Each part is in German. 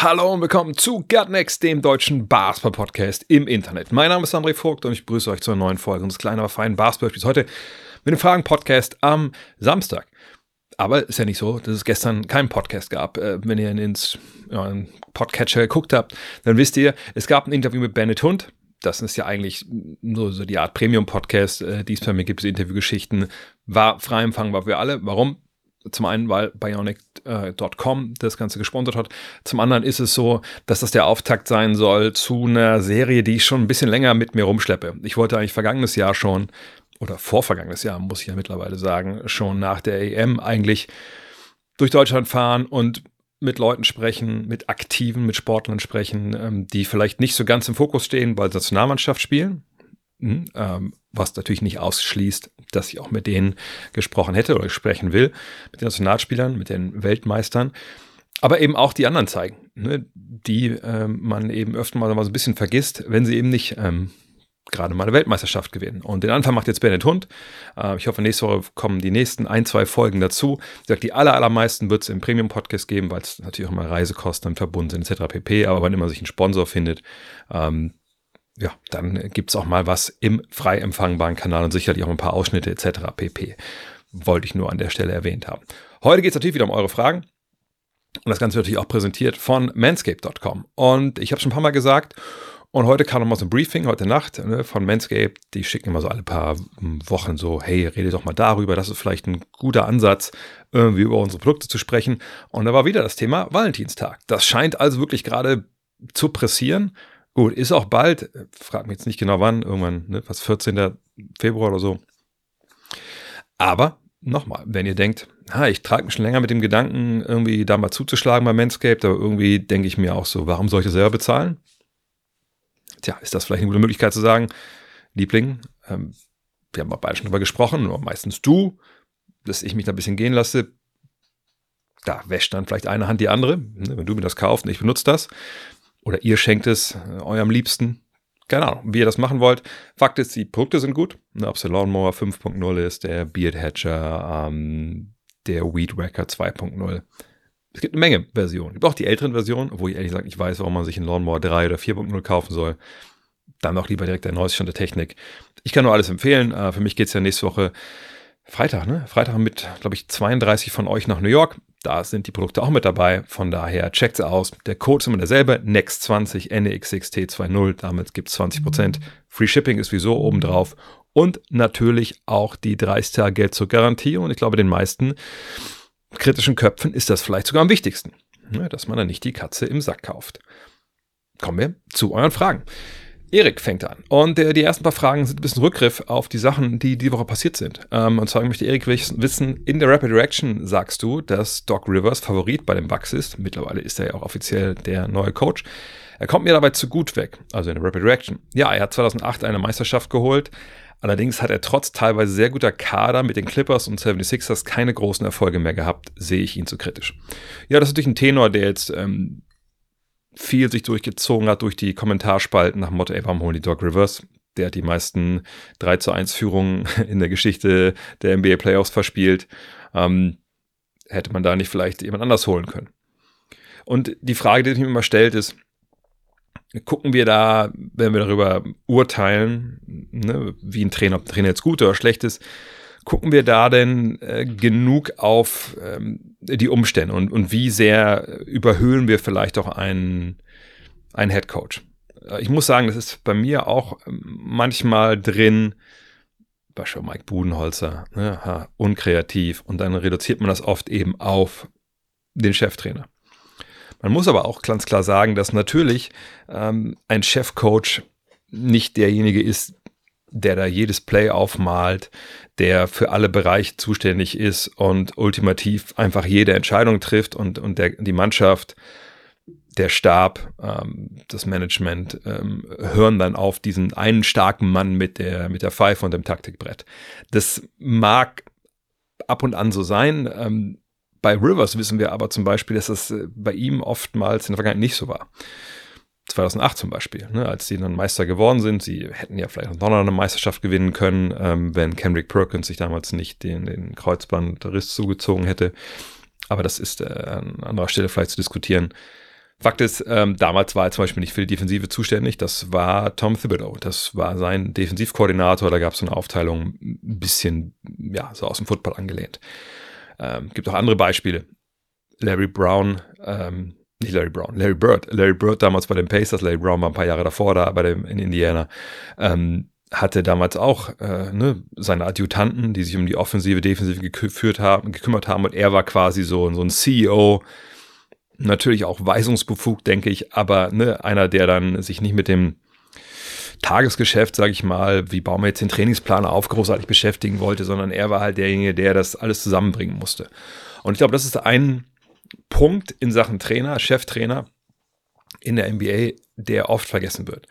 Hallo und willkommen zu Gutnext, dem deutschen Basketball-Podcast im Internet. Mein Name ist André Vogt und ich begrüße euch zu einer neuen Folge unseres kleinen, aber feinen Basketball-Spiels. Heute mit dem Fragen-Podcast am Samstag. Aber ist ja nicht so, dass es gestern keinen Podcast gab. Äh, wenn ihr ins Podcatcher geguckt habt, dann wisst ihr, es gab ein Interview mit Bennett Hund. Das ist ja eigentlich nur so die Art Premium-Podcast, äh, die es bei mir gibt, so Interviewgeschichten. War frei empfangbar für alle. Warum? Zum einen, weil Bionic.com das Ganze gesponsert hat. Zum anderen ist es so, dass das der Auftakt sein soll zu einer Serie, die ich schon ein bisschen länger mit mir rumschleppe. Ich wollte eigentlich vergangenes Jahr schon, oder vorvergangenes Jahr, muss ich ja mittlerweile sagen, schon nach der EM eigentlich durch Deutschland fahren und mit Leuten sprechen, mit Aktiven, mit Sportlern sprechen, ähm, die vielleicht nicht so ganz im Fokus stehen, weil sie Nationalmannschaft spielen. Mhm, ähm, was natürlich nicht ausschließt, dass ich auch mit denen gesprochen hätte oder sprechen will, mit den Nationalspielern, mit den Weltmeistern, aber eben auch die anderen zeigen, ne, die ähm, man eben öfter mal so ein bisschen vergisst, wenn sie eben nicht ähm, gerade mal eine Weltmeisterschaft gewinnen. Und den Anfang macht jetzt Bennett Hund. Äh, ich hoffe, nächste Woche kommen die nächsten ein, zwei Folgen dazu. Ich sag, die aller, allermeisten wird es im Premium-Podcast geben, weil es natürlich auch mal Reisekosten verbunden sind, etc. pp. Aber wann immer sich ein Sponsor findet, ähm, ja, dann gibt's auch mal was im frei empfangbaren Kanal und sicherlich auch ein paar Ausschnitte etc. pp. Wollte ich nur an der Stelle erwähnt haben. Heute geht's natürlich wieder um eure Fragen. Und das Ganze wird natürlich auch präsentiert von manscape.com. Und ich habe schon ein paar Mal gesagt, und heute kam noch mal so ein Briefing, heute Nacht ne, von Manscape. Die schicken immer so alle paar Wochen so, hey, rede doch mal darüber. Das ist vielleicht ein guter Ansatz, irgendwie über unsere Produkte zu sprechen. Und da war wieder das Thema Valentinstag. Das scheint also wirklich gerade zu pressieren. Gut, ist auch bald, frag mich jetzt nicht genau wann, irgendwann, ne, was 14. Februar oder so. Aber nochmal, wenn ihr denkt, ha, ich trage mich schon länger mit dem Gedanken, irgendwie da mal zuzuschlagen bei Manscaped, aber irgendwie denke ich mir auch so, warum soll ich das selber bezahlen? Tja, ist das vielleicht eine gute Möglichkeit zu sagen, Liebling, ähm, wir haben beide schon drüber gesprochen, nur meistens du, dass ich mich da ein bisschen gehen lasse. Da wäscht dann vielleicht eine Hand die andere. Ne, wenn du mir das kaufst und ich benutze das. Oder ihr schenkt es äh, eurem Liebsten. Keine Ahnung, wie ihr das machen wollt. Fakt ist, die Produkte sind gut. Ne, Ob es der Lawnmower 5.0 ist, der Beard Hatcher, ähm, der Weed Wacker 2.0. Es gibt eine Menge Versionen. Es gibt auch die älteren Versionen, obwohl ich ehrlich gesagt nicht weiß, warum man sich einen Lawnmower 3 oder 4.0 kaufen soll. Dann auch lieber direkt der neueste Stand der Technik. Ich kann nur alles empfehlen. Äh, Für mich geht es ja nächste Woche Freitag, ne? Freitag mit, glaube ich, 32 von euch nach New York. Da sind die Produkte auch mit dabei. Von daher checkt sie aus. Der Code ist immer derselbe. NEXT20 NEXXT20. Damit gibt es 20%. Free Shipping ist wieso oben drauf. Und natürlich auch die 30 Tage Geld zur Garantie. Und ich glaube, den meisten kritischen Köpfen ist das vielleicht sogar am wichtigsten. ne, Dass man dann nicht die Katze im Sack kauft. Kommen wir zu euren Fragen. Erik fängt an. Und äh, die ersten paar Fragen sind ein bisschen Rückgriff auf die Sachen, die die Woche passiert sind. Ähm, und zwar möchte Erik wissen, in der Rapid Reaction sagst du, dass Doc Rivers Favorit bei dem Bucks ist. Mittlerweile ist er ja auch offiziell der neue Coach. Er kommt mir dabei zu gut weg, also in der Rapid Reaction. Ja, er hat 2008 eine Meisterschaft geholt. Allerdings hat er trotz teilweise sehr guter Kader mit den Clippers und 76ers keine großen Erfolge mehr gehabt, sehe ich ihn zu kritisch. Ja, das ist natürlich ein Tenor, der jetzt ähm, viel sich durchgezogen hat durch die Kommentarspalten nach dem Motto, ey, warum holen die Doc Rivers? Der hat die meisten 3 zu 1 Führungen in der Geschichte der NBA Playoffs verspielt. Ähm, hätte man da nicht vielleicht jemand anders holen können? Und die Frage, die sich mir immer stellt, ist, gucken wir da, wenn wir darüber urteilen, ne, wie ein Trainer, ob ein Trainer jetzt gut oder schlecht ist, gucken wir da denn äh, genug auf ähm, die Umstände und, und wie sehr überhöhen wir vielleicht auch einen, einen Head Coach? Äh, Ich muss sagen, das ist bei mir auch ähm, manchmal drin, Beispiel Mike Budenholzer, ne, ha, unkreativ und dann reduziert man das oft eben auf den Cheftrainer. Man muss aber auch ganz klar sagen, dass natürlich ähm, ein Chefcoach nicht derjenige ist, der da jedes Play aufmalt, der für alle Bereiche zuständig ist und ultimativ einfach jede Entscheidung trifft und, und der, die Mannschaft der Stab, ähm, das Management ähm, hören dann auf diesen einen starken Mann mit der, mit der Pfeife und dem Taktikbrett. Das mag ab und an so sein. Ähm, bei Rivers wissen wir aber zum Beispiel, dass das äh, bei ihm oftmals in der Vergangenheit nicht so war. 2008 zum Beispiel, ne, als sie dann Meister geworden sind. Sie hätten ja vielleicht noch eine Meisterschaft gewinnen können, ähm, wenn Kendrick Perkins sich damals nicht den, den Kreuzbandriss zugezogen hätte. Aber das ist äh, an anderer Stelle vielleicht zu diskutieren. Fakt ist, ähm, damals war er zum Beispiel nicht für die Defensive zuständig. Das war Tom Thibodeau. Das war sein Defensivkoordinator. Da gab es so eine Aufteilung, ein bisschen, ja, so aus dem Football angelehnt. Ähm, gibt auch andere Beispiele. Larry Brown, ähm, nicht Larry Brown, Larry Bird. Larry Bird damals bei den Pacers, Larry Brown war ein paar Jahre davor da bei dem in Indiana. Ähm, hatte damals auch äh, ne, seine Adjutanten, die sich um die offensive, defensive geführt haben, gekümmert haben und er war quasi so, so ein CEO, natürlich auch weisungsbefugt, denke ich, aber ne, einer, der dann sich nicht mit dem Tagesgeschäft, sage ich mal, wie bauen wir jetzt den Trainingsplan auf, großartig beschäftigen wollte, sondern er war halt derjenige, der das alles zusammenbringen musste. Und ich glaube, das ist ein Punkt in Sachen Trainer, Cheftrainer in der NBA, der oft vergessen wird.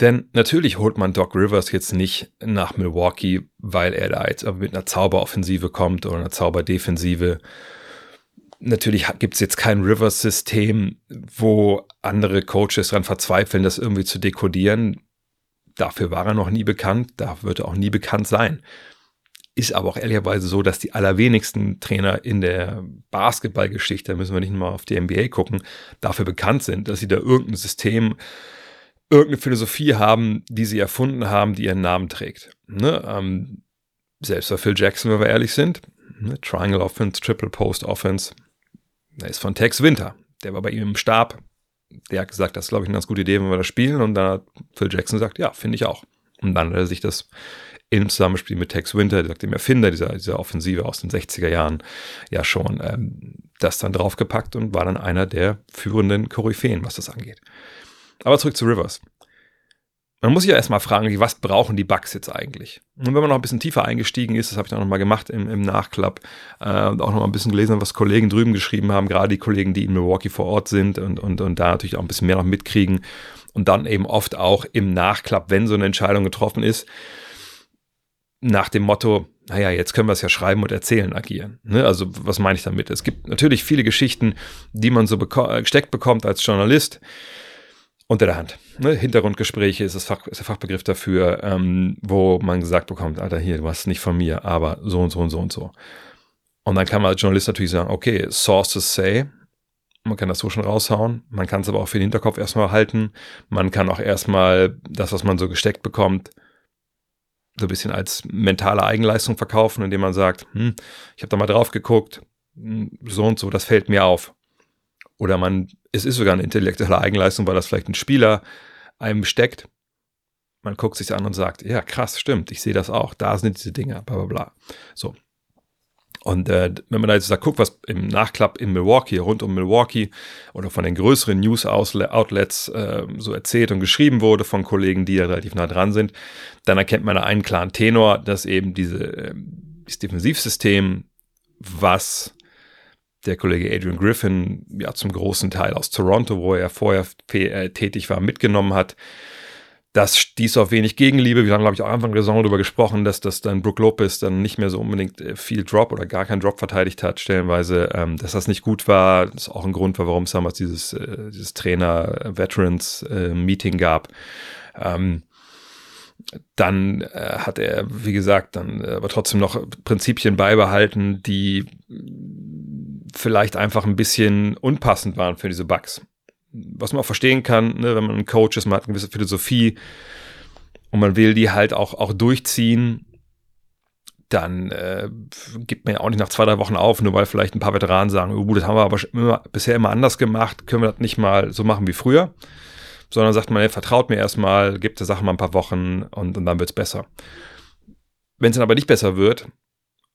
Denn natürlich holt man Doc Rivers jetzt nicht nach Milwaukee, weil er da jetzt mit einer Zauberoffensive kommt oder einer Zauberdefensive Natürlich gibt es jetzt kein Rivers-System, wo andere Coaches dran verzweifeln, das irgendwie zu dekodieren. Dafür war er noch nie bekannt, da wird er auch nie bekannt sein. Ist aber auch ehrlicherweise so, dass die allerwenigsten Trainer in der Basketballgeschichte, da müssen wir nicht mal auf die NBA gucken, dafür bekannt sind, dass sie da irgendein System, irgendeine Philosophie haben, die sie erfunden haben, die ihren Namen trägt. Ne? Ähm, selbst bei Phil Jackson, wenn wir ehrlich sind, ne? Triangle Offense, Triple Post Offense, der ist von Tex Winter. Der war bei ihm im Stab. Der hat gesagt, das ist, glaube ich, eine ganz gute Idee, wenn wir das spielen. Und dann hat Phil Jackson gesagt, ja, finde ich auch. Und dann hat er sich das im Zusammenspiel mit Tex Winter, dem Erfinder dieser, dieser Offensive aus den 60er Jahren, ja schon ähm, das dann draufgepackt und war dann einer der führenden Koryphäen, was das angeht. Aber zurück zu Rivers. Man muss sich ja erstmal fragen, was brauchen die Bugs jetzt eigentlich? Und wenn man noch ein bisschen tiefer eingestiegen ist, das habe ich dann nochmal gemacht im, im Nachklapp, äh, und auch nochmal ein bisschen gelesen, was Kollegen drüben geschrieben haben, gerade die Kollegen, die in Milwaukee vor Ort sind und, und, und da natürlich auch ein bisschen mehr noch mitkriegen und dann eben oft auch im Nachklapp, wenn so eine Entscheidung getroffen ist, nach dem Motto, naja, jetzt können wir es ja schreiben und erzählen, agieren. Ne? Also was meine ich damit? Es gibt natürlich viele Geschichten, die man so beko gesteckt bekommt als Journalist unter der Hand. Ne? Hintergrundgespräche ist, das Fach, ist der Fachbegriff dafür, ähm, wo man gesagt bekommt, Alter, hier, du hast nicht von mir, aber so und so und so und so. Und dann kann man als Journalist natürlich sagen, okay, Sources say, man kann das so schon raushauen, man kann es aber auch für den Hinterkopf erstmal halten, man kann auch erstmal das, was man so gesteckt bekommt, so ein bisschen als mentale Eigenleistung verkaufen, indem man sagt, hm, ich habe da mal drauf geguckt, hm, so und so, das fällt mir auf. Oder man, es ist sogar eine intellektuelle Eigenleistung, weil das vielleicht ein Spieler einem steckt. Man guckt sich an und sagt, ja, krass, stimmt, ich sehe das auch, da sind diese Dinge, bla bla bla. So. Und äh, wenn man da jetzt sagt, guckt, was im Nachklapp in Milwaukee, rund um Milwaukee oder von den größeren News-Outlets äh, so erzählt und geschrieben wurde von Kollegen, die ja relativ nah dran sind, dann erkennt man da einen klaren Tenor, dass eben diese, äh, dieses Defensivsystem, was der Kollege Adrian Griffin ja zum großen Teil aus Toronto, wo er vorher äh, tätig war, mitgenommen hat. Das stieß auf wenig Gegenliebe. Wir haben, glaube ich, auch Anfang der Saison darüber gesprochen, dass das dann Brook Lopez dann nicht mehr so unbedingt äh, viel Drop oder gar keinen Drop verteidigt hat, stellenweise, ähm, dass das nicht gut war. Das ist auch ein Grund war, warum es damals dieses, äh, dieses Trainer-Veterans-Meeting äh, gab. Ähm, dann äh, hat er, wie gesagt, dann äh, aber trotzdem noch Prinzipien beibehalten, die vielleicht einfach ein bisschen unpassend waren für diese Bugs. Was man auch verstehen kann, ne, wenn man ein Coach ist, man hat eine gewisse Philosophie und man will die halt auch, auch durchziehen, dann äh, gibt man ja auch nicht nach zwei, drei Wochen auf, nur weil vielleicht ein paar Veteranen sagen, oh, das haben wir aber immer, bisher immer anders gemacht, können wir das nicht mal so machen wie früher, sondern sagt man, ey, vertraut mir erstmal, gibt der Sache mal ein paar Wochen und, und dann wird's besser. Wenn es dann aber nicht besser wird,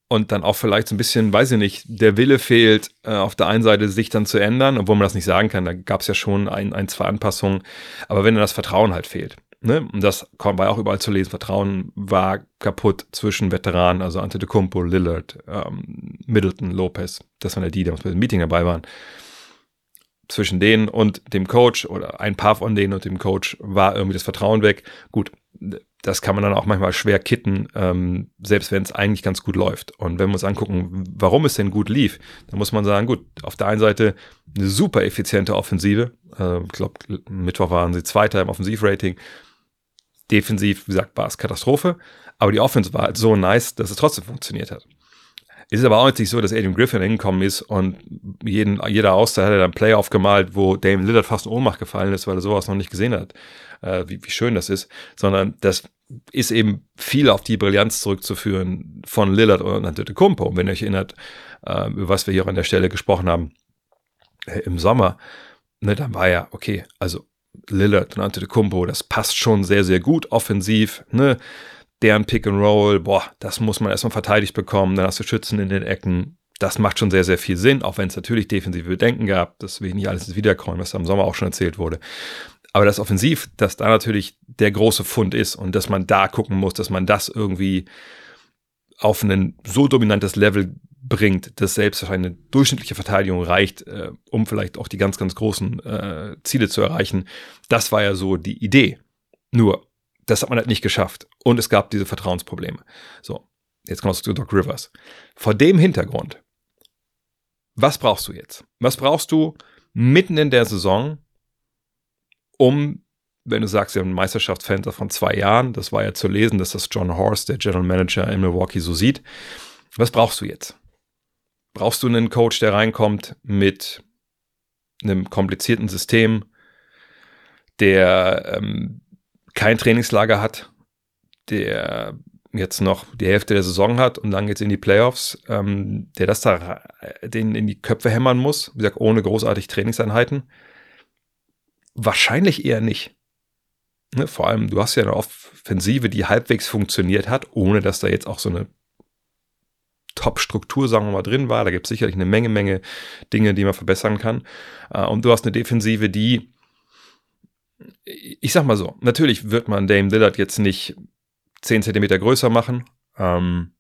und dann auch vielleicht so ein bisschen, weiß ich nicht, der Wille fehlt, äh, auf der einen Seite sich dann zu ändern, obwohl man das nicht sagen kann. Da gab es ja schon ein, ein, zwei Anpassungen. Aber wenn dann das Vertrauen halt fehlt, ne? und das war ja auch überall zu lesen, Vertrauen war kaputt zwischen Veteranen, also Antetokounmpo, Lillard, ähm, Middleton, Lopez, das waren ja die, die bei dem Meeting dabei waren. zwischen denen und dem Coach oder ein paar von denen und dem Coach war irgendwie das Vertrauen weg. Gut, das kann man dann auch manchmal schwer kitten, ähm, selbst wenn es eigentlich ganz gut läuft. Und wenn wir uns angucken, warum es denn gut lief, dann muss man sagen, gut, auf der einen Seite eine super effiziente Offensive. Äh, ich glaube, Mittwoch waren sie Zweiter im Offensivrating. Defensiv, wie gesagt, war es Katastrophe. Aber die Offense war halt so nice, dass es trotzdem funktioniert hat. Es ist aber auch nicht so, dass Adrian Griffin hingekommen ist und jeden, jeder Auszeit hat er dann Play aufgemalt, wo Dame Lillard fast in Ohnmacht gefallen ist, weil er sowas noch nicht gesehen hat, äh, wie, wie schön das ist, sondern das ist eben viel auf die Brillanz zurückzuführen von Lillard und Antetokounmpo. Wenn ihr euch erinnert, äh, über was wir hier an der Stelle gesprochen haben äh, im Sommer, ne, dann war ja, okay, also Lillard und Antetokounmpo, das passt schon sehr, sehr gut offensiv, ne, deren Pick and Roll, boah, das muss man erstmal verteidigt bekommen, dann hast du Schützen in den Ecken. Das macht schon sehr, sehr viel Sinn, auch wenn es natürlich defensive Bedenken gab. Das will ich nicht alles wiederkommen, was am Sommer auch schon erzählt wurde. Aber das Offensiv, dass da natürlich der große Fund ist und dass man da gucken muss, dass man das irgendwie auf ein so dominantes Level bringt, dass selbst eine durchschnittliche Verteidigung reicht, äh, um vielleicht auch die ganz, ganz großen äh, Ziele zu erreichen. Das war ja so die Idee. Nur, das hat man halt nicht geschafft. Und es gab diese Vertrauensprobleme. So, jetzt kommst du zu Doc Rivers. Vor dem Hintergrund, was brauchst du jetzt? Was brauchst du mitten in der Saison, um, wenn du sagst, wir haben ein Meisterschaftsfenster von zwei Jahren, das war ja zu lesen, dass das John Horst, der General Manager in Milwaukee, so sieht. Was brauchst du jetzt? Brauchst du einen Coach, der reinkommt mit einem komplizierten System, der ähm, kein Trainingslager hat, der jetzt noch die Hälfte der Saison hat und dann geht's in die Playoffs, ähm, der das da den in die Köpfe hämmern muss, wie gesagt, ohne großartig Trainingseinheiten? Wahrscheinlich eher nicht. Ne, vor allem, du hast ja eine Offensive, die halbwegs funktioniert hat, ohne dass da jetzt auch so eine Top-Struktur, sagen wir mal, drin war. Da gibt es sicherlich eine Menge, Menge Dinge, die man verbessern kann. Äh, und du hast eine Defensive, die ich sag mal so, natürlich wird man Dame Lillard jetzt nicht 10 cm größer machen ähm,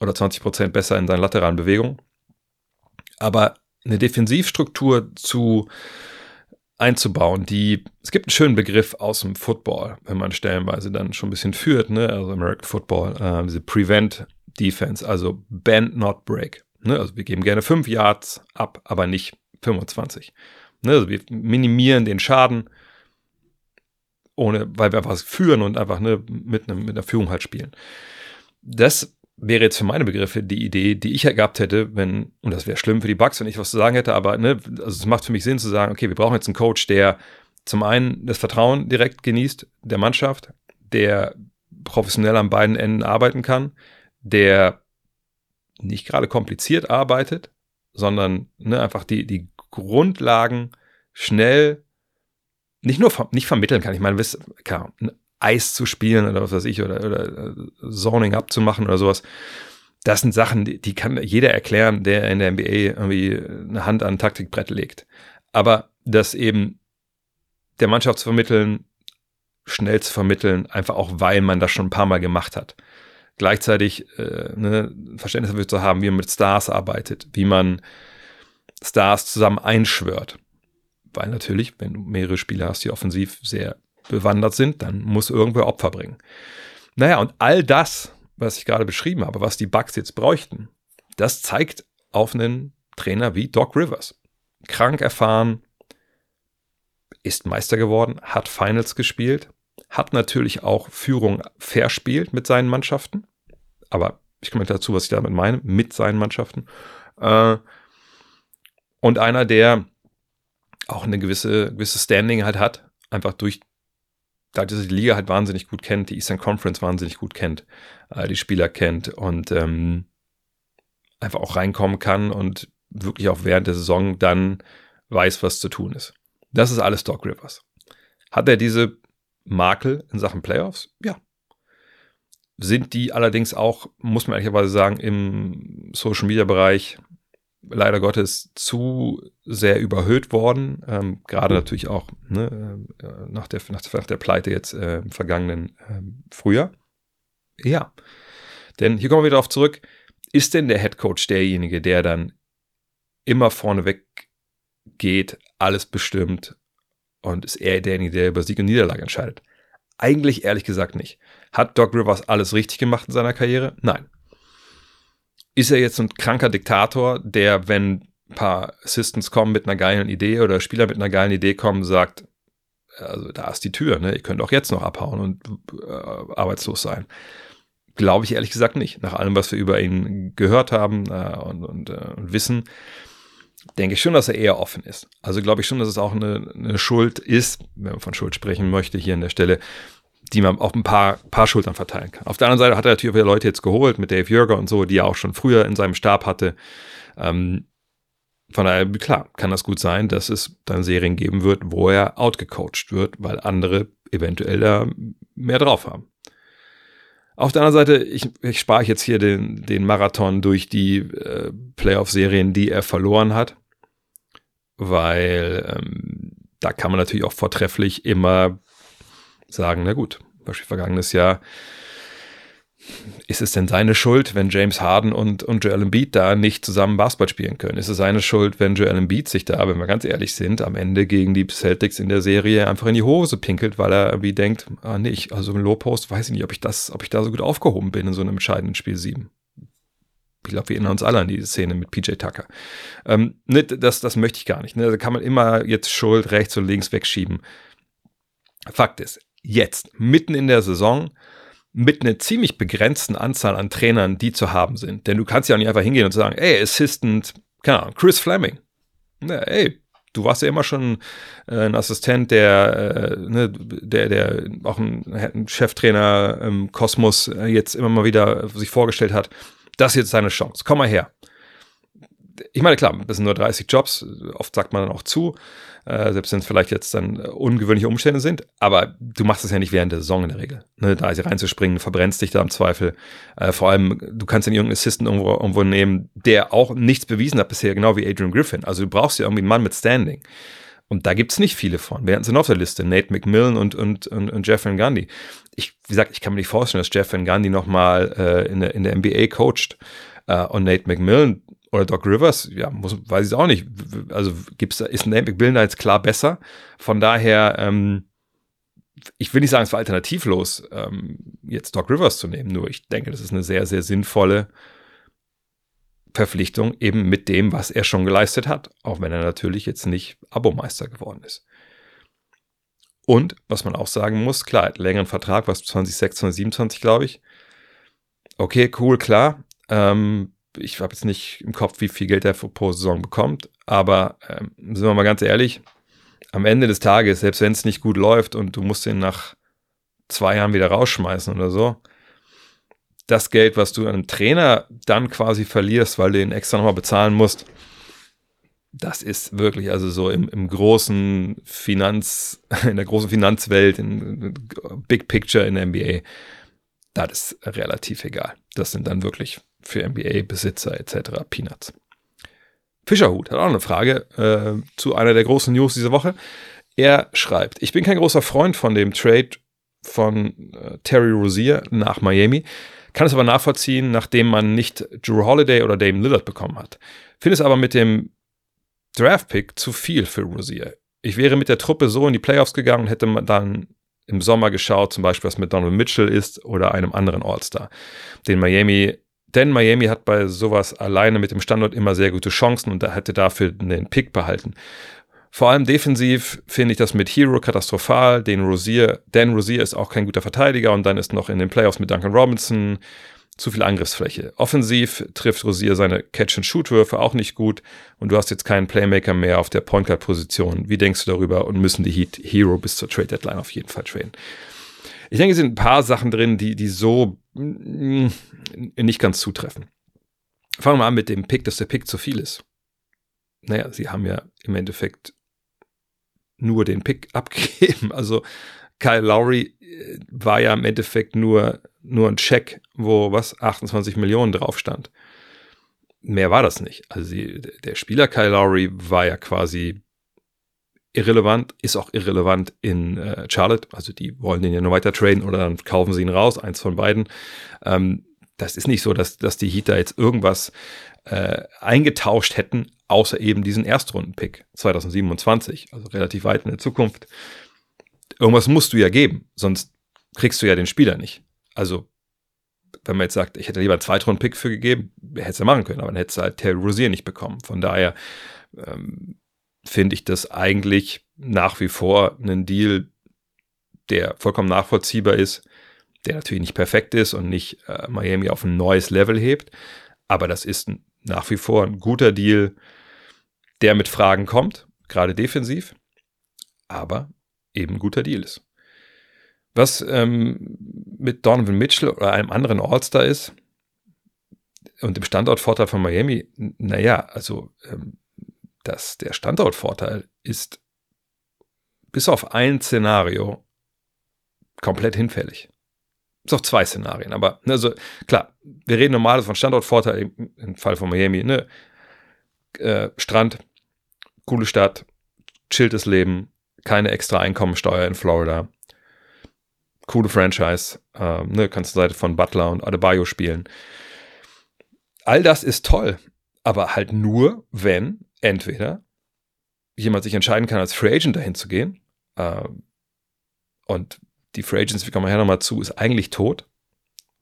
oder 20% besser in seinen lateralen Bewegungen. Aber eine Defensivstruktur zu einzubauen, die, es gibt einen schönen Begriff aus dem Football, wenn man stellenweise dann schon ein bisschen führt, ne, also American Football, äh, diese Prevent Defense, also Bend, not Break. Ne, also wir geben gerne 5 Yards ab, aber nicht 25. Ne, also wir minimieren den Schaden, ohne, weil wir einfach führen und einfach ne, mit, einem, mit einer Führung halt spielen. Das wäre jetzt für meine Begriffe die Idee, die ich ja gehabt hätte, wenn, und das wäre schlimm für die Bugs, wenn ich was zu sagen hätte, aber ne, also es macht für mich Sinn zu sagen, okay, wir brauchen jetzt einen Coach, der zum einen das Vertrauen direkt genießt der Mannschaft, der professionell an beiden Enden arbeiten kann, der nicht gerade kompliziert arbeitet, sondern ne, einfach die, die Grundlagen schnell nicht nur nicht vermitteln kann. Ich meine, wisst, klar, Eis zu spielen oder was weiß ich, oder, oder äh, Zoning abzumachen oder sowas. Das sind Sachen, die, die kann jeder erklären, der in der NBA irgendwie eine Hand an Taktikbrett legt. Aber das eben der Mannschaft zu vermitteln, schnell zu vermitteln, einfach auch, weil man das schon ein paar Mal gemacht hat. Gleichzeitig äh, ne, Verständnis dafür zu haben, wie man mit Stars arbeitet, wie man Stars zusammen einschwört. Weil natürlich, wenn du mehrere Spieler hast, die offensiv sehr bewandert sind, dann muss irgendwer Opfer bringen. Naja, und all das, was ich gerade beschrieben habe, was die Bucks jetzt bräuchten, das zeigt auf einen Trainer wie Doc Rivers. Krank erfahren, ist Meister geworden, hat Finals gespielt, hat natürlich auch Führung verspielt mit seinen Mannschaften. Aber ich komme dazu, was ich damit meine, mit seinen Mannschaften. Äh, und einer, der auch eine gewisse, gewisse Standing halt hat, einfach durch, dadurch, dass die Liga halt wahnsinnig gut kennt, die Eastern Conference wahnsinnig gut kennt, äh, die Spieler kennt und ähm, einfach auch reinkommen kann und wirklich auch während der Saison dann weiß, was zu tun ist. Das ist alles Doc Rivers. Hat er diese Makel in Sachen Playoffs? Ja. Sind die allerdings auch, muss man ehrlicherweise sagen, im Social Media Bereich leider Gottes zu sehr überhöht worden. Ähm, Gerade mhm. natürlich auch ne, äh, nach, der, nach, nach, der Pleite jetzt äh, im vergangenen äh, Frühjahr. Ja. Denn hier kommen wir wieder darauf zurück. Ist denn der Head Coach derjenige, der dann immer vorneweg geht, alles bestimmt und ist er derjenige, der über Sieg und Niederlage entscheidet. Eigentlich ehrlich gesagt nicht. Hat Doc Rivers alles richtig gemacht in seiner Karriere? Nein. Ist er jetzt ein kranker Diktator, der, wenn ein paar Assistants kommen mit einer geilen Idee oder Spieler mit einer geilen Idee kommen, sagt, also da ist die Tür, ne? ihr könnt auch jetzt noch abhauen und äh, arbeitslos sein. Glaube ich ehrlich gesagt nicht. Nach allem, was wir über ihn gehört haben äh, und, und, äh, und wissen, denke ich schon, dass er eher offen ist. Also glaube ich schon, dass es auch eine, eine, Schuld ist, wenn man von Schuld sprechen möchte, hier an der Stelle, die man auf ein paar, paar Schultern verteilen kann. Auf der anderen Seite hat er natürlich wieder Leute jetzt geholt mit Dave Jürger und so, die er auch schon früher in seinem Stab hatte. Ähm, von daher, klar, kann das gut sein, dass es dann Serien geben wird, wo er outgecoacht wird, weil andere eventuell da mehr drauf haben. Auf der anderen Seite, ich, ich spare jetzt hier den, den Marathon durch die äh, Playoff-Serien, die er verloren hat, weil ähm, da kann man natürlich auch vortrefflich immer sagen, na gut, Beispiel vergangenes Jahr ist es denn seine Schuld, wenn James Harden und, und Joel Embiid da nicht zusammen Basketball spielen können? Ist es seine Schuld, wenn Joel Embiid sich da, wenn wir ganz ehrlich sind, am Ende gegen die Celtics in der Serie einfach in die Hose pinkelt, weil er irgendwie denkt, ah nee, ich, also im Low Post weiß ich nicht, ob ich das, ob ich da so gut aufgehoben bin in so einem entscheidenden Spiel 7. Ich glaube, wir erinnern uns alle an diese Szene mit PJ Tucker. Ähm, ne, das, das möchte ich gar nicht. Ne? Da kann man immer jetzt Schuld rechts und links wegschieben. Fakt ist, jetzt, mitten in der Saison, mit einer ziemlich begrenzten Anzahl an Trainern, die zu haben sind. Denn du kannst ja auch nicht einfach hingehen und sagen, ey, Assistant, keine Ahnung, Chris Fleming. Ja, ey, du warst ja immer schon äh, ein Assistent, der, äh, ne, der, der auch ein, ein Cheftrainer im Kosmos äh, jetzt immer mal wieder sich vorgestellt hat. Das ist jetzt deine Chance. Komm mal her. Ich meine, klar, das sind nur 30 Jobs, oft sagt man dann auch zu äh, selbst wenn es vielleicht jetzt dann äh, ungewöhnliche Umstände sind. Aber du machst es ja nicht während der Saison in der Regel. Ne? Da reinzuspringen, verbrennst dich da im Zweifel. Äh, vor allem, du kannst ja irgendeinen Assistant irgendwo, irgendwo nehmen, der auch nichts bewiesen hat bisher, genau wie Adrian Griffin. Also du brauchst ja irgendwie einen Mann mit Standing. Und da gibt es nicht viele von. Wer sind auf der Liste? Nate McMillan und, und, und, und Jeff Van Gundy. Ich, wie gesagt, ich kann mir nicht vorstellen, dass Jeff Van Gundy nochmal äh, in, der, in der NBA coacht. Uh, und Nate McMillan, oder Doc Rivers, ja, muss, weiß ich auch nicht. Also gibt's, ist Nate McMillan da jetzt klar besser. Von daher, ähm, ich will nicht sagen, es war alternativlos, ähm, jetzt Doc Rivers zu nehmen, nur ich denke, das ist eine sehr, sehr sinnvolle Verpflichtung, eben mit dem, was er schon geleistet hat, auch wenn er natürlich jetzt nicht Abomeister geworden ist. Und, was man auch sagen muss, klar, längeren Vertrag, was 2026, 2027, glaube ich. Okay, cool, klar. Ähm, ich habe jetzt nicht im Kopf, wie viel Geld er pro Saison bekommt, aber ähm, sind wir mal ganz ehrlich, am Ende des Tages, selbst wenn es nicht gut läuft und du musst ihn nach zwei Jahren wieder rausschmeißen oder so, das Geld, was du einem Trainer dann quasi verlierst, weil du ihn extra nochmal bezahlen musst, das ist wirklich, also so im, im großen Finanz, in der großen Finanzwelt, in Big Picture in der NBA, das ist relativ egal. Das sind dann wirklich für NBA-Besitzer etc. Peanuts. Fischerhut hat auch eine Frage äh, zu einer der großen News dieser Woche. Er schreibt, ich bin kein großer Freund von dem Trade von äh, Terry Rozier nach Miami, kann es aber nachvollziehen, nachdem man nicht Drew Holiday oder Dame Lillard bekommen hat. Finde es aber mit dem Draft-Pick zu viel für Rozier. Ich wäre mit der Truppe so in die Playoffs gegangen und hätte dann im Sommer geschaut, zum Beispiel was mit Donald Mitchell ist oder einem anderen All-Star, den Miami denn Miami hat bei sowas alleine mit dem Standort immer sehr gute Chancen und hätte dafür den Pick behalten. Vor allem defensiv finde ich das mit Hero katastrophal. Den Rosier, Dan Rosier ist auch kein guter Verteidiger und dann ist noch in den Playoffs mit Duncan Robinson zu viel Angriffsfläche. Offensiv trifft Rosier seine Catch-and-Shoot-Würfe auch nicht gut und du hast jetzt keinen Playmaker mehr auf der Point Guard-Position. Wie denkst du darüber und müssen die Heat Hero bis zur Trade Deadline auf jeden Fall traden? Ich denke, es sind ein paar Sachen drin, die, die so nicht ganz zutreffen. Fangen wir an mit dem Pick, dass der Pick zu viel ist. Naja, sie haben ja im Endeffekt nur den Pick abgegeben. Also Kyle Lowry äh, war ja im Endeffekt nur, nur ein Check, wo was 28 Millionen drauf stand. Mehr war das nicht. Also sie, der Spieler Kyle Lowry war ja quasi irrelevant, ist auch irrelevant in äh, Charlotte. Also die wollen den ja nur weiter traden oder dann kaufen sie ihn raus, eins von beiden. Ähm, das ist nicht so, dass, dass die Heater jetzt irgendwas äh, eingetauscht hätten, außer eben diesen Erstrunden-Pick 2027, also relativ weit in der Zukunft. Irgendwas musst du ja geben, sonst kriegst du ja den Spieler nicht. Also, wenn man jetzt sagt, ich hätte lieber einen Zweitrunden-Pick für gegeben, hätte es ja machen können, aber dann hätte es halt Terry Rozier nicht bekommen. Von daher ähm, finde ich das eigentlich nach wie vor einen Deal, der vollkommen nachvollziehbar ist, der natürlich nicht perfekt ist und nicht äh, Miami auf ein neues Level hebt, aber das ist nach wie vor ein guter Deal, der mit Fragen kommt, gerade defensiv, aber eben ein guter Deal ist. Was ähm, mit Donovan Mitchell oder einem anderen All-Star ist und dem Standortvorteil von Miami, naja, also ähm, das, der Standortvorteil ist bis auf ein Szenario komplett hinfällig. Bis auf zwei Szenarien, aber also klar, wir reden normalerweise von Standortvorteil im, im Fall von Miami, ne? Äh, Strand, coole Stadt, chilltes Leben, keine extra Einkommensteuer in Florida, coole Franchise, äh, ne, kannst du Seite von Butler und Adebayo spielen. All das ist toll, aber halt nur, wenn entweder jemand sich entscheiden kann, als Free Agent dahin zu gehen. Äh, und die Free Agents, wie kommen wir her nochmal zu, ist eigentlich tot.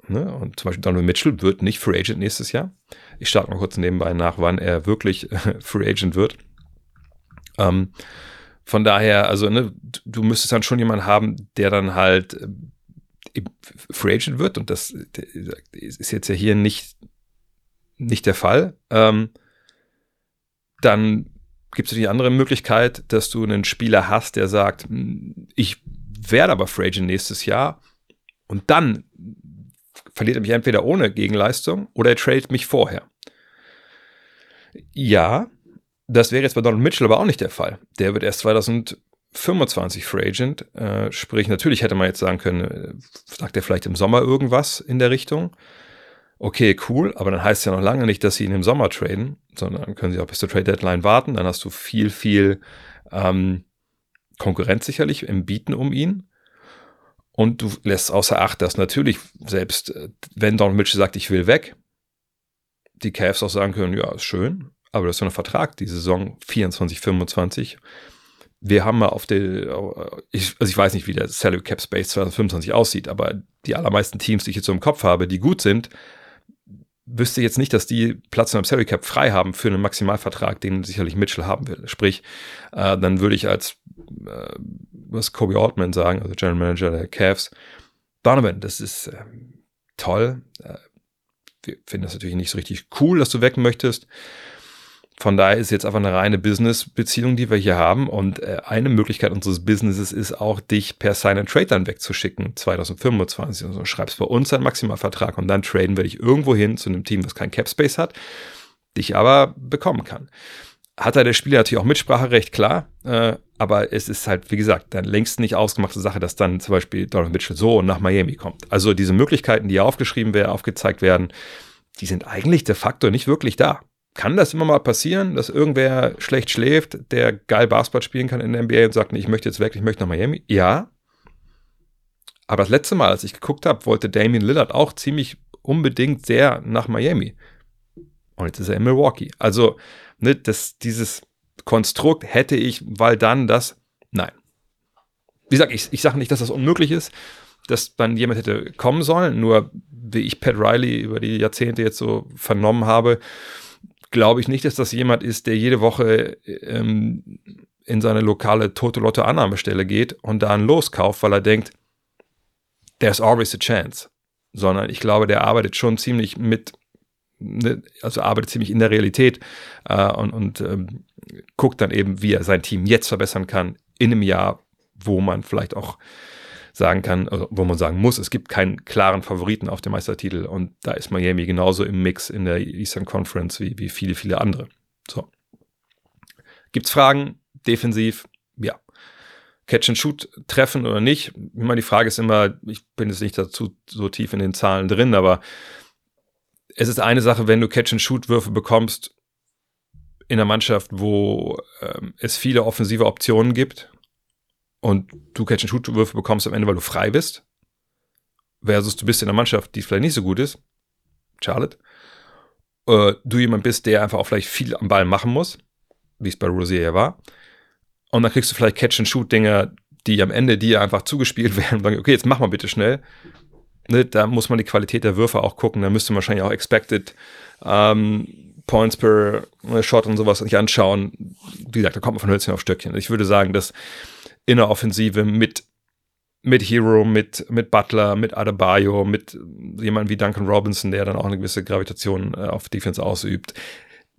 Ne? Und zum Beispiel Donald Mitchell wird nicht Free Agent nächstes Jahr. Ich starte mal kurz nebenbei nach, wann er wirklich Free Agent wird. Ähm, von daher, also ne, du müsstest dann schon jemanden haben, der dann halt äh, Free Agent wird. Und das ist jetzt ja hier nicht, nicht der Fall. Ähm, dann gibt es die andere Möglichkeit, dass du einen Spieler hast, der sagt, hm, ich werde aber Free Agent nächstes Jahr und dann verliert er mich entweder ohne Gegenleistung oder er tradet mich vorher. Ja, das wäre jetzt bei Donald Mitchell aber auch nicht der Fall. Der wird erst 2025 Free Agent, äh, sprich natürlich hätte man jetzt sagen können, äh, sagt er vielleicht im Sommer irgendwas in der Richtung okay, cool, aber dann heißt es ja noch lange nicht, dass sie ihn im Sommer traden, sondern können sie auch bis zur Trade Deadline warten. Dann hast du viel, viel ähm, Konkurrenz sicherlich im Bieten um ihn. Und du lässt außer Acht, dass natürlich, selbst äh, wenn Don Mitchell sagt, ich will weg, die Cavs auch sagen können, ja, ist schön, aber das ist so ein Vertrag, die Saison 24, 25. Wir haben mal auf der, ich, also ich weiß nicht, wie der Salary Cap Space 2025 aussieht, aber die allermeisten Teams, die ich jetzt so im Kopf habe, die gut sind, wüsste jetzt nicht, dass die Platz einem Salary Cap frei haben für einen Maximalvertrag, den sicherlich Mitchell haben will. Sprich, äh, dann würde ich als äh, was Kobe Altman sagen, also General Manager der Cavs, Donovan, das ist äh, toll. Wir finden das natürlich nicht so richtig cool, dass du weg möchtest. Von daher ist jetzt einfach eine reine Business-Beziehung, die wir hier haben. Und äh, eine Möglichkeit unseres Businesses ist auch, dich per Sign and Trade dann wegzuschicken, 2025. Also schreibst bei uns einen Maximalvertrag und dann traden wir dich irgendwo hin zu einem Team, das kein Cap Space hat, dich aber bekommen kann. Hat da der Spieler natürlich auch Mitspracherecht, klar, äh, aber es ist halt, wie gesagt, dann längst nicht ausgemachte Sache, dass dann zum Beispiel Donovan Mitchell so nach Miami kommt. Also diese Möglichkeiten, die hier aufgeschrieben werden, aufgezeigt werden, die sind eigentlich de facto nicht wirklich da kann das immer mal passieren, dass irgendwer schlecht schläft, der geil Basketball spielen kann in der NBA und sagt, nee, ich möchte jetzt weg, ich möchte nach Miami? Ja. Aber das letzte Mal, als ich geguckt habe, wollte Damian Lillard auch ziemlich unbedingt sehr nach Miami. Und jetzt ist er in Milwaukee. Also, ne, das, dieses Konstrukt hätte ich, weil dann das, nein. Wie gesagt, ich, ich sage nicht, dass das unmöglich ist, dass dann jemand hätte kommen sollen, nur wie ich Pat Riley über die Jahrzehnte jetzt so vernommen habe, glaube ich nicht, dass das jemand ist, der jede Woche ähm, in seine lokale Tote-Lotto-Annahmestelle geht und da einen loskauft, weil er denkt, there's always a chance. Sondern ich glaube, der arbeitet schon ziemlich mit, ne, also arbeitet ziemlich in der Realität äh, und, und ähm, guckt dann eben, wie er sein Team jetzt verbessern kann in einem Jahr, wo man vielleicht auch sagen kann, also wo man sagen muss, es gibt keinen klaren Favoriten auf dem Meistertitel und da ist Miami genauso im Mix in der Eastern Conference wie, wie viele, viele andere. So. Gibt's Fragen? Defensiv? Ja. Catch and Shoot treffen oder nicht? Immer die Frage ist immer, ich bin jetzt nicht dazu so tief in den Zahlen drin, aber es ist eine Sache, wenn du Catch and Shoot Würfe bekommst in einer Mannschaft, wo ähm, es viele offensive Optionen gibt und du Catch-and-Shoot-Würfe bekommst am Ende, weil du frei bist, versus du bist in einer Mannschaft, die vielleicht nicht so gut ist, Charlotte, äh, du jemand bist, der einfach auch vielleicht viel am Ball machen muss, wie es bei Rosier ja war. Und dann kriegst du vielleicht Catch-and-Shoot-Dinger, die am Ende dir einfach zugespielt werden und sagen, okay, jetzt mach mal bitte schnell. Ne, da muss man die Qualität der Würfe auch gucken. Da müsste man wahrscheinlich auch Expected ähm, Points per äh, Shot und sowas sich anschauen. Wie gesagt, da kommt man von Hölzchen auf Stöckchen. Ich würde sagen, dass in der Offensive mit mit Hero, mit, mit Butler, mit Adebayo, mit jemandem wie Duncan Robinson, der dann auch eine gewisse Gravitation äh, auf Defense ausübt,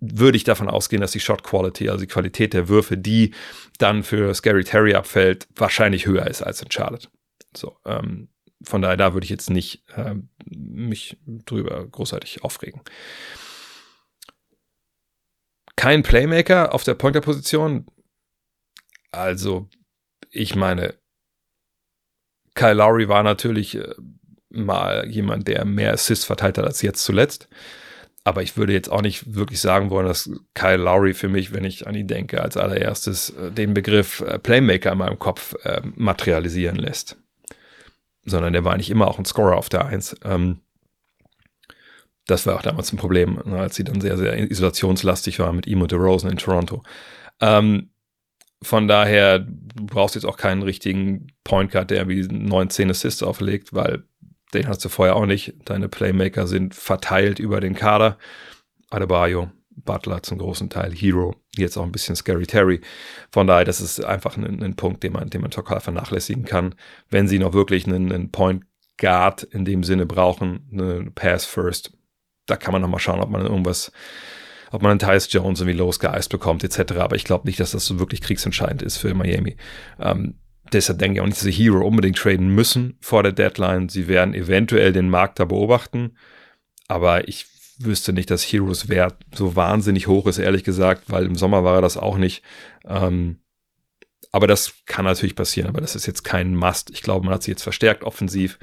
würde ich davon ausgehen, dass die Shot Quality, also die Qualität der Würfe, die dann für Scary Terry abfällt, wahrscheinlich höher ist als in Charlotte. So, ähm, von daher, da würde ich jetzt nicht äh, mich drüber großartig aufregen. Kein Playmaker auf der Pointer-Position. Also, ich meine, Kyle Lowry war natürlich äh, mal jemand, der mehr Assists verteilt hat als jetzt zuletzt. Aber ich würde jetzt auch nicht wirklich sagen wollen, dass Kyle Lowry für mich, wenn ich an ihn denke, als allererstes äh, den Begriff äh, Playmaker in meinem Kopf materialisieren lässt. Sondern der war eigentlich immer auch ein Scorer auf der Eins. Ähm, das war auch damals ein Problem, ne, als sie dann sehr, sehr isolationslastig war mit ihm und DeRozan in Toronto. Ähm, von daher, du brauchst jetzt auch keinen richtigen Point Guard, der wie 19 Assists auflegt, weil den hast du vorher auch nicht. Deine Playmaker sind verteilt über den Kader. Adebayo, Butler zum großen Teil, Hero, jetzt auch ein bisschen Scary Terry. Von daher, das ist einfach ein, ein Punkt, den man, den man total vernachlässigen kann. Wenn sie noch wirklich einen, einen Point Guard in dem Sinne brauchen, eine Pass First, da kann man noch mal schauen, ob man irgendwas ob man einen Tyus Jones irgendwie losgeeist bekommt, etc. Aber ich glaube nicht, dass das so wirklich kriegsentscheidend ist für Miami. Ähm, deshalb denke ich auch nicht, dass sie Hero unbedingt traden müssen vor der Deadline. Sie werden eventuell den Markt da beobachten, aber ich wüsste nicht, dass Heroes Wert so wahnsinnig hoch ist, ehrlich gesagt, weil im Sommer war er das auch nicht. Ähm, aber das kann natürlich passieren, aber das ist jetzt kein Must. Ich glaube, man hat sie jetzt verstärkt offensiv.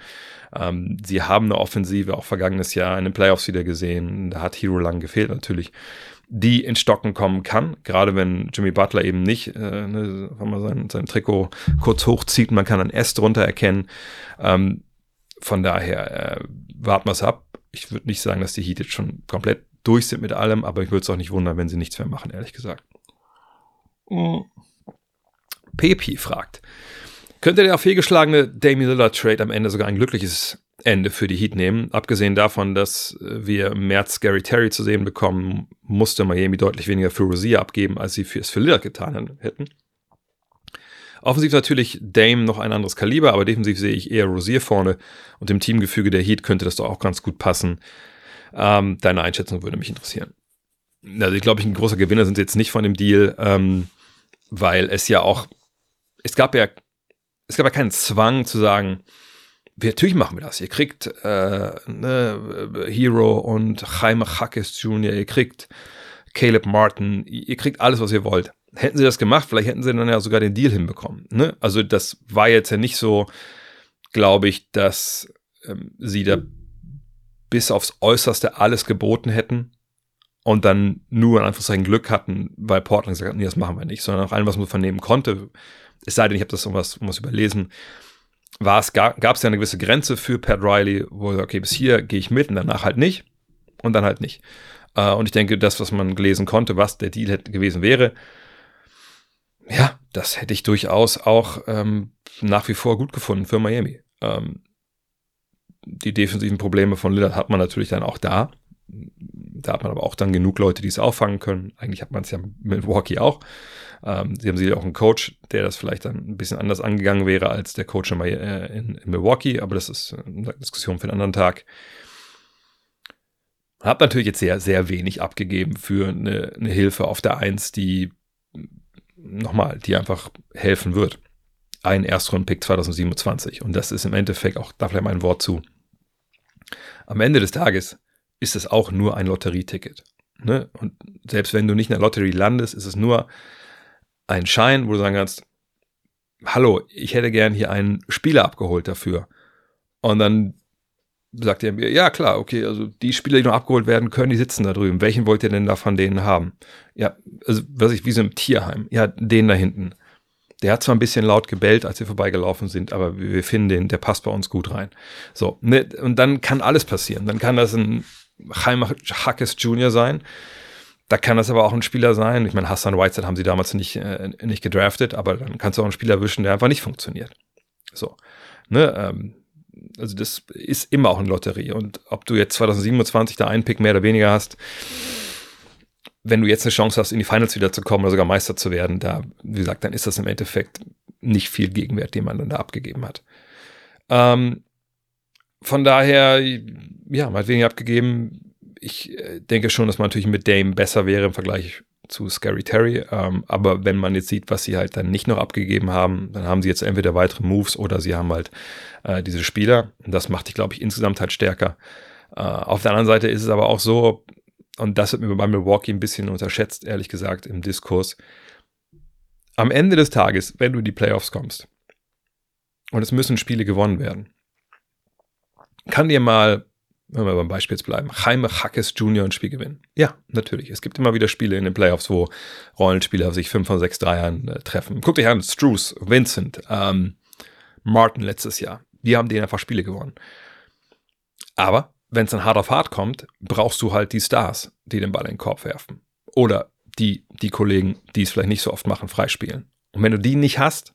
Ähm, sie haben eine Offensive auch vergangenes Jahr in den Playoffs wieder gesehen. Da hat Hero lang gefehlt natürlich, die in Stocken kommen kann. Gerade wenn Jimmy Butler eben nicht, äh, ne, wenn man sein, sein Trikot kurz hochzieht, man kann ein S drunter erkennen. Ähm, von daher äh, warten wir es ab. Ich würde nicht sagen, dass die Heat jetzt schon komplett durch sind mit allem, aber ich würde es auch nicht wundern, wenn sie nichts mehr machen, ehrlich gesagt. Mhm. Pepi fragt, könnte der fehlgeschlagene Damian Lillard Trade am Ende sogar ein glückliches Ende für die Heat nehmen? Abgesehen davon, dass wir im März Gary Terry zu sehen bekommen, musste Miami deutlich weniger für Rosier abgeben, als sie es für Lillard getan hätten. Offensiv natürlich Dame noch ein anderes Kaliber, aber defensiv sehe ich eher Rosier vorne und im Teamgefüge der Heat könnte das doch auch ganz gut passen. Ähm, deine Einschätzung würde mich interessieren. Also ich glaube, ein großer Gewinner sind sie jetzt nicht von dem Deal, ähm, weil es ja auch, es gab ja es gab ja keinen Zwang zu sagen, natürlich machen wir das. Ihr kriegt äh, ne, Hero und Jaime Hackes Jr., ihr kriegt Caleb Martin, ihr kriegt alles, was ihr wollt. Hätten sie das gemacht, vielleicht hätten sie dann ja sogar den Deal hinbekommen. Ne? Also das war jetzt ja nicht so, glaube ich, dass ähm, sie da bis aufs Äußerste alles geboten hätten und dann nur in Anführungszeichen Glück hatten, weil Portland gesagt hat, nee, das machen wir nicht, sondern auch allem, was man vernehmen konnte, es sei denn, ich habe das irgendwas, irgendwas überlesen, war es, gab es ja eine gewisse Grenze für Pat Riley, wo er okay, bis hier gehe ich mit und danach halt nicht und dann halt nicht. Äh, und ich denke, das, was man lesen konnte, was der Deal hätte gewesen wäre, ja, das hätte ich durchaus auch ähm, nach wie vor gut gefunden für Miami. Ähm, die defensiven Probleme von Lillard hat man natürlich dann auch da. Da hat man aber auch dann genug Leute, die es auffangen können. Eigentlich hat man es ja mit Milwaukee auch. Ähm, sie haben sicher auch einen Coach, der das vielleicht dann ein bisschen anders angegangen wäre als der Coach in, äh, in, in Milwaukee, aber das ist eine Diskussion für einen anderen Tag. Hab natürlich jetzt sehr, sehr wenig abgegeben für eine, eine Hilfe auf der Eins, die nochmal, die einfach helfen wird. Ein Erstrunden-Pick 2027. Und das ist im Endeffekt auch, da vielleicht mal ein Wort zu. Am Ende des Tages ist es auch nur ein Lotterieticket. Ne? Und selbst wenn du nicht in der Lotterie landest, ist es nur einen Schein, wo du sagen kannst, hallo, ich hätte gern hier einen Spieler abgeholt dafür. Und dann sagt er mir, ja klar, okay, also die Spieler, die noch abgeholt werden können, die sitzen da drüben. Welchen wollt ihr denn da von denen haben? Ja, also was ich, wie so im Tierheim. Ja, den da hinten. Der hat zwar ein bisschen laut gebellt, als wir vorbeigelaufen sind, aber wir finden den, der passt bei uns gut rein. So, ne, und dann kann alles passieren. Dann kann das ein Chaim Hackes Jr. sein. Da kann das aber auch ein Spieler sein. Ich meine, Hassan Whiteside haben sie damals nicht, äh, nicht gedraftet, aber dann kannst du auch einen Spieler wischen, der einfach nicht funktioniert. So. Ne, ähm, also das ist immer auch eine Lotterie. Und ob du jetzt 2027 da einen Pick mehr oder weniger hast, wenn du jetzt eine Chance hast, in die Finals wieder zu kommen oder sogar Meister zu werden, da, wie gesagt, dann ist das im Endeffekt nicht viel Gegenwert, den man dann da abgegeben hat. Ähm, von daher, ja, man hat abgegeben. Ich äh, denke schon, dass man natürlich mit Dame besser wäre im Vergleich zu Scary Terry. Ähm, aber wenn man jetzt sieht, was sie halt dann nicht noch abgegeben haben, dann haben sie jetzt entweder weitere Moves oder sie haben halt äh, diese Spieler. Und das macht dich, glaube ich, insgesamt halt stärker. Äh, auf der anderen Seite ist es aber auch so, und das wird mir bei Milwaukee ein bisschen unterschätzt, ehrlich gesagt, im Diskurs. Am Ende des Tages, wenn du in die Playoffs kommst, und es müssen Spiele gewonnen werden, kann dir mal wenn wir beim Beispiel jetzt bleiben, Jaime Hackes Jr. ein Spiel gewinnen. Ja, natürlich. Es gibt immer wieder Spiele in den Playoffs, wo Rollenspieler sich fünf von sechs Dreiern äh, treffen. Guck dich an, Struce, Vincent, ähm, Martin letztes Jahr. Die haben denen einfach Spiele gewonnen. Aber wenn es dann hart auf hart kommt, brauchst du halt die Stars, die den Ball in den Korb werfen. Oder die, die Kollegen, die es vielleicht nicht so oft machen, freispielen. Und wenn du die nicht hast,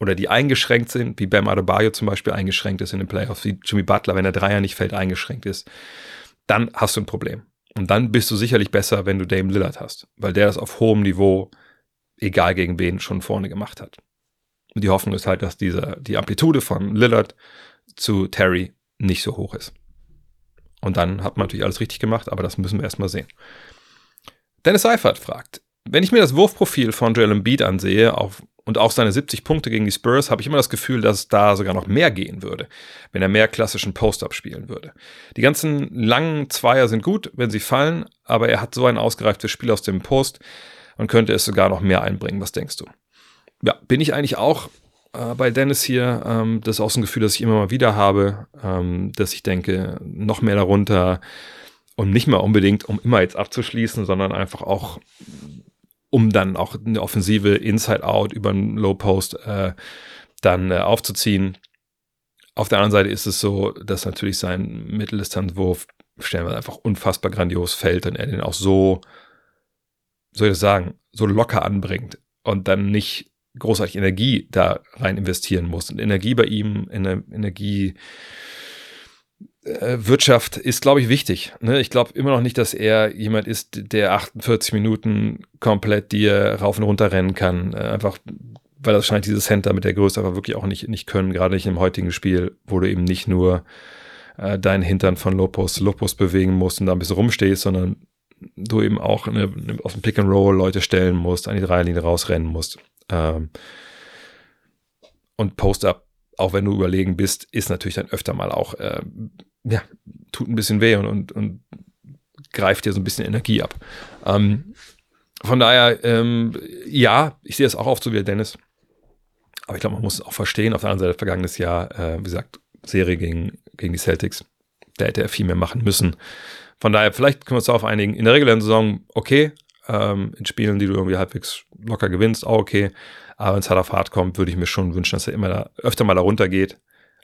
oder die eingeschränkt sind, wie Bam Adebayo zum Beispiel eingeschränkt ist in den Playoffs, wie Jimmy Butler, wenn der Dreier nicht fällt, eingeschränkt ist, dann hast du ein Problem. Und dann bist du sicherlich besser, wenn du Dame Lillard hast, weil der das auf hohem Niveau, egal gegen wen, schon vorne gemacht hat. Und die Hoffnung ist halt, dass diese, die Amplitude von Lillard zu Terry nicht so hoch ist. Und dann hat man natürlich alles richtig gemacht, aber das müssen wir erstmal sehen. Dennis Seifert fragt, wenn ich mir das Wurfprofil von Joel Embiid ansehe, auf und auch seine 70 Punkte gegen die Spurs habe ich immer das Gefühl, dass da sogar noch mehr gehen würde, wenn er mehr klassischen Post-Up spielen würde. Die ganzen langen Zweier sind gut, wenn sie fallen, aber er hat so ein ausgereiftes Spiel aus dem Post und könnte es sogar noch mehr einbringen. Was denkst du? Ja, bin ich eigentlich auch äh, bei Dennis hier. Ähm, das ist auch so ein Gefühl, das ich immer mal wieder habe, ähm, dass ich denke, noch mehr darunter und nicht mal unbedingt, um immer jetzt abzuschließen, sondern einfach auch um dann auch eine Offensive Inside-Out über einen Low-Post äh, dann äh, aufzuziehen. Auf der anderen Seite ist es so, dass natürlich sein Mitteldistanzwurf stellenweise einfach unfassbar grandios fällt und er den auch so, soll ich das sagen, so locker anbringt und dann nicht großartig Energie da rein investieren muss. Und Energie bei ihm, Energie äh, Wirtschaft ist, glaube ich, wichtig. Ne? Ich glaube immer noch nicht, dass er jemand ist, der 48 Minuten komplett dir rauf und runter rennen kann. Äh, einfach, weil das scheint diese Center mit der Größe aber wirklich auch nicht, nicht können, gerade nicht im heutigen Spiel, wo du eben nicht nur äh, deinen Hintern von Lopus, Lopus bewegen musst und da ein bisschen rumstehst, sondern du eben auch eine, auf dem Pick and Roll Leute stellen musst, an die Dreierlinie rausrennen musst. Ähm, und Post-Up, auch wenn du überlegen bist, ist natürlich dann öfter mal auch äh, ja, tut ein bisschen weh und, und, und greift dir so ein bisschen Energie ab. Ähm, von daher, ähm, ja, ich sehe es auch oft so wie Dennis. Aber ich glaube, man muss es auch verstehen. Auf der anderen Seite, vergangenes Jahr, äh, wie gesagt, Serie gegen, gegen die Celtics. Da hätte er viel mehr machen müssen. Von daher, vielleicht können wir uns darauf einigen. In der regulären Saison, okay. Ähm, in Spielen, die du irgendwie halbwegs locker gewinnst, auch okay. Aber wenn es hart kommt, würde ich mir schon wünschen, dass er immer da, öfter mal da runter geht.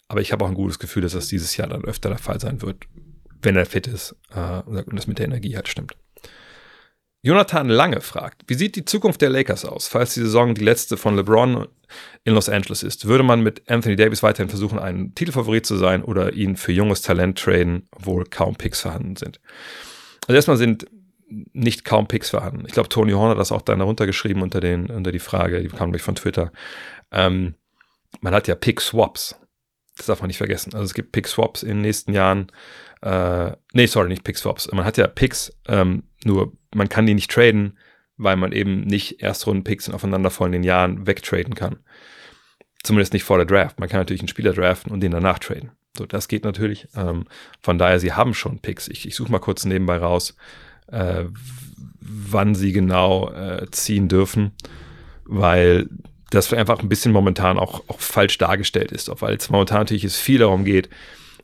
Aber ich habe auch ein gutes Gefühl, dass das dieses Jahr dann öfter der Fall sein wird, wenn er fit ist äh, und das mit der Energie halt stimmt. Jonathan Lange fragt, wie sieht die Zukunft der Lakers aus, falls die Saison die letzte von LeBron in Los Angeles ist? Würde man mit Anthony Davis weiterhin versuchen, ein Titelfavorit zu sein oder ihn für junges Talent traden, obwohl kaum Picks vorhanden sind? Also erstmal sind nicht kaum Picks vorhanden. Ich glaube, Tony Horn hat das auch dann darunter geschrieben unter, den, unter die Frage, die kam gleich von Twitter. Ähm, man hat ja Pick-Swaps. Das darf man nicht vergessen. Also es gibt Pick-Swaps in den nächsten Jahren. Äh, nee, sorry, nicht Pick-Swaps. Man hat ja Picks, ähm, nur man kann die nicht traden, weil man eben nicht Erstrunden-Picks in aufeinanderfolgenden Jahren wegtraden kann. Zumindest nicht vor der Draft. Man kann natürlich einen Spieler draften und den danach traden. So, das geht natürlich. Ähm, von daher, sie haben schon Picks. Ich, ich suche mal kurz nebenbei raus, äh, wann sie genau äh, ziehen dürfen, weil das einfach ein bisschen momentan auch, auch falsch dargestellt ist, weil es momentan natürlich es viel darum geht,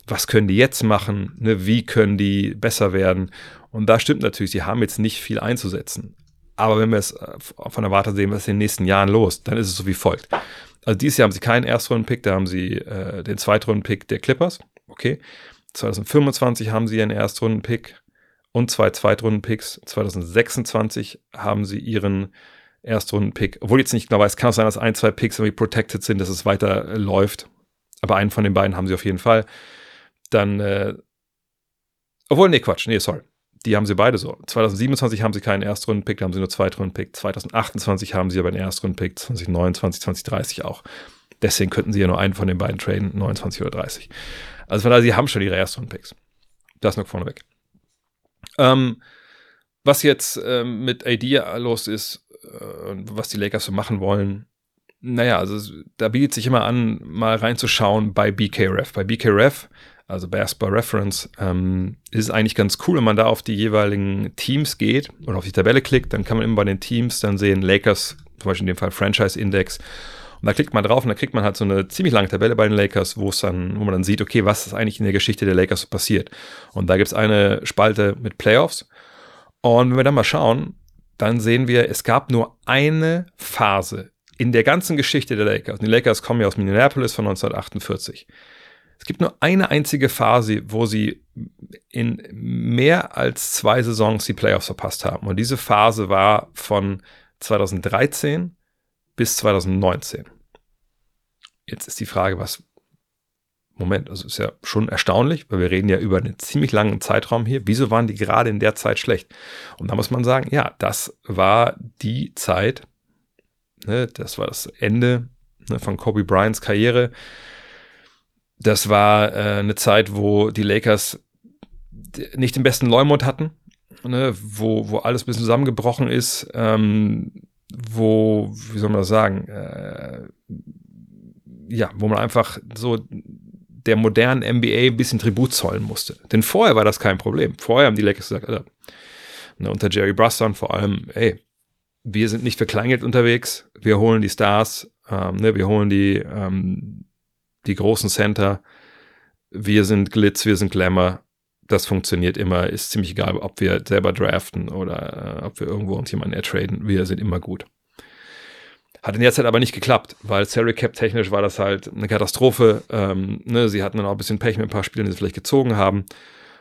was können die jetzt machen, ne, wie können die besser werden. Und da stimmt natürlich, sie haben jetzt nicht viel einzusetzen. Aber wenn wir es äh, von der Warte sehen, was in den nächsten Jahren los, dann ist es so wie folgt. Also dieses Jahr haben sie keinen Erstrunden-Pick, da haben sie äh, den Zweitrunden-Pick der Clippers. Okay. 2025 haben sie ihren Erstrunden-Pick und zwei Zweitrunden-Picks. 2026 haben sie ihren Erstrunden-Pick. Obwohl jetzt nicht genau weiß, kann auch sein, dass ein, zwei Picks irgendwie protected sind, dass es weiter läuft. Aber einen von den beiden haben sie auf jeden Fall. Dann, äh, obwohl, nee, Quatsch, nee, sorry. Die haben sie beide so. 2027 haben sie keinen Erstrunden-Pick, da haben sie nur Zweitrunden-Pick. 2028 haben sie aber einen Erstrunden-Pick, 2029, 2030 auch. Deswegen könnten sie ja nur einen von den beiden traden, 29 oder 30. Also von daher, sie haben schon ihre Erstrunden-Picks. Das noch vorneweg. Ähm, was jetzt ähm, mit AD los ist, äh, was die Lakers so machen wollen, naja, also da bietet sich immer an, mal reinzuschauen bei BKRef. Bei BKRef, also Basketball Reference, ähm, ist es eigentlich ganz cool, wenn man da auf die jeweiligen Teams geht oder auf die Tabelle klickt, dann kann man immer bei den Teams dann sehen, Lakers, zum Beispiel in dem Fall Franchise Index. Und da klickt man drauf und da kriegt man halt so eine ziemlich lange Tabelle bei den Lakers, wo es dann, wo man dann sieht, okay, was ist eigentlich in der Geschichte der Lakers so passiert. Und da gibt es eine Spalte mit Playoffs. Und wenn wir dann mal schauen, dann sehen wir, es gab nur eine Phase in der ganzen Geschichte der Lakers. Die Lakers kommen ja aus Minneapolis von 1948. Es gibt nur eine einzige Phase, wo sie in mehr als zwei Saisons die Playoffs verpasst haben. Und diese Phase war von 2013 bis 2019. Jetzt ist die Frage, was. Moment, also ist ja schon erstaunlich, weil wir reden ja über einen ziemlich langen Zeitraum hier. Wieso waren die gerade in der Zeit schlecht? Und da muss man sagen, ja, das war die Zeit, ne, das war das Ende ne, von Kobe Bryants Karriere. Das war äh, eine Zeit, wo die Lakers nicht den besten Leumund hatten, ne, wo, wo alles ein bisschen zusammengebrochen ist. Ähm, wo, wie soll man das sagen, äh, ja, wo man einfach so der modernen NBA ein bisschen Tribut zollen musste. Denn vorher war das kein Problem. Vorher haben die Lakers gesagt, Alter, ne, unter Jerry Bruston vor allem, ey, wir sind nicht für Kleingeld unterwegs, wir holen die Stars, ähm, ne, wir holen die, ähm, die großen Center, wir sind Glitz, wir sind Glamour, das funktioniert immer, ist ziemlich egal, ob wir selber draften oder äh, ob wir irgendwo uns jemanden ertraden, wir sind immer gut. Hat in der Zeit aber nicht geklappt, weil Salary Cap technisch war das halt eine Katastrophe. Ähm, ne, sie hatten dann auch ein bisschen Pech mit ein paar Spielen, die sie vielleicht gezogen haben.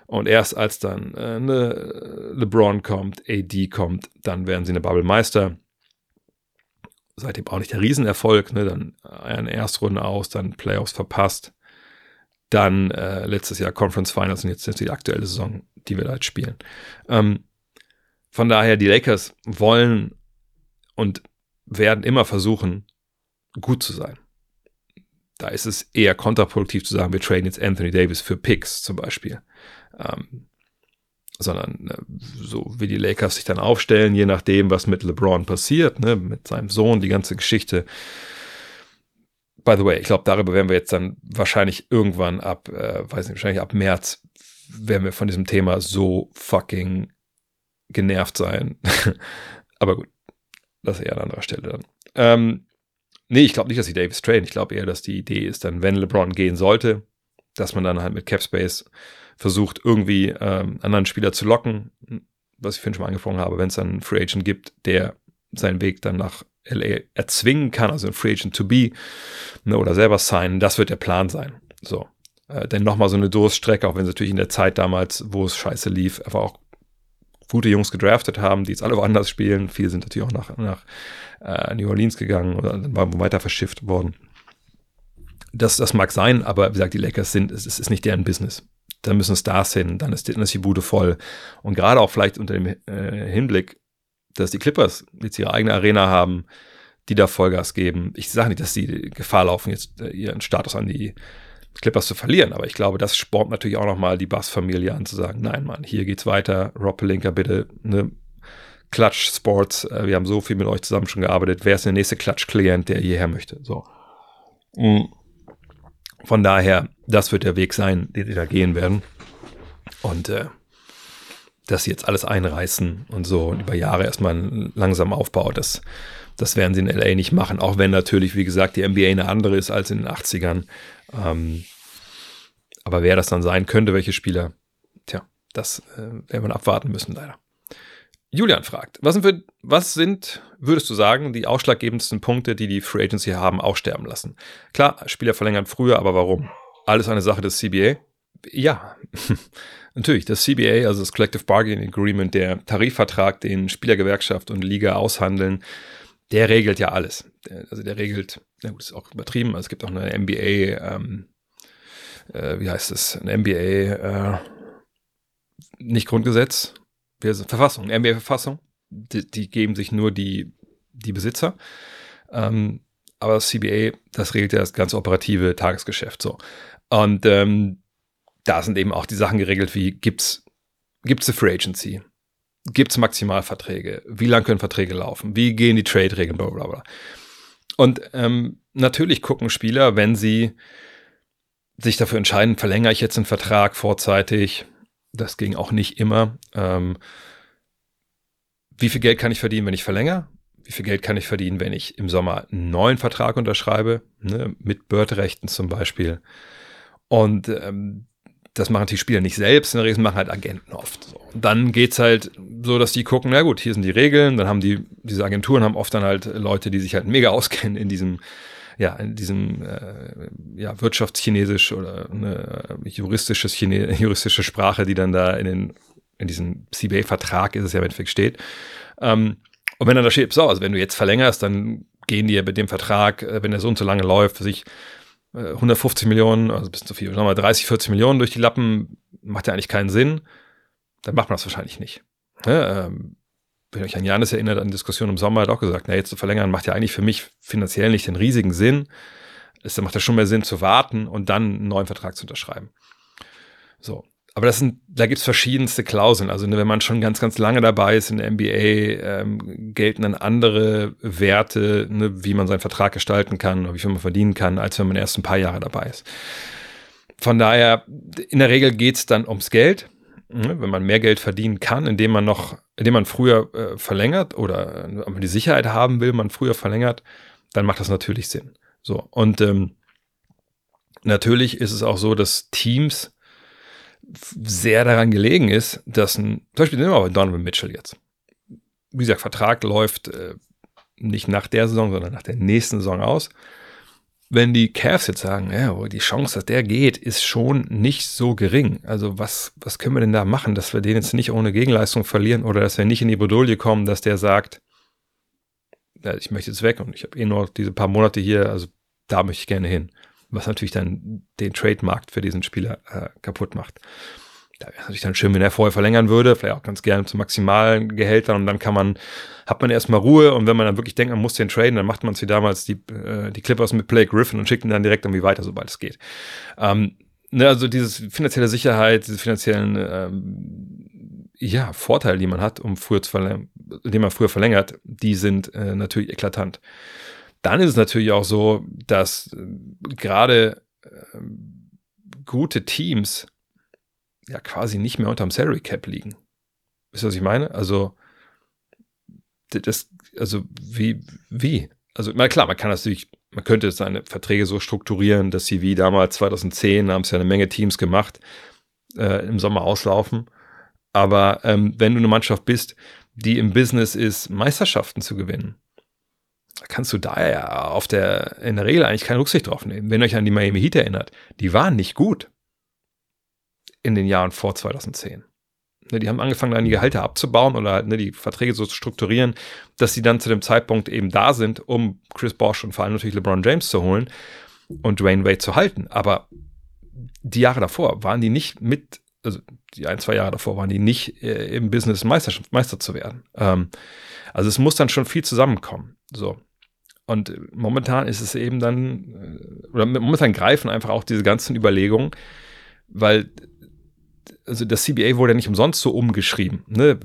Und erst als dann äh, ne, LeBron kommt, AD kommt, dann werden sie eine Bubble Meister. Seitdem auch nicht der Riesenerfolg, ne? dann eine Erstrunde aus, dann Playoffs verpasst. Dann äh, letztes Jahr Conference Finals und jetzt ist die aktuelle Saison, die wir da jetzt spielen. Ähm, von daher, die Lakers wollen und werden immer versuchen, gut zu sein. Da ist es eher kontraproduktiv zu sagen, wir traden jetzt Anthony Davis für Picks zum Beispiel. Ähm, sondern äh, so wie die Lakers sich dann aufstellen, je nachdem, was mit LeBron passiert, ne, mit seinem Sohn, die ganze Geschichte, By the way, ich glaube, darüber werden wir jetzt dann wahrscheinlich irgendwann ab, äh, weiß nicht, wahrscheinlich ab März werden wir von diesem Thema so fucking genervt sein. Aber gut, das ist eher an anderer Stelle dann. Ähm, nee, ich glaube nicht, dass sie Davis traden. Ich glaube eher, dass die Idee ist dann, wenn LeBron gehen sollte, dass man dann halt mit Capspace versucht, irgendwie ähm, anderen Spieler zu locken, was ich vorhin schon mal angesprochen habe, wenn es dann einen Free Agent gibt, der seinen Weg dann nach LA erzwingen kann, also ein Free Agent to be ne, oder selber signen, das wird der Plan sein. So. Äh, denn nochmal so eine Durststrecke, auch wenn sie natürlich in der Zeit damals, wo es scheiße lief, einfach auch gute Jungs gedraftet haben, die jetzt alle woanders spielen. Viele sind natürlich auch nach, nach äh, New Orleans gegangen oder dann waren weiter verschifft worden. Das, das mag sein, aber wie gesagt, die Lakers sind, es, es ist nicht deren Business. Da müssen Stars hin, dann ist, dann ist die Bude voll. Und gerade auch vielleicht unter dem äh, Hinblick, dass die Clippers jetzt ihre eigene Arena haben, die da Vollgas geben. Ich sage nicht, dass sie Gefahr laufen, jetzt äh, ihren Status an die Clippers zu verlieren, aber ich glaube, das spornt natürlich auch nochmal die Bass-Familie an zu sagen, nein, Mann, hier geht's weiter, Rob Pelinka, bitte, ne, Clutch Sports, äh, wir haben so viel mit euch zusammen schon gearbeitet, wer ist der nächste Clutch-Klient, der hierher möchte, so. Mhm. Von daher, das wird der Weg sein, den sie da gehen werden. Und äh, dass sie jetzt alles einreißen und so und über Jahre erstmal einen langsamen das, das werden sie in LA nicht machen, auch wenn natürlich, wie gesagt, die NBA eine andere ist als in den 80ern. Ähm, aber wer das dann sein könnte, welche Spieler, tja, das äh, werden wir abwarten müssen, leider. Julian fragt, was sind, für, was sind, würdest du sagen, die ausschlaggebendsten Punkte, die die Free Agency haben, auch sterben lassen? Klar, Spieler verlängern früher, aber warum? Alles eine Sache des CBA ja, natürlich, das CBA, also das Collective Bargaining Agreement, der Tarifvertrag, den Spielergewerkschaft und Liga aushandeln, der regelt ja alles. Also der regelt, na gut, ist auch übertrieben, also es gibt auch eine NBA, ähm, äh, wie heißt es, eine NBA, äh, nicht Grundgesetz, Verfassung, NBA-Verfassung, die, die, geben sich nur die, die Besitzer. Ähm, aber das CBA, das regelt ja das ganze operative Tagesgeschäft so. Und ähm, da sind eben auch die Sachen geregelt, wie gibt's gibt's eine Free Agency, gibt's Maximalverträge, wie lang können Verträge laufen, wie gehen die Trade-Regeln, bla bla bla. Und ähm, natürlich gucken Spieler, wenn sie sich dafür entscheiden, verlängere ich jetzt einen Vertrag vorzeitig, das ging auch nicht immer. Ähm, wie viel Geld kann ich verdienen, wenn ich verlängere? Wie viel Geld kann ich verdienen, wenn ich im Sommer einen neuen Vertrag unterschreibe, ne, mit Bird-Rechten zum Beispiel? Und ähm, das machen die Spieler nicht selbst, in der Regel machen halt Agenten oft. So. Dann geht's halt so, dass die gucken, na gut, hier sind die Regeln, dann haben die, diese Agenturen haben oft dann halt Leute, die sich halt mega auskennen in diesem, ja, in diesem äh, ja, Wirtschaftschinesisch oder eine juristisches Chine juristische Sprache, die dann da in den in diesem CBA-Vertrag ist es ja im Endeffekt steht. Ähm, und wenn dann da steht, so, also wenn du jetzt verlängerst, dann gehen dir mit dem Vertrag, äh, wenn der so und so lange läuft, sich 150 Millionen, also bis zu viel, sagen wir mal 30, 40 Millionen durch die Lappen, macht ja eigentlich keinen Sinn, dann macht man das wahrscheinlich nicht. Ja, ähm, wenn euch an Janis erinnert, an die Diskussion im Sommer, hat auch gesagt, na, jetzt zu verlängern macht ja eigentlich für mich finanziell nicht den riesigen Sinn. Es macht ja schon mehr Sinn zu warten und dann einen neuen Vertrag zu unterschreiben. So aber das sind, da gibt's verschiedenste Klauseln. Also ne, wenn man schon ganz, ganz lange dabei ist in der NBA, ähm, gelten dann andere Werte, ne, wie man seinen Vertrag gestalten kann oder wie viel man verdienen kann, als wenn man erst ein paar Jahre dabei ist. Von daher, in der Regel geht's dann ums Geld. Ne, wenn man mehr Geld verdienen kann, indem man noch, indem man früher äh, verlängert oder äh, die Sicherheit haben will, man früher verlängert, dann macht das natürlich Sinn. So, und ähm, natürlich ist es auch so, dass Teams sehr daran gelegen ist, dass ein, zum Beispiel nehmen wir mal Donovan Mitchell jetzt. Wie gesagt, Vertrag läuft äh, nicht nach der Saison, sondern nach der nächsten Saison aus. Wenn die Cavs jetzt sagen, ja, die Chance, dass der geht, ist schon nicht so gering. Also was, was können wir denn da machen, dass wir den jetzt nicht ohne Gegenleistung verlieren oder dass wir nicht in die Bredouille kommen, dass der sagt, ja, ich möchte jetzt weg und ich habe eh nur diese paar Monate hier, also da möchte ich gerne hin was natürlich dann den Trademarkt für diesen Spieler äh, kaputt macht. Da wäre es natürlich dann schön, wenn er vorher verlängern würde, vielleicht auch ganz gerne zu maximalen Gehältern und dann kann man, hat man erstmal Ruhe und wenn man dann wirklich denkt, man muss den traden, dann macht man es wie damals die, äh, die Clippers mit Blake Griffin und schickt ihn dann direkt irgendwie weiter, sobald es geht. Ähm, ne, also dieses finanzielle Sicherheit, diese finanziellen ähm, ja, Vorteile, die man hat, um früher zu verlängern, den man früher verlängert, die sind äh, natürlich eklatant. Dann ist es natürlich auch so, dass äh, gerade äh, gute Teams ja quasi nicht mehr unterm Salary Cap liegen. Wisst ihr, was ich meine? Also, das, also, wie, wie? Also, na klar, man kann natürlich, man könnte seine Verträge so strukturieren, dass sie wie damals 2010 haben es ja eine Menge Teams gemacht, äh, im Sommer auslaufen. Aber ähm, wenn du eine Mannschaft bist, die im Business ist, Meisterschaften zu gewinnen, kannst du da ja auf der, in der Regel eigentlich keine Rücksicht drauf nehmen. Wenn ihr euch an die Miami Heat erinnert, die waren nicht gut in den Jahren vor 2010. Ne, die haben angefangen, dann die Gehalte abzubauen oder halt, ne, die Verträge so zu strukturieren, dass sie dann zu dem Zeitpunkt eben da sind, um Chris Bosch und vor allem natürlich LeBron James zu holen und Dwayne Wade zu halten. Aber die Jahre davor waren die nicht mit, also die ein, zwei Jahre davor waren die nicht äh, im Business Meister, Meister zu werden. Ähm, also es muss dann schon viel zusammenkommen. So. Und momentan ist es eben dann, äh, oder momentan greifen einfach auch diese ganzen Überlegungen, weil also das CBA wurde ja nicht umsonst so umgeschrieben. Ne?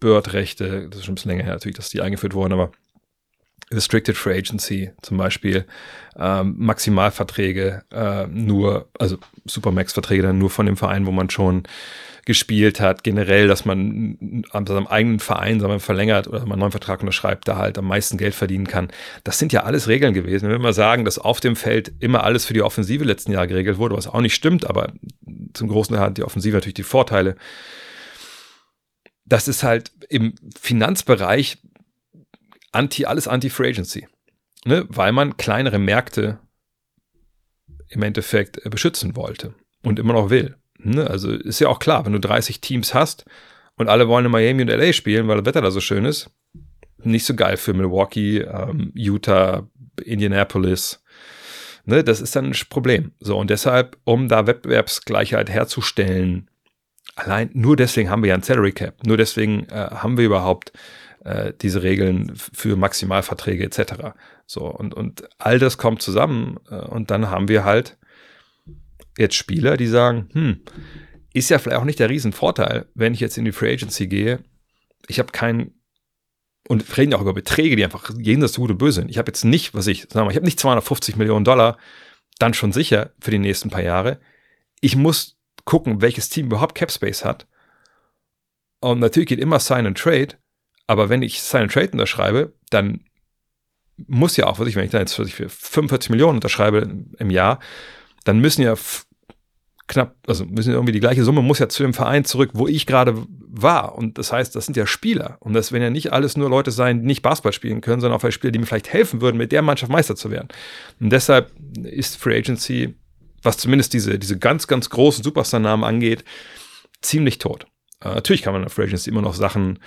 Bird-Rechte, das ist schon ein bisschen länger her natürlich, dass die eingeführt wurden, aber Restricted Free Agency zum Beispiel, ähm, Maximalverträge äh, nur, also Supermax-Verträge dann nur von dem Verein, wo man schon gespielt hat, generell, dass man an seinem eigenen Verein, sagen wir, verlängert oder man einen neuen Vertrag unterschreibt, da halt am meisten Geld verdienen kann. Das sind ja alles Regeln gewesen. Wenn wir sagen, dass auf dem Feld immer alles für die Offensive letzten Jahre geregelt wurde, was auch nicht stimmt, aber zum großen Teil hat die Offensive natürlich die Vorteile. Das ist halt im Finanzbereich anti, alles anti-Free Agency. Ne? Weil man kleinere Märkte im Endeffekt äh, beschützen wollte. und immer noch will. Ne? Also ist ja auch klar, wenn du 30 Teams hast und alle wollen in Miami und LA spielen, weil das Wetter da so schön ist, nicht so geil für Milwaukee, ähm, Utah, Indianapolis. Ne, das ist dann ein Problem. So, und deshalb, um da Wettbewerbsgleichheit herzustellen, allein nur deswegen haben wir ja ein Salary Cap. Nur deswegen äh, haben wir überhaupt äh, diese Regeln für Maximalverträge etc. So, und, und all das kommt zusammen äh, und dann haben wir halt jetzt Spieler, die sagen, hm, ist ja vielleicht auch nicht der Riesenvorteil, wenn ich jetzt in die Free Agency gehe. Ich habe keinen und reden auch über Beträge, die einfach jenseits gut und böse sind. Ich habe jetzt nicht, was ich sag mal, ich habe nicht 250 Millionen Dollar, dann schon sicher für die nächsten paar Jahre. Ich muss gucken, welches Team überhaupt Cap Space hat. Und natürlich geht immer Sign and Trade, aber wenn ich and Trade unterschreibe, dann muss ja auch, was ich, wenn ich da jetzt für 45 Millionen unterschreibe im Jahr, dann müssen ja knapp, also müssen irgendwie die gleiche Summe muss ja zu dem Verein zurück, wo ich gerade war. Und das heißt, das sind ja Spieler. Und das werden ja nicht alles nur Leute sein, die nicht Basketball spielen können, sondern auch Spieler, die mir vielleicht helfen würden, mit der Mannschaft Meister zu werden. Und deshalb ist Free Agency, was zumindest diese, diese ganz, ganz großen Superstar-Namen angeht, ziemlich tot. Äh, natürlich kann man in Free Agency immer noch Sachen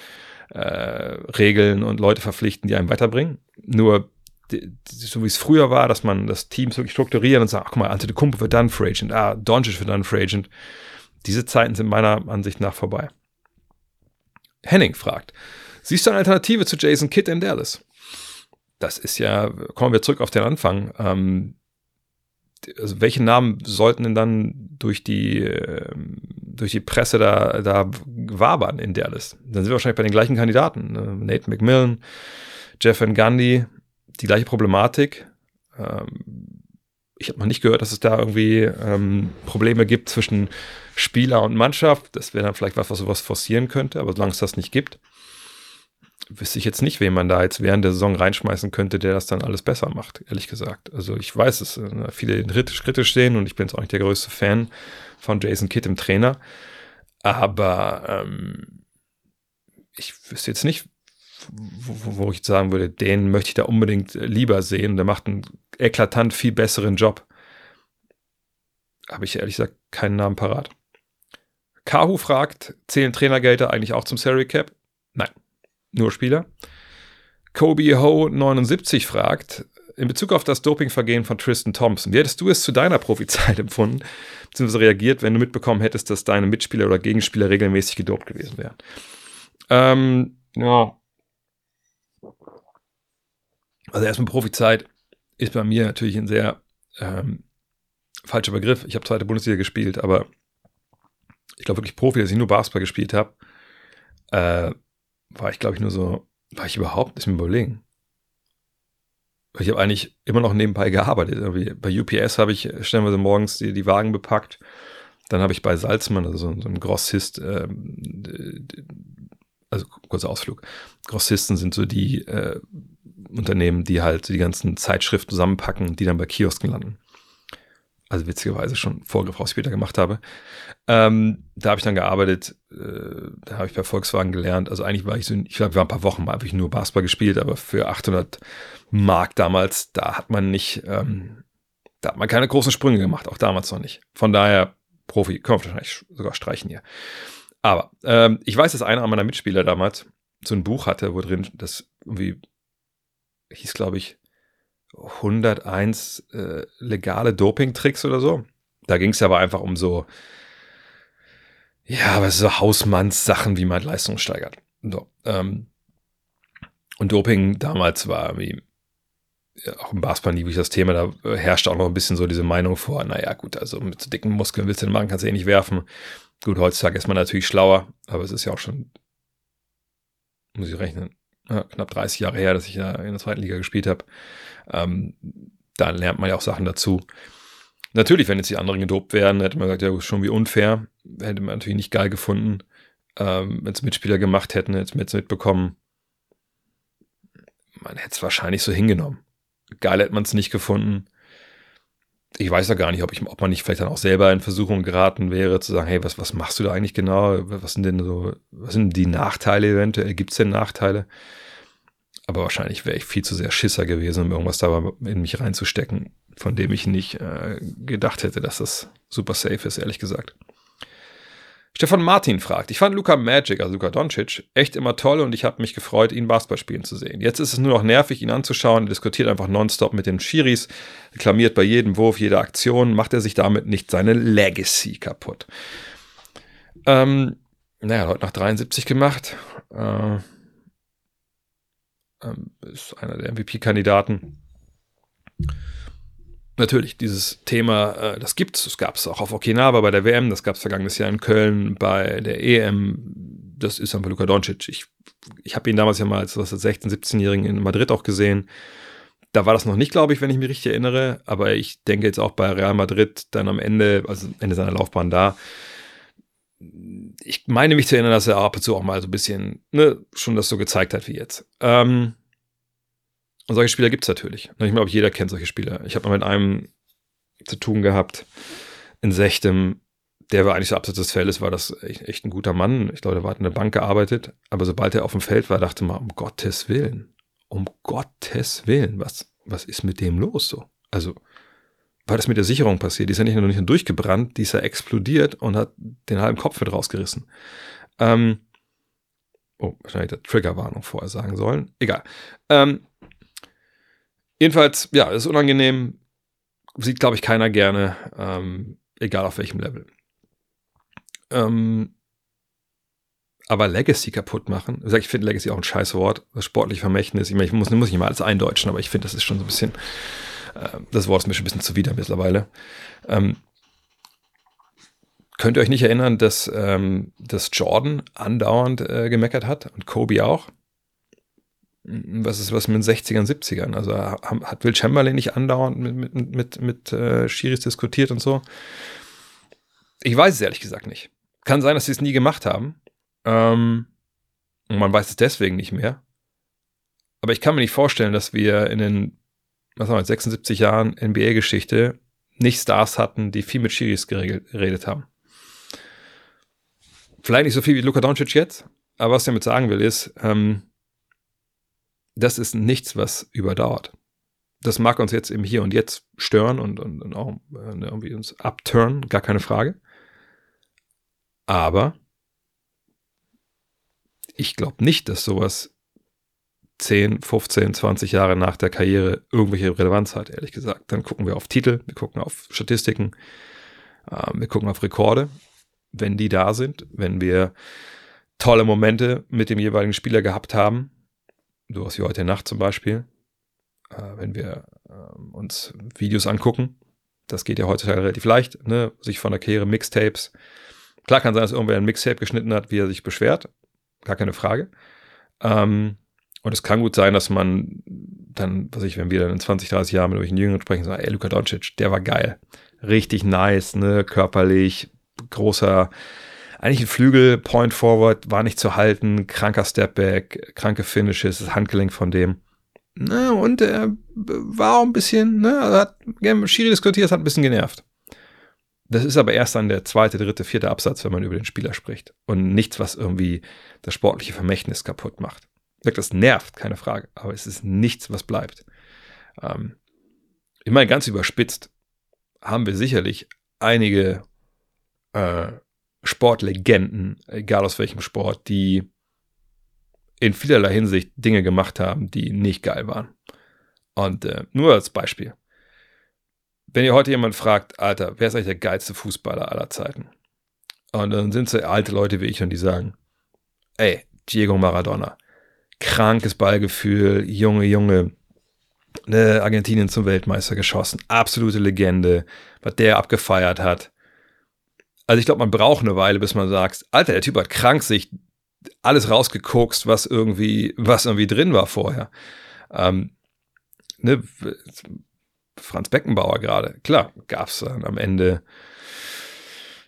äh, regeln und Leute verpflichten, die einem weiterbringen. Nur so wie es früher war, dass man das Team wirklich strukturieren und sagt, ach guck mal, Ante de Kumpo wird dann Free Agent, ah, Doncic wird dann Free Agent. Diese Zeiten sind meiner Ansicht nach vorbei. Henning fragt, siehst du eine Alternative zu Jason Kidd in Dallas? Das ist ja, kommen wir zurück auf den Anfang. Ähm, also welche Namen sollten denn dann durch die, äh, durch die Presse da, da wabern in Dallas? Dann sind wir wahrscheinlich bei den gleichen Kandidaten. Ne? Nate McMillan, Jeff Van Gundy, die gleiche Problematik. Ähm, ich habe noch nicht gehört, dass es da irgendwie ähm, Probleme gibt zwischen Spieler und Mannschaft. Das wäre dann vielleicht was, was sowas forcieren könnte, aber solange es das nicht gibt, wüsste ich jetzt nicht, wen man da jetzt während der Saison reinschmeißen könnte, der das dann alles besser macht, ehrlich gesagt. Also ich weiß es, äh, viele kritisch, kritisch sehen und ich bin jetzt auch nicht der größte Fan von Jason Kidd im Trainer. Aber ähm, ich wüsste jetzt nicht, wo, wo ich sagen würde, den möchte ich da unbedingt lieber sehen. Der macht einen eklatant viel besseren Job. Habe ich ehrlich gesagt keinen Namen parat. Kahu fragt, zählen Trainergelder eigentlich auch zum Salary Cap? Nein, nur Spieler. Kobe Ho 79 fragt, in Bezug auf das Dopingvergehen von Tristan Thompson, wie hättest du es zu deiner Profizeit empfunden, beziehungsweise reagiert, wenn du mitbekommen hättest, dass deine Mitspieler oder Gegenspieler regelmäßig gedopt gewesen wären? Ähm, ja, also erstmal Profizeit ist bei mir natürlich ein sehr ähm, falscher Begriff. Ich habe zweite Bundesliga gespielt, aber ich glaube wirklich Profi, dass ich nur Basketball gespielt habe, äh, war ich glaube ich nur so, war ich überhaupt, ist mir überlegen. Ich habe eigentlich immer noch nebenbei gearbeitet. Irgendwie bei UPS habe ich stellenweise morgens die, die Wagen bepackt. Dann habe ich bei Salzmann, also so, so ein Grossist, äh, also kurzer Ausflug. Grossisten sind so die äh, Unternehmen, die halt die ganzen Zeitschriften zusammenpacken, die dann bei Kiosken landen. Also witzigerweise schon ich später gemacht habe. Ähm, da habe ich dann gearbeitet, äh, da habe ich bei Volkswagen gelernt. Also eigentlich war ich so, ich glaube, waren ein paar Wochen mal, habe ich nur Basketball gespielt, aber für 800 Mark damals, da hat man nicht, ähm, da hat man keine großen Sprünge gemacht, auch damals noch nicht. Von daher, Profi, können wir wahrscheinlich sogar streichen hier. Aber ähm, ich weiß, dass einer meiner Mitspieler damals so ein Buch hatte, wo drin das irgendwie hieß, glaube ich, 101 äh, legale Doping-Tricks oder so. Da ging es aber einfach um so, ja, was so Hausmannssachen, wie man Leistung steigert. So, ähm, und Doping damals war wie ja, auch im Basketball nie wirklich das Thema, da herrschte auch noch ein bisschen so diese Meinung vor, naja, gut, also mit so dicken Muskeln willst du den machen, kannst du eh nicht werfen. Gut, heutzutage ist man natürlich schlauer, aber es ist ja auch schon, muss ich rechnen, ja, knapp 30 Jahre her, dass ich ja in der zweiten Liga gespielt habe. Ähm, da lernt man ja auch Sachen dazu. Natürlich, wenn jetzt die anderen gedopt werden, hätte man gesagt, ja, schon wie unfair. Hätte man natürlich nicht geil gefunden, ähm, wenn es Mitspieler gemacht hätten, hätte es mitbekommen. Man hätte es wahrscheinlich so hingenommen. Geil hätte man es nicht gefunden ich weiß ja gar nicht, ob, ich, ob man nicht vielleicht dann auch selber in Versuchung geraten wäre, zu sagen, hey, was, was machst du da eigentlich genau? Was sind denn so, was sind die Nachteile eventuell? Gibt es denn Nachteile? Aber wahrscheinlich wäre ich viel zu sehr Schisser gewesen, um irgendwas da in mich reinzustecken. von dem ich nicht äh, gedacht hätte, dass das super safe ist, ehrlich gesagt. Stefan Martin fragt, ich fand Luca Magic, also Luca Doncic, echt immer toll und ich habe mich gefreut, ihn Basketball spielen zu sehen. Jetzt ist es nur noch nervig, ihn anzuschauen. Er diskutiert einfach nonstop mit den Schiris, reklamiert bei jedem Wurf, jeder Aktion, macht er sich damit nicht seine Legacy kaputt. Ähm, naja, heute nach 73 gemacht. Äh, ähm, ist einer der MVP-Kandidaten. Natürlich, dieses Thema, äh, das gibt es. Das gab es auch auf Okinawa bei der WM, das gab es vergangenes Jahr in Köln bei der EM. Das ist einfach Luka Doncic. Ich, ich habe ihn damals ja mal als 16-, 17-Jährigen in Madrid auch gesehen. Da war das noch nicht, glaube ich, wenn ich mich richtig erinnere. Aber ich denke jetzt auch bei Real Madrid dann am Ende, also Ende seiner Laufbahn da, ich meine mich zu erinnern, dass er ab und zu auch mal so ein bisschen ne, schon das so gezeigt hat wie jetzt. Ähm, und solche Spieler gibt es natürlich. Ich glaube, jeder kennt solche Spieler. Ich habe mal mit einem zu tun gehabt in Sechtem, der war eigentlich so abseits des Feldes, war das echt, echt, ein guter Mann. Ich glaube, der war in der Bank gearbeitet. Aber sobald er auf dem Feld war, dachte man, um Gottes Willen, um Gottes Willen, was, was ist mit dem los so? Also, war das mit der Sicherung passiert? Die ist ja nicht nur nicht nur durchgebrannt, die ist ja explodiert und hat den halben Kopf mit rausgerissen. Ähm, oh, wahrscheinlich der Triggerwarnung vorher sagen sollen. Egal. Ähm, jedenfalls, ja, ist unangenehm. Sieht, glaube ich, keiner gerne, ähm, egal auf welchem Level. Ähm, aber Legacy kaputt machen. Ich finde Legacy auch ein scheiß Wort, das sportlich Vermächtnis. Ich meine, ich muss, muss nicht mal alles eindeutschen, aber ich finde, das ist schon so ein bisschen äh, das Wort ist mir schon ein bisschen zuwider mittlerweile. Ähm, könnt ihr euch nicht erinnern, dass, ähm, dass Jordan andauernd äh, gemeckert hat und Kobe auch? Was ist was mit den 60ern, 70ern? Also hat Will Chamberlain nicht andauernd mit, mit, mit, mit äh, Schiris diskutiert und so? Ich weiß es ehrlich gesagt nicht. Kann sein, dass sie es nie gemacht haben. Ähm, und man weiß es deswegen nicht mehr. Aber ich kann mir nicht vorstellen, dass wir in den was haben wir, 76 Jahren NBA-Geschichte nicht Stars hatten, die viel mit Schiris geredet haben. Vielleicht nicht so viel wie Luka Doncic jetzt, aber was ich damit sagen will, ist, ähm, das ist nichts, was überdauert. Das mag uns jetzt im Hier und Jetzt stören und, und, und auch äh, irgendwie uns abturnen, gar keine Frage. Aber ich glaube nicht, dass sowas 10, 15, 20 Jahre nach der Karriere irgendwelche Relevanz hat, ehrlich gesagt. Dann gucken wir auf Titel, wir gucken auf Statistiken, äh, wir gucken auf Rekorde, wenn die da sind, wenn wir tolle Momente mit dem jeweiligen Spieler gehabt haben, sowas wie heute Nacht zum Beispiel, äh, wenn wir äh, uns Videos angucken, das geht ja heutzutage relativ leicht, ne? sich von der Karriere Mixtapes. Klar kann sein, dass irgendwer ein Mixtape geschnitten hat, wie er sich beschwert, gar keine Frage. Ähm, und es kann gut sein, dass man dann, was ich, wenn wir dann in 20, 30 Jahren mit irgendwelchen Jüngeren sprechen, sagen, ey, Luka Doncic, der war geil. Richtig nice, ne, körperlich, großer, eigentlich ein Flügel, Point Forward, war nicht zu halten, kranker Stepback, kranke Finishes, das Handgelenk von dem. Ne, und er war auch ein bisschen, ne, also hat gerne Schiri diskutiert, hat ein bisschen genervt. Das ist aber erst dann der zweite, dritte, vierte Absatz, wenn man über den Spieler spricht. Und nichts, was irgendwie das sportliche Vermächtnis kaputt macht. Das nervt, keine Frage, aber es ist nichts, was bleibt. Ähm, ich meine, ganz überspitzt haben wir sicherlich einige äh, Sportlegenden, egal aus welchem Sport, die in vielerlei Hinsicht Dinge gemacht haben, die nicht geil waren. Und äh, nur als Beispiel. Wenn ihr heute jemand fragt, Alter, wer ist eigentlich der geilste Fußballer aller Zeiten? Und dann sind es alte Leute wie ich und die sagen, ey, Diego Maradona krankes Ballgefühl, Junge, Junge, ne, Argentinien zum Weltmeister geschossen, absolute Legende, was der abgefeiert hat. Also ich glaube, man braucht eine Weile, bis man sagt, Alter, der Typ hat krank sich alles rausgekokst, was irgendwie, was irgendwie drin war vorher. Ähm, ne, Franz Beckenbauer gerade, klar, gab es dann am Ende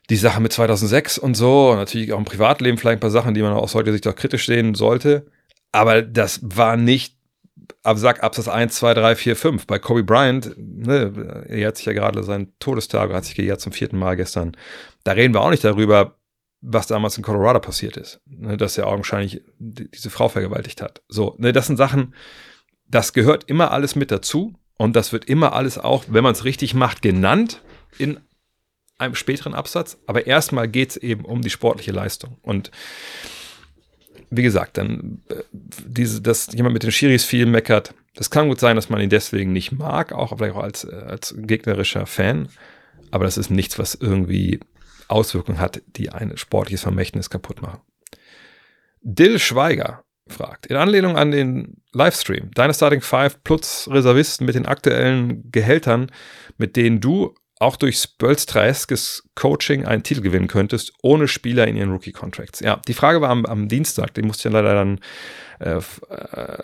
die Sache mit 2006 und so, natürlich auch im Privatleben vielleicht ein paar Sachen, die man aus heutiger Sicht auch kritisch sehen sollte. Aber das war nicht, sag Absatz 1, 2, 3, 4, 5. Bei Kobe Bryant, ne, er hat sich ja gerade seinen Todestag, hat sich gejährt zum vierten Mal gestern. Da reden wir auch nicht darüber, was damals in Colorado passiert ist. Ne, dass er augenscheinlich diese Frau vergewaltigt hat. So, ne, das sind Sachen, das gehört immer alles mit dazu. Und das wird immer alles auch, wenn man es richtig macht, genannt in einem späteren Absatz. Aber erstmal geht es eben um die sportliche Leistung. Und wie gesagt, dann, äh, diese, dass jemand mit den Schiris viel meckert, das kann gut sein, dass man ihn deswegen nicht mag, auch vielleicht auch als, äh, als gegnerischer Fan. Aber das ist nichts, was irgendwie Auswirkungen hat, die ein sportliches Vermächtnis kaputt machen. Dill Schweiger fragt, in Anlehnung an den Livestream, deine Starting Five plus Reservisten mit den aktuellen Gehältern, mit denen du auch durch Spölstraiskes Coaching einen Titel gewinnen könntest, ohne Spieler in ihren Rookie-Contracts. Ja, die Frage war am, am Dienstag, die musste ich dann leider dann, äh, äh,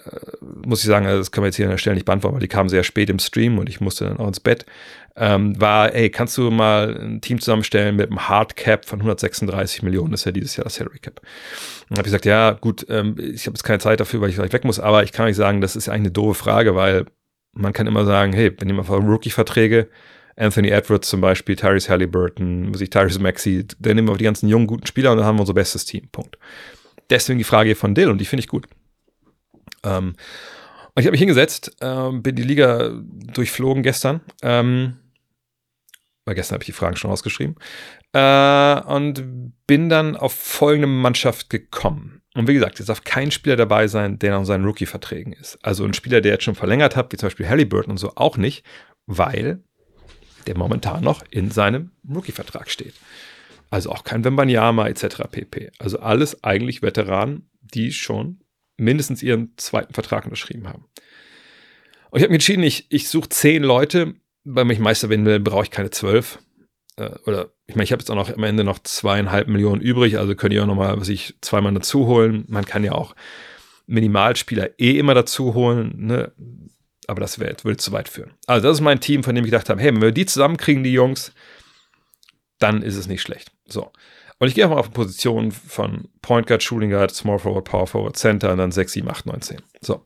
muss ich sagen, das können wir jetzt hier an der Stelle nicht beantworten, weil die kam sehr spät im Stream und ich musste dann auch ins Bett, ähm, war, ey, kannst du mal ein Team zusammenstellen mit einem Hard Cap von 136 Millionen, das ist ja dieses Jahr das Salary Cap. Dann habe ich gesagt, ja, gut, ähm, ich habe jetzt keine Zeit dafür, weil ich vielleicht weg muss, aber ich kann euch sagen, das ist eigentlich eine doofe Frage, weil man kann immer sagen, hey, wenn jemand Rookie-Verträge Anthony Edwards zum Beispiel, Tyrese Halliburton, ich Tyrese Maxey, dann nehmen wir die ganzen jungen, guten Spieler und dann haben wir unser bestes Team. Punkt. Deswegen die Frage von Dill und die finde ich gut. Ähm, und ich habe mich hingesetzt, ähm, bin die Liga durchflogen gestern. Ähm, weil gestern habe ich die Fragen schon ausgeschrieben. Äh, und bin dann auf folgende Mannschaft gekommen. Und wie gesagt, jetzt darf kein Spieler dabei sein, der noch seinen Rookie-Verträgen ist. Also ein Spieler, der jetzt schon verlängert hat, wie zum Beispiel Halliburton und so, auch nicht, weil der momentan noch in seinem Rookie-Vertrag steht. Also auch kein Wembanyama etc. pp. Also alles eigentlich Veteranen, die schon mindestens ihren zweiten Vertrag unterschrieben haben. Und ich habe mich entschieden, ich, ich suche zehn Leute, weil ich Meister werden will, brauche ich keine zwölf. Äh, oder ich meine, ich habe jetzt auch noch am Ende noch zweieinhalb Millionen übrig, also könnt ihr auch nochmal, was ich, zweimal dazu holen. Man kann ja auch Minimalspieler eh immer dazu holen. Ne? Aber das würde zu weit führen. Also, das ist mein Team, von dem ich gedacht habe, hey, wenn wir die zusammenkriegen, die Jungs, dann ist es nicht schlecht. So. Und ich gehe mal auf Positionen von Point Guard, Shooting Guard, Small Forward, Power Forward, Center und dann 6, 7, 8, 9, 10. So.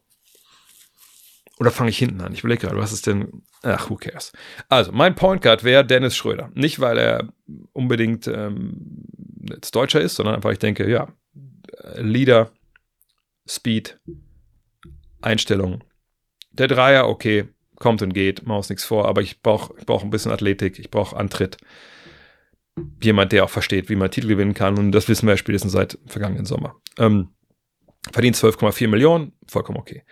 Oder fange ich hinten an? Ich überlege gerade, was ist denn. Ach, who cares? Also, mein Point Guard wäre Dennis Schröder. Nicht, weil er unbedingt ähm, jetzt Deutscher ist, sondern einfach, ich denke, ja, Leader, Speed, Einstellung, der Dreier, okay, kommt und geht, machen uns nichts vor, aber ich brauche ich brauch ein bisschen Athletik, ich brauche Antritt. Jemand, der auch versteht, wie man Titel gewinnen kann. Und das wissen wir ja spätestens seit vergangenen Sommer. Ähm, verdient 12,4 Millionen, vollkommen okay.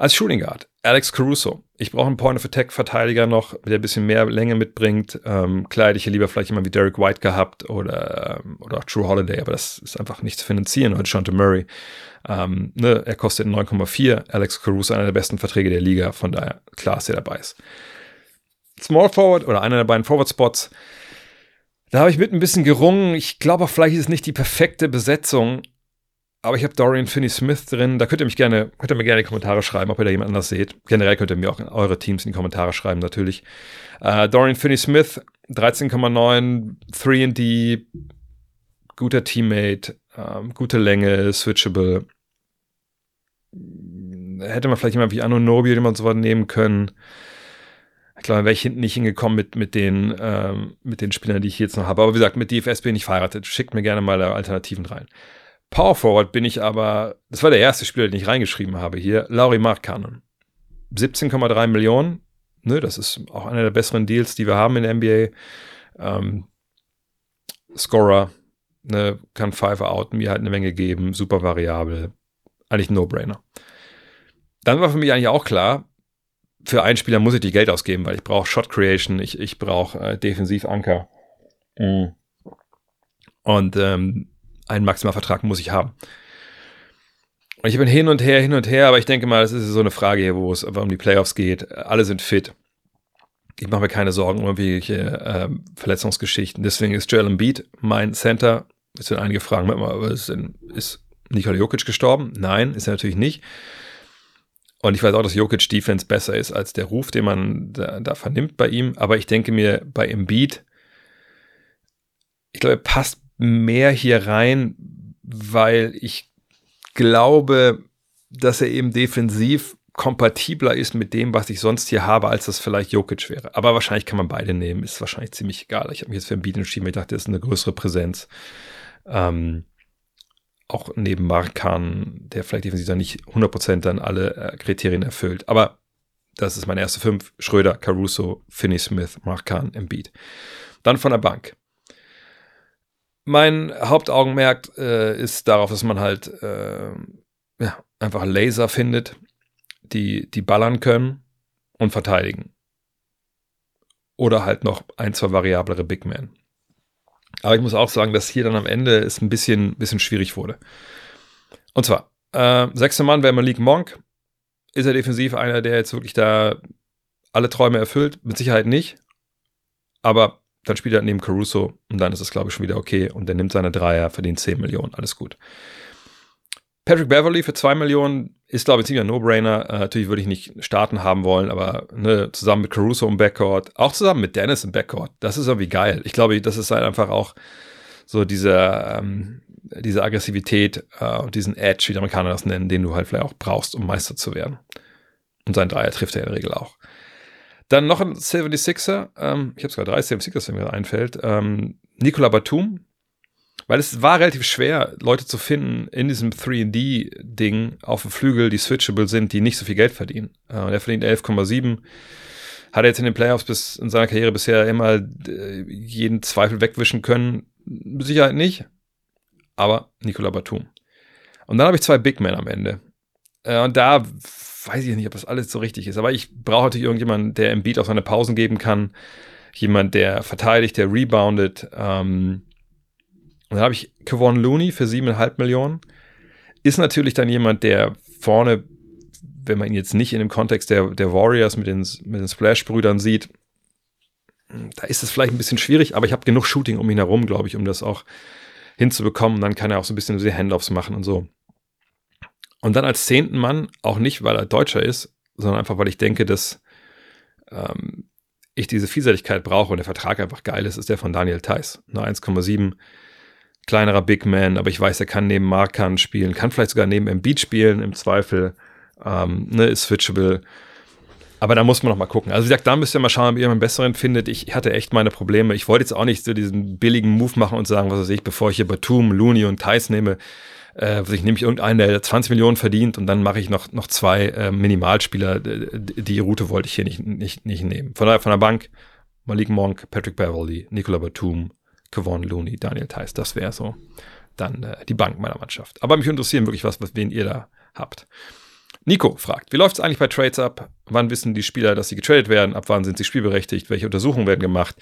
Als Shooting Guard, Alex Caruso. Ich brauche einen Point-of-Attack-Verteidiger noch, der ein bisschen mehr Länge mitbringt. Ähm, hätte ich hier lieber vielleicht jemand wie Derek White gehabt oder, ähm, oder auch True Holiday, aber das ist einfach nicht zu finanzieren. Oder Shante Murray. Ähm, ne, er kostet 9,4. Alex Caruso, einer der besten Verträge der Liga, von daher klar, dass er dabei ist. Small Forward oder einer der beiden Forward Spots. Da habe ich mit ein bisschen gerungen. Ich glaube auch, vielleicht ist es nicht die perfekte Besetzung, aber ich habe Dorian Finney-Smith drin. Da könnt ihr mich gerne, könnt ihr mir gerne in die Kommentare schreiben, ob ihr da jemand anders seht. Generell könnt ihr mir auch eure Teams in die Kommentare schreiben, natürlich. Äh, Dorian Finney-Smith, 13,9, 3D, guter Teammate, ähm, gute Länge, switchable. Hätte man vielleicht jemand wie Anunobi oder jemand so was nehmen können. Ich glaube, wäre ich hinten nicht hingekommen mit, mit, den, ähm, mit den Spielern, die ich jetzt noch habe. Aber wie gesagt, mit DFS bin ich verheiratet. Schickt mir gerne mal Alternativen rein. Power Forward bin ich aber, das war der erste Spieler, den ich reingeschrieben habe hier, Laurie Markkanen. 17,3 Millionen, ne, das ist auch einer der besseren Deals, die wir haben in der NBA. Ähm, Scorer, ne, kann Five out, mir halt eine Menge geben, super variabel, eigentlich ein No-Brainer. Dann war für mich eigentlich auch klar, für einen Spieler muss ich die Geld ausgeben, weil ich brauche Shot Creation, ich, ich brauche äh, Defensivanker. Mhm. Und ähm, einen Maximalvertrag muss ich haben. Und ich bin hin und her, hin und her, aber ich denke mal, das ist so eine Frage hier, wo es um die Playoffs geht. Alle sind fit. Ich mache mir keine Sorgen um irgendwelche äh, Verletzungsgeschichten. Deswegen ist Joel Embiid mein Center. Jetzt werden einige fragen, ist, ist Nikola Jokic gestorben? Nein, ist er natürlich nicht. Und ich weiß auch, dass Jokic Defense besser ist als der Ruf, den man da, da vernimmt bei ihm. Aber ich denke mir, bei Embiid, ich glaube, er passt mehr hier rein, weil ich glaube, dass er eben defensiv kompatibler ist mit dem, was ich sonst hier habe, als das vielleicht Jokic wäre. Aber wahrscheinlich kann man beide nehmen, ist wahrscheinlich ziemlich egal. Ich habe mich jetzt für ein Beat entschieden, ich dachte, das ist eine größere Präsenz. Ähm, auch neben Markan, der vielleicht defensiv dann nicht 100% dann alle äh, Kriterien erfüllt. Aber Das ist meine erste fünf. Schröder, Caruso, Finney Smith, Mark Kahn, Embiid. Dann von der Bank. Mein Hauptaugenmerk äh, ist darauf, dass man halt äh, ja, einfach Laser findet, die, die ballern können und verteidigen. Oder halt noch ein, zwei variablere Big Men. Aber ich muss auch sagen, dass hier dann am Ende es ein bisschen, bisschen schwierig wurde. Und zwar, äh, sechster Mann wäre Malik Monk. Ist er defensiv einer, der jetzt wirklich da alle Träume erfüllt? Mit Sicherheit nicht. Aber dann spielt er neben Caruso und dann ist es, glaube ich, schon wieder okay. Und der nimmt seine Dreier, verdient 10 Millionen, alles gut. Patrick Beverly für 2 Millionen ist, glaube ich, ziemlich ein No-Brainer. Äh, natürlich würde ich nicht starten haben wollen, aber ne, zusammen mit Caruso im Backcourt, auch zusammen mit Dennis im Backcourt, das ist irgendwie geil. Ich glaube, das ist halt einfach auch so diese, ähm, diese Aggressivität äh, und diesen Edge, wie die Amerikaner das nennen, den du halt vielleicht auch brauchst, um Meister zu werden. Und sein Dreier trifft er in der Regel auch. Dann noch ein 76er, ähm, ich habe sogar drei 76ers, wenn mir einfällt. Ähm, Nicola Batum, weil es war relativ schwer, Leute zu finden in diesem 3D-Ding auf dem Flügel, die switchable sind, die nicht so viel Geld verdienen. Äh, er verdient 11,7. Hat er jetzt in den Playoffs bis in seiner Karriere bisher immer äh, jeden Zweifel wegwischen können? Sicherheit nicht. Aber Nicola Batum. Und dann habe ich zwei Big Men am Ende. Äh, und da weiß ich nicht, ob das alles so richtig ist. Aber ich brauche natürlich irgendjemanden, der im Beat auch seine Pausen geben kann. Jemand, der verteidigt, der reboundet. Ähm, und dann habe ich Kevon Looney für 7,5 Millionen. Ist natürlich dann jemand, der vorne, wenn man ihn jetzt nicht in dem Kontext der, der Warriors mit den, mit den Splash-Brüdern sieht, da ist es vielleicht ein bisschen schwierig, aber ich habe genug Shooting um ihn herum, glaube ich, um das auch hinzubekommen. Dann kann er auch so ein bisschen diese Handoffs machen und so. Und dann als zehnten Mann, auch nicht, weil er Deutscher ist, sondern einfach, weil ich denke, dass ähm, ich diese Vielseitigkeit brauche und der Vertrag einfach geil ist, ist der von Daniel Theiss. Nur 1,7 kleinerer Big Man, aber ich weiß, er kann neben Markan spielen, kann vielleicht sogar neben Embiid spielen, im Zweifel, ähm, ne, ist switchable. Aber da muss man noch mal gucken. Also wie gesagt, da müsst ihr mal schauen, ob ihr einen besseren findet. Ich hatte echt meine Probleme. Ich wollte jetzt auch nicht so diesen billigen Move machen und sagen, was weiß ich, bevor ich hier Batum, Looney und Thais nehme, äh, ich nehme ich irgendeinen, der 20 Millionen verdient und dann mache ich noch, noch zwei äh, Minimalspieler. Die Route wollte ich hier nicht, nicht, nicht nehmen. Von daher von der Bank Malik Monk, Patrick Beverly, Nicola Batum, Kevon Looney, Daniel Theiss. Das wäre so dann äh, die Bank meiner Mannschaft. Aber mich interessieren wirklich was, was wen ihr da habt. Nico fragt, wie läuft es eigentlich bei Trades ab? Wann wissen die Spieler, dass sie getradet werden? Ab wann sind sie spielberechtigt? Welche Untersuchungen werden gemacht?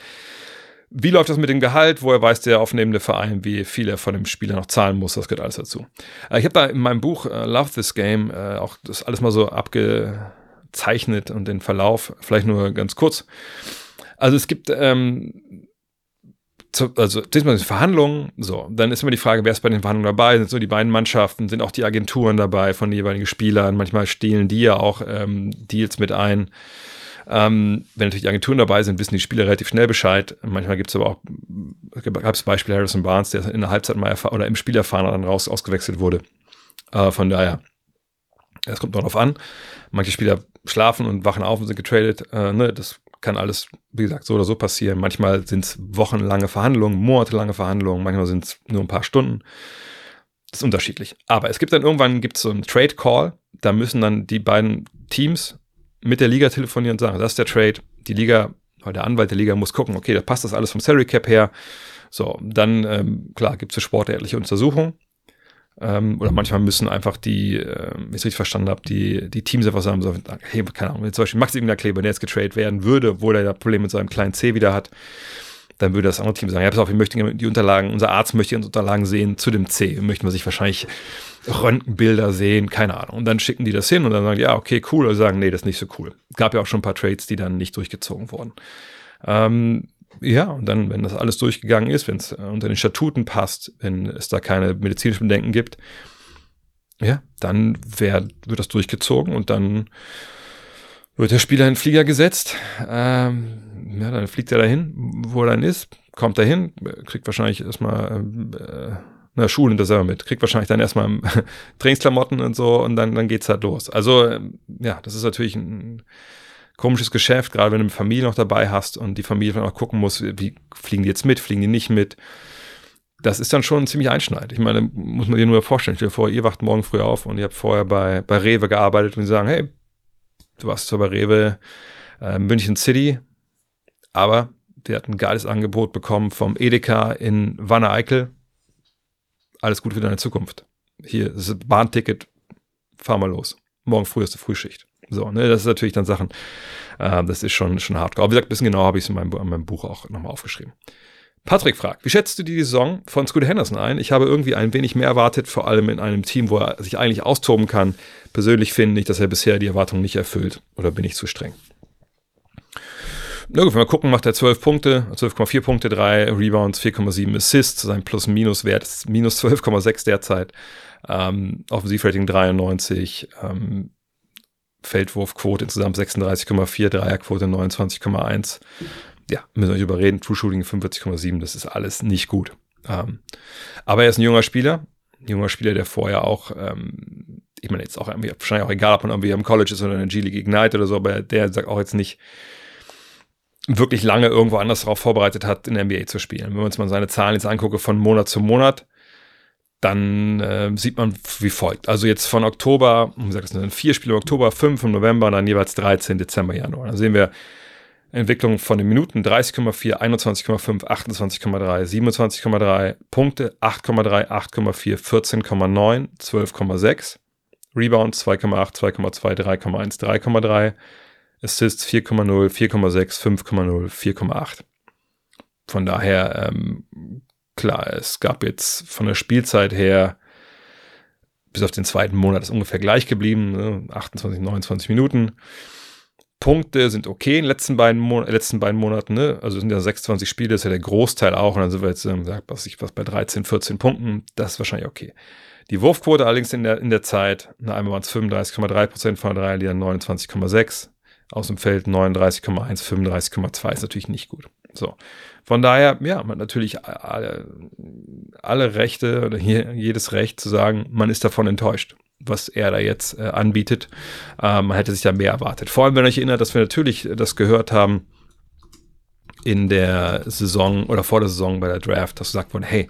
Wie läuft das mit dem Gehalt? Woher weiß der aufnehmende Verein, wie viel er von dem Spieler noch zahlen muss? Das gehört alles dazu. Äh, ich habe da in meinem Buch uh, Love This Game uh, auch das alles mal so abgezeichnet und den Verlauf vielleicht nur ganz kurz. Also es gibt ähm, zu, also diesmal Verhandlungen, so, dann ist immer die Frage, wer ist bei den Verhandlungen dabei? Sind so die beiden Mannschaften, sind auch die Agenturen dabei von den jeweiligen Spielern? Manchmal stehlen die ja auch ähm, Deals mit ein. Ähm, wenn natürlich Agenturen dabei sind, wissen die Spieler relativ schnell Bescheid. Manchmal gibt es aber auch, gab es Beispiel Harrison Barnes, der in der Halbzeit mal oder im Spiel erfahren dann raus ausgewechselt wurde. Äh, von daher, es kommt darauf an. Manche Spieler schlafen und wachen auf und sind getradet. Äh, ne, das kann alles, wie gesagt, so oder so passieren. Manchmal sind es wochenlange Verhandlungen, monatelange Verhandlungen, manchmal sind es nur ein paar Stunden. Das ist unterschiedlich. Aber es gibt dann irgendwann gibt's so einen Trade Call. Da müssen dann die beiden Teams mit der Liga telefonieren und sagen, das ist der Trade. Die Liga, weil der Anwalt der Liga muss gucken, okay, da passt das alles vom Salary Cap her. So, dann, ähm, klar, gibt es eine sportärztliche Untersuchung. Ähm, oder manchmal müssen einfach die, äh, wenn ich es richtig verstanden habe, die, die Teams einfach sagen, so, hey, keine Ahnung, wenn zum Beispiel Max Kleber, der jetzt getradet werden würde, obwohl er ja Probleme mit seinem kleinen C wieder hat, dann würde das andere Team sagen, ja, pass auf, wir möchten die Unterlagen, unser Arzt möchte die Unterlagen sehen zu dem C. Möchten wir sich wahrscheinlich Röntgenbilder sehen, keine Ahnung. Und dann schicken die das hin und dann sagen, ja, okay, cool, oder sagen, nee, das ist nicht so cool. Gab ja auch schon ein paar Trades, die dann nicht durchgezogen wurden. Ähm, ja, und dann, wenn das alles durchgegangen ist, wenn es äh, unter den Statuten passt, wenn es da keine medizinischen Bedenken gibt, ja, dann wär, wird das durchgezogen und dann wird der Spieler in den Flieger gesetzt. Ähm, ja, dann fliegt er dahin, wo er dann ist, kommt dahin, kriegt wahrscheinlich erstmal äh, na, nimmt er selber mit, kriegt wahrscheinlich dann erstmal Trainingsklamotten und so und dann, dann geht's halt los. Also, ähm, ja, das ist natürlich ein komisches Geschäft, gerade wenn du eine Familie noch dabei hast und die Familie dann auch gucken muss, wie fliegen die jetzt mit, fliegen die nicht mit. Das ist dann schon ziemlich einschneidend. Ich meine, muss man dir nur vorstellen. Stell dir vor, ihr wacht morgen früh auf und ihr habt vorher bei, bei Rewe gearbeitet und sie sagen, hey, Du warst zwar bei Rewe äh, München City, aber der hat ein geiles Angebot bekommen vom Edeka in Wanne Eickel. Alles gut für deine Zukunft. Hier, ist Bahnticket, fahr mal los. Morgen früh ist die Frühschicht. So, ne, das ist natürlich dann Sachen, äh, das ist schon, schon hardcore. Aber wie gesagt, ein bisschen genauer habe ich es in meinem, in meinem Buch auch nochmal aufgeschrieben. Patrick fragt, wie schätzt du die Saison von Scooter Henderson ein? Ich habe irgendwie ein wenig mehr erwartet, vor allem in einem Team, wo er sich eigentlich austoben kann. Persönlich finde ich, dass er bisher die Erwartungen nicht erfüllt. Oder bin ich zu streng? Na gut, wenn wir gucken, macht er 12 Punkte, 12,4 Punkte, 3 Rebounds, 4,7 Assists. Sein Plus-Minus-Wert ist minus 12,6 derzeit. Ähm, Offensivrating 93. Ähm, Feldwurfquote insgesamt 36,4, Dreierquote 29,1 ja, müssen wir nicht überreden, True Shooting 45,7, das ist alles nicht gut. Ähm, aber er ist ein junger Spieler, ein junger Spieler, der vorher auch, ähm, ich meine, jetzt auch wahrscheinlich auch egal, ob man irgendwie am College ist oder in der G-League Ignite oder so, aber der sagt auch jetzt nicht wirklich lange irgendwo anders darauf vorbereitet hat, in der NBA zu spielen. Wenn wir uns mal seine Zahlen jetzt angucken von Monat zu Monat, dann äh, sieht man wie folgt. Also jetzt von Oktober, wie gesagt, es sind vier Spiele im Oktober, fünf im November und dann jeweils 13 Dezember, Januar. Dann sehen wir Entwicklung von den Minuten 30,4, 21,5, 28,3, 27,3, Punkte 8,3, 8,4, 14,9, 12,6, Rebounds 2,8, 2,2, 3,1, 3,3, Assists 4,0, 4,6, 5,0, 4,8. Von daher, ähm, klar, es gab jetzt von der Spielzeit her bis auf den zweiten Monat ist ungefähr gleich geblieben, ne? 28, 29 Minuten. Punkte sind okay in den letzten beiden, Mon letzten beiden Monaten, ne? Also sind ja 26 Spiele, das ist ja der Großteil auch. Und dann sind wir jetzt, ähm, was ich was bei 13, 14 Punkten. Das ist wahrscheinlich okay. Die Wurfquote allerdings in der, in der Zeit, na, einmal waren es 35,3 Prozent von der Dreierlinie, 29,6. Aus dem Feld 39,1, 35,2 ist natürlich nicht gut. So. Von daher, ja, man hat natürlich alle, alle Rechte oder hier, jedes Recht zu sagen, man ist davon enttäuscht was er da jetzt äh, anbietet. Ähm, man hätte sich da mehr erwartet. Vor allem, wenn euch erinnert, dass wir natürlich das gehört haben in der Saison oder vor der Saison bei der Draft, dass gesagt wurde, hey,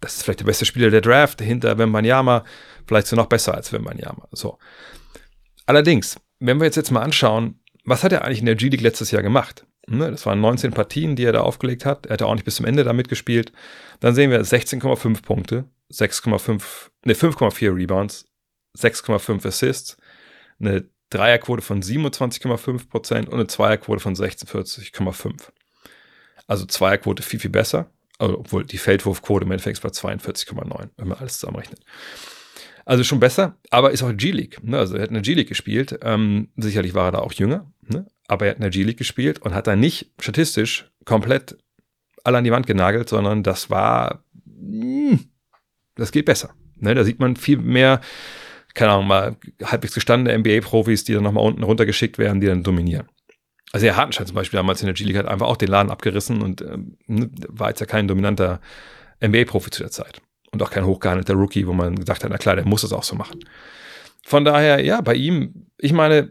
das ist vielleicht der beste Spieler der Draft, hinter Wembanyama, vielleicht so noch besser als Wembanyama. So. Allerdings, wenn wir jetzt, jetzt mal anschauen, was hat er eigentlich in der G-League letztes Jahr gemacht? Ne, das waren 19 Partien, die er da aufgelegt hat. Er hat auch nicht bis zum Ende da mitgespielt. Dann sehen wir 16,5 Punkte, 6,5, ne, 5,4 Rebounds, 6,5 Assists, eine Dreierquote von 27,5 Prozent und eine Zweierquote von 46,5. Also Zweierquote viel, viel besser, also, obwohl die Feldwurfquote im Endeffekt war 42,9, wenn man alles zusammenrechnet. Also schon besser, aber ist auch G-League. Ne? Also er hat in der G-League gespielt. Ähm, sicherlich war er da auch jünger, ne? aber er hat in der G-League gespielt und hat da nicht statistisch komplett alle an die Wand genagelt, sondern das war, mh, hm, das geht besser. Ne? Da sieht man viel mehr keine Ahnung, mal halbwegs gestandene NBA-Profis, die dann nochmal unten runtergeschickt werden, die dann dominieren. Also der Hartenstein zum Beispiel damals in der G-League hat einfach auch den Laden abgerissen und ähm, ne, war jetzt ja kein dominanter NBA-Profi zu der Zeit. Und auch kein hochgehandelter Rookie, wo man gesagt hat, na klar, der muss das auch so machen. Von daher, ja, bei ihm, ich meine,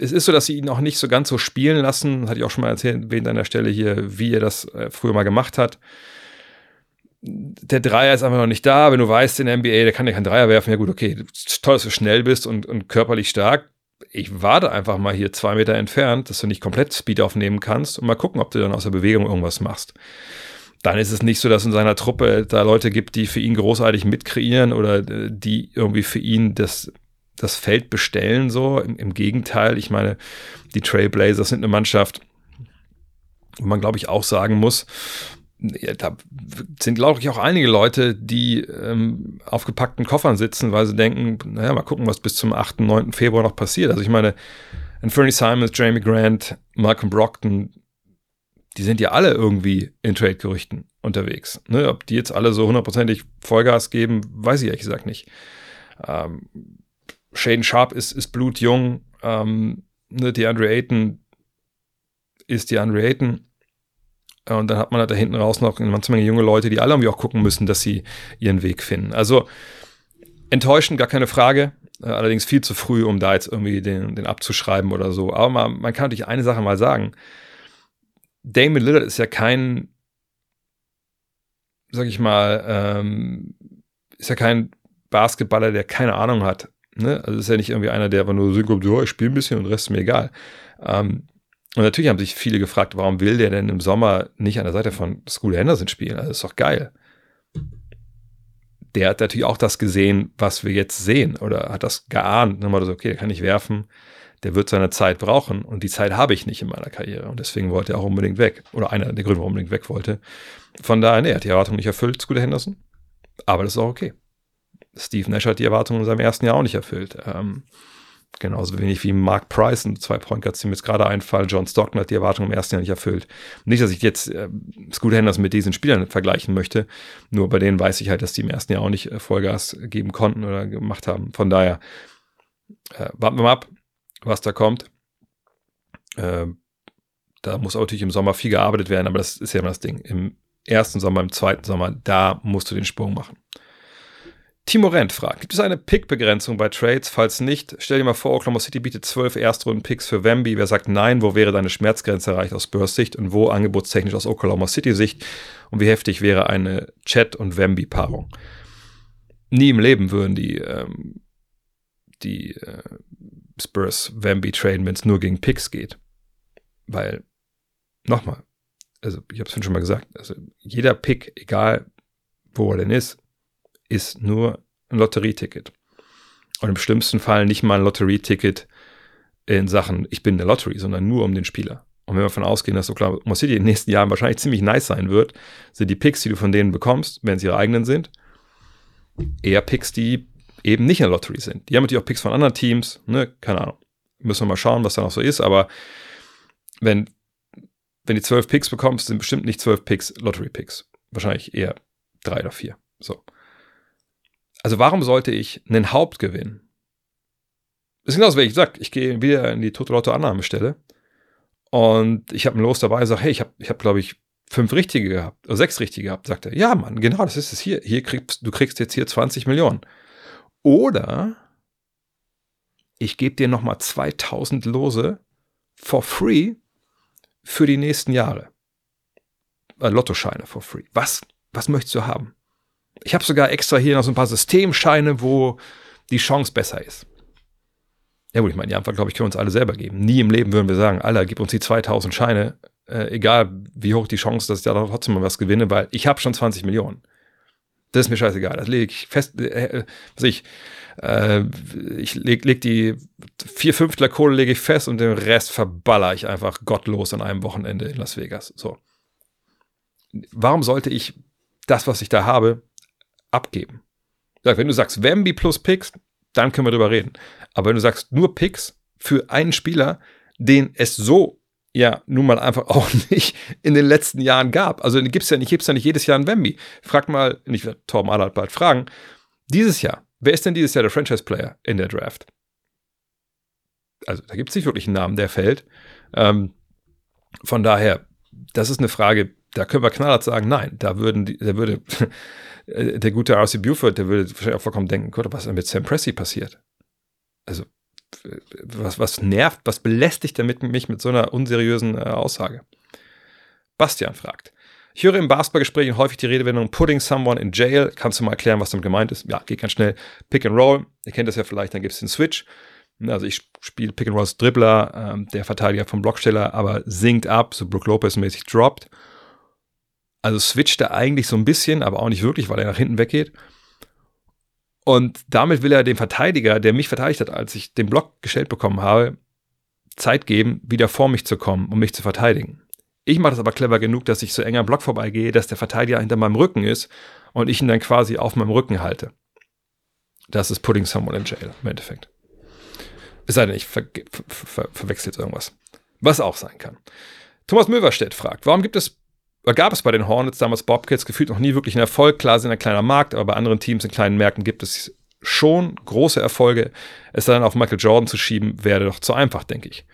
es ist so, dass sie ihn auch nicht so ganz so spielen lassen, hatte ich auch schon mal erzählt, an der Stelle hier, wie er das äh, früher mal gemacht hat der Dreier ist einfach noch nicht da. Wenn du weißt, in der NBA, der kann ja keinen Dreier werfen, ja gut, okay, toll, dass du schnell bist und, und körperlich stark. Ich warte einfach mal hier zwei Meter entfernt, dass du nicht komplett Speed aufnehmen kannst und mal gucken, ob du dann aus der Bewegung irgendwas machst. Dann ist es nicht so, dass in seiner Truppe da Leute gibt, die für ihn großartig mitkreieren oder äh, die irgendwie für ihn das, das Feld bestellen, so. Im, Im Gegenteil, ich meine, die Trailblazers sind eine Mannschaft, wo man, glaube ich, auch sagen muss, ja, da sind, glaube ich, auch einige Leute, die ähm, auf gepackten Koffern sitzen, weil sie denken, naja, mal gucken, was bis zum 8., 9. Februar noch passiert. Also ich meine, Anthony Simons, Jamie Grant, Malcolm Brockton, die sind ja alle irgendwie in Trade-Gerüchten unterwegs. Ne? Ob die jetzt alle so hundertprozentig Vollgas geben, weiß ich ehrlich gesagt nicht. Ähm, Shaden Sharp ist, ist blutjung. Ähm, ne, DeAndre Ayton ist DeAndre Ayton. Und dann hat man halt da hinten raus noch eine ganze Menge junge Leute, die alle irgendwie auch gucken müssen, dass sie ihren Weg finden. Also enttäuschend, gar keine Frage. Äh, allerdings viel zu früh, um da jetzt irgendwie den, den abzuschreiben oder so. Aber man, man kann natürlich eine Sache mal sagen. Damon Lillard ist ja kein, sag ich mal, ähm, ist ja kein Basketballer, der keine Ahnung hat Ne? Also ist ja nicht irgendwie einer, der aber nur so kommt, ich spiele ein bisschen und der Rest ist mir egal. Ähm, und natürlich haben sich viele gefragt, warum will der denn im Sommer nicht an der Seite von School Henderson spielen? Also ist doch geil. Der hat natürlich auch das gesehen, was wir jetzt sehen, oder hat das geahnt. Nochmal so, okay, der kann nicht werfen, der wird seine Zeit brauchen und die Zeit habe ich nicht in meiner Karriere und deswegen wollte er auch unbedingt weg. Oder einer der Gründe, warum er unbedingt weg wollte. Von daher, nee, er hat die Erwartung nicht erfüllt, Scooter Henderson. Aber das ist auch okay. Steve Nash hat die Erwartungen in seinem ersten Jahr auch nicht erfüllt. Ähm, genauso wenig wie Mark Price und zwei Point Guards, die mir jetzt gerade einfallen. John Stockton hat die Erwartungen im ersten Jahr nicht erfüllt. Nicht, dass ich jetzt äh, Scooter Henderson mit diesen Spielern vergleichen möchte. Nur bei denen weiß ich halt, dass die im ersten Jahr auch nicht äh, Vollgas geben konnten oder gemacht haben. Von daher äh, warten wir mal ab, was da kommt. Äh, da muss auch natürlich im Sommer viel gearbeitet werden, aber das ist ja immer das Ding. Im ersten Sommer, im zweiten Sommer, da musst du den Sprung machen. Timo Rent fragt, gibt es eine Pick-Begrenzung bei Trades? Falls nicht, stell dir mal vor, Oklahoma City bietet zwölf Erstrunden-Picks für Wemby. Wer sagt nein, wo wäre deine Schmerzgrenze erreicht aus Spurs Sicht und wo angebotstechnisch aus Oklahoma City Sicht? Und wie heftig wäre eine Chat- und Wemby-Paarung? Nie im Leben würden die, ähm, die äh, Spurs Wemby traden, wenn es nur gegen Picks geht. Weil, nochmal, also ich habe es schon mal gesagt, also jeder Pick, egal wo er denn ist, ist nur ein Lotterieticket. Und im schlimmsten Fall nicht mal ein Lotterieticket in Sachen, ich bin in der Lottery, sondern nur um den Spieler. Und wenn wir davon ausgehen, dass Oklahoma City in den nächsten Jahren wahrscheinlich ziemlich nice sein wird, sind die Picks, die du von denen bekommst, wenn sie ihre eigenen sind, eher Picks, die eben nicht in der Lottery sind. Die haben natürlich auch Picks von anderen Teams, ne, keine Ahnung. Müssen wir mal schauen, was da noch so ist, aber wenn, wenn die zwölf Picks bekommst, sind bestimmt nicht zwölf Picks Lottery-Picks. Wahrscheinlich eher drei oder vier. So. Also warum sollte ich einen Hauptgewinn? Das ist genauso, wie ich sage, ich gehe wieder in die Toto-Lotto-Annahmestelle und ich habe ein Los dabei und sage, hey, ich habe, ich hab, glaube ich, fünf richtige gehabt, oder sechs richtige gehabt. Sagt er, ja, Mann, genau, das ist es hier. Hier kriegst du kriegst jetzt hier 20 Millionen. Oder ich gebe dir nochmal 2000 Lose for free für die nächsten Jahre. Äh, Lottoscheine for free. Was, was möchtest du haben? Ich habe sogar extra hier noch so ein paar Systemscheine, wo die Chance besser ist. Ja gut, ich meine, die Antwort, glaube ich, können wir uns alle selber geben. Nie im Leben würden wir sagen, Alter, gib uns die 2000 Scheine, äh, egal wie hoch die Chance, dass ich da trotzdem mal was gewinne, weil ich habe schon 20 Millionen. Das ist mir scheißegal. Das lege ich fest, äh, äh, was ich, äh, ich leg, leg die vier Fünftler Kohle lege ich fest und den Rest verballer ich einfach gottlos an einem Wochenende in Las Vegas. So. Warum sollte ich das, was ich da habe, abgeben. Wenn du sagst Wemby plus Picks, dann können wir drüber reden. Aber wenn du sagst nur Picks für einen Spieler, den es so ja nun mal einfach auch nicht in den letzten Jahren gab. Also gibt es ja nicht, gibt's ja nicht jedes Jahr einen Wemby. Frag mal, ich werde Torben Allard bald fragen, dieses Jahr, wer ist denn dieses Jahr der Franchise-Player in der Draft? Also da gibt es nicht wirklich einen Namen, der fällt. Ähm, von daher, das ist eine Frage, da können wir knallhart sagen, nein, da würden die, da würde äh, der gute R.C. Buford, der würde wahrscheinlich auch vollkommen denken, Gott, was ist mit Sam Pressey passiert? Also, was, was nervt, was belästigt damit mich mit so einer unseriösen äh, Aussage? Bastian fragt. Ich höre im Basketballgesprächen häufig die Redewendung putting someone in jail. Kannst du mal erklären, was damit gemeint ist? Ja, geht ganz schnell. Pick and Roll. Ihr kennt das ja vielleicht, dann gibt es den Switch. Also ich spiele Pick and Roll als Dribbler, ähm, der Verteidiger vom Blocksteller, aber sinkt ab, so Brook Lopez mäßig droppt. Also switcht er eigentlich so ein bisschen, aber auch nicht wirklich, weil er nach hinten weggeht. Und damit will er dem Verteidiger, der mich verteidigt hat, als ich den Block gestellt bekommen habe, Zeit geben, wieder vor mich zu kommen, um mich zu verteidigen. Ich mache das aber clever genug, dass ich so eng am Block vorbeigehe, dass der Verteidiger hinter meinem Rücken ist und ich ihn dann quasi auf meinem Rücken halte. Das ist putting someone in jail im Endeffekt. Es sei denn, ich ver ver ver verwechselt irgendwas. Was auch sein kann. Thomas Möverstedt fragt, warum gibt es gab es bei den Hornets damals Bobcats gefühlt noch nie wirklich einen Erfolg. Klar sind ein kleiner Markt, aber bei anderen Teams in kleinen Märkten gibt es schon große Erfolge. Es dann auf Michael Jordan zu schieben, wäre doch zu einfach, denke ich.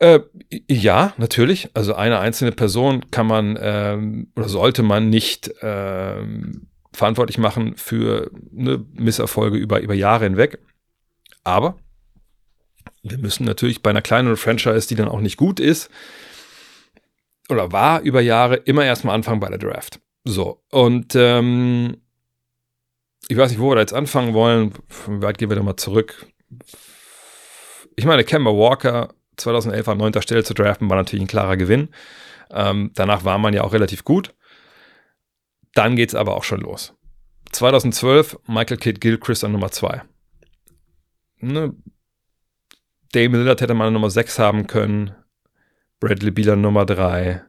Äh, ja, natürlich. Also eine einzelne Person kann man ähm, oder sollte man nicht ähm, verantwortlich machen für ne, Misserfolge über, über Jahre hinweg. Aber wir müssen natürlich bei einer kleineren Franchise, die dann auch nicht gut ist, oder war über Jahre immer erstmal anfangen bei der Draft. So, und ähm, ich weiß nicht, wo wir da jetzt anfangen wollen. Wie weit gehen wir da mal zurück? Ich meine, Kemba Walker 2011 an neunter Stelle zu draften war natürlich ein klarer Gewinn. Ähm, danach war man ja auch relativ gut. Dann geht es aber auch schon los. 2012 Michael Kidd Gilchrist an Nummer 2. Ne? Dame Lillard hätte man an Nummer 6 haben können. Bradley Beal an Nummer 3.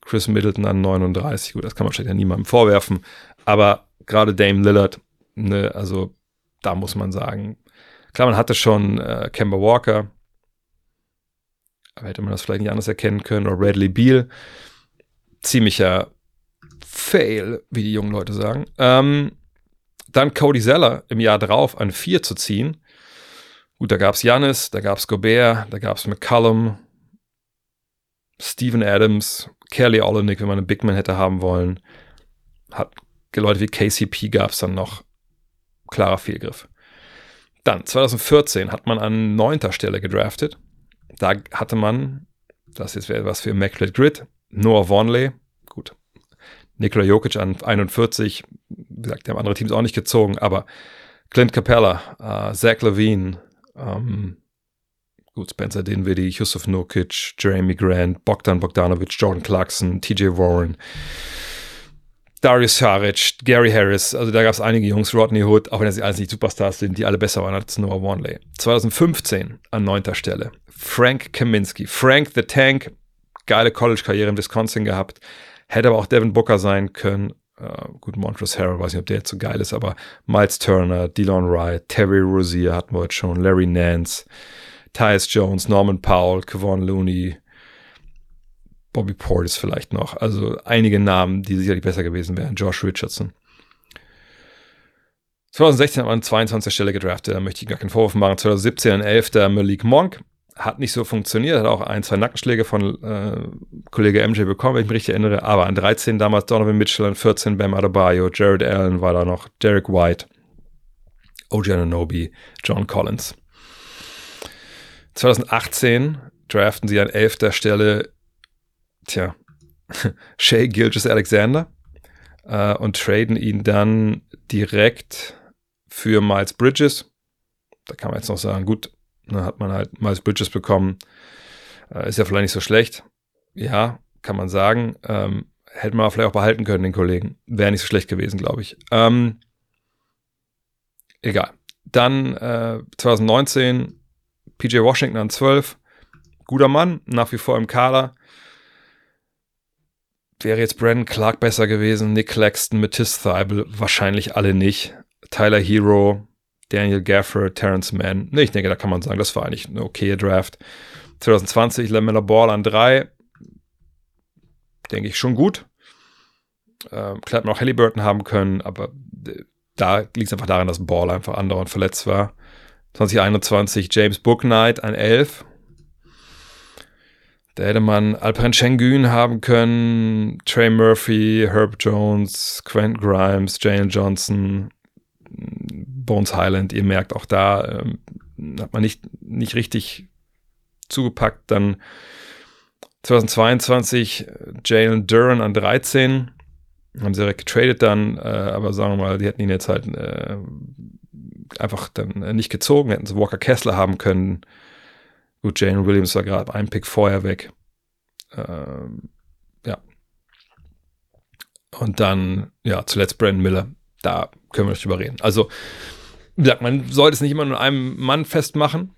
Chris Middleton an 39. Gut, das kann man wahrscheinlich ja niemandem vorwerfen. Aber gerade Dame Lillard, ne, also da muss man sagen, klar, man hatte schon äh, Kemba Walker, aber hätte man das vielleicht nicht anders erkennen können, oder Bradley Beal. Ziemlicher Fail, wie die jungen Leute sagen. Ähm, dann Cody Zeller im Jahr drauf an 4 zu ziehen. Gut, da gab es Janis, da gab es Gobert, da gab es McCallum, Steven Adams, Kelly Olenek, wenn man einen Big Man hätte haben wollen. Hat Leute wie KCP gab es dann noch. Klarer Fehlgriff. Dann, 2014 hat man an neunter Stelle gedraftet. Da hatte man, das ist was für Immaculate Grid, Noah Vonley, gut. Nikola Jokic an 41, wie gesagt, die haben andere Teams auch nicht gezogen, aber Clint Capella, äh, Zach Levine, ähm, gut, Spencer Dinwiddie, Yusuf Nurkic, Jeremy Grant, Bogdan Bogdanovic, Jordan Clarkson, TJ Warren, Darius Saric, Gary Harris, also da gab es einige Jungs, Rodney Hood, auch wenn das alles nicht Superstars sind, die alle besser waren als Noah Wanley. 2015 an neunter Stelle. Frank Kaminsky. Frank the Tank, geile College-Karriere in Wisconsin gehabt. Hätte aber auch Devin Booker sein können. Uh, gut, Montrezl Harrell, weiß nicht, ob der jetzt so geil ist, aber Miles Turner, Delon Wright, Terry Rozier hatten wir heute schon, Larry Nance, Tyus Jones, Norman Powell, Kevon Looney, Bobby Portis vielleicht noch. Also einige Namen, die sicherlich besser gewesen wären. Josh Richardson. 2016 hat man an 22. Stelle gedraftet, da möchte ich gar keinen Vorwurf machen. 2017 an 11. Malik Monk. Hat nicht so funktioniert, hat auch ein, zwei Nackenschläge von äh, Kollege MJ bekommen, wenn ich mich richtig erinnere. Aber an 13 damals Donovan Mitchell, an 14 Bam Adebayo, Jared Allen war da noch, Derek White, OJ Ananobi, John Collins. 2018 draften sie an 11. Stelle tja, Shay Gilgis Alexander äh, und traden ihn dann direkt für Miles Bridges. Da kann man jetzt noch sagen, gut, dann hat man halt Miles Bridges bekommen. Äh, ist ja vielleicht nicht so schlecht. Ja, kann man sagen. Ähm, hätte man vielleicht auch behalten können, den Kollegen. Wäre nicht so schlecht gewesen, glaube ich. Ähm, egal. Dann äh, 2019 PJ Washington an 12. Guter Mann, nach wie vor im Kader wäre jetzt Brandon Clark besser gewesen, Nick Claxton, Matisse Thibel, wahrscheinlich alle nicht. Tyler Hero, Daniel Gafford, Terrence Mann. Ne, ich denke, da kann man sagen, das war eigentlich eine okaye Draft. 2020 Lamella Ball an drei. Denke ich schon gut. Ähm, klar, hätte man auch Halliburton haben können, aber da liegt es einfach daran, dass Ball einfach andauernd verletzt war. 2021 James Booknight an 11. Da hätte man Alperen Schengen haben können, Trey Murphy, Herb Jones, Quentin Grimes, Jalen Johnson, Bones Highland. Ihr merkt, auch da ähm, hat man nicht, nicht richtig zugepackt. Dann 2022 Jalen Duran an 13. Haben sie direkt getradet dann, äh, aber sagen wir mal, die hätten ihn jetzt halt äh, einfach dann äh, nicht gezogen, hätten sie Walker Kessler haben können. Gut, Jane Williams war gerade ein Pick vorher weg. Ähm, ja. Und dann, ja, zuletzt Brandon Miller. Da können wir nicht drüber reden. Also, wie gesagt, man sollte es nicht immer nur einem Mann festmachen.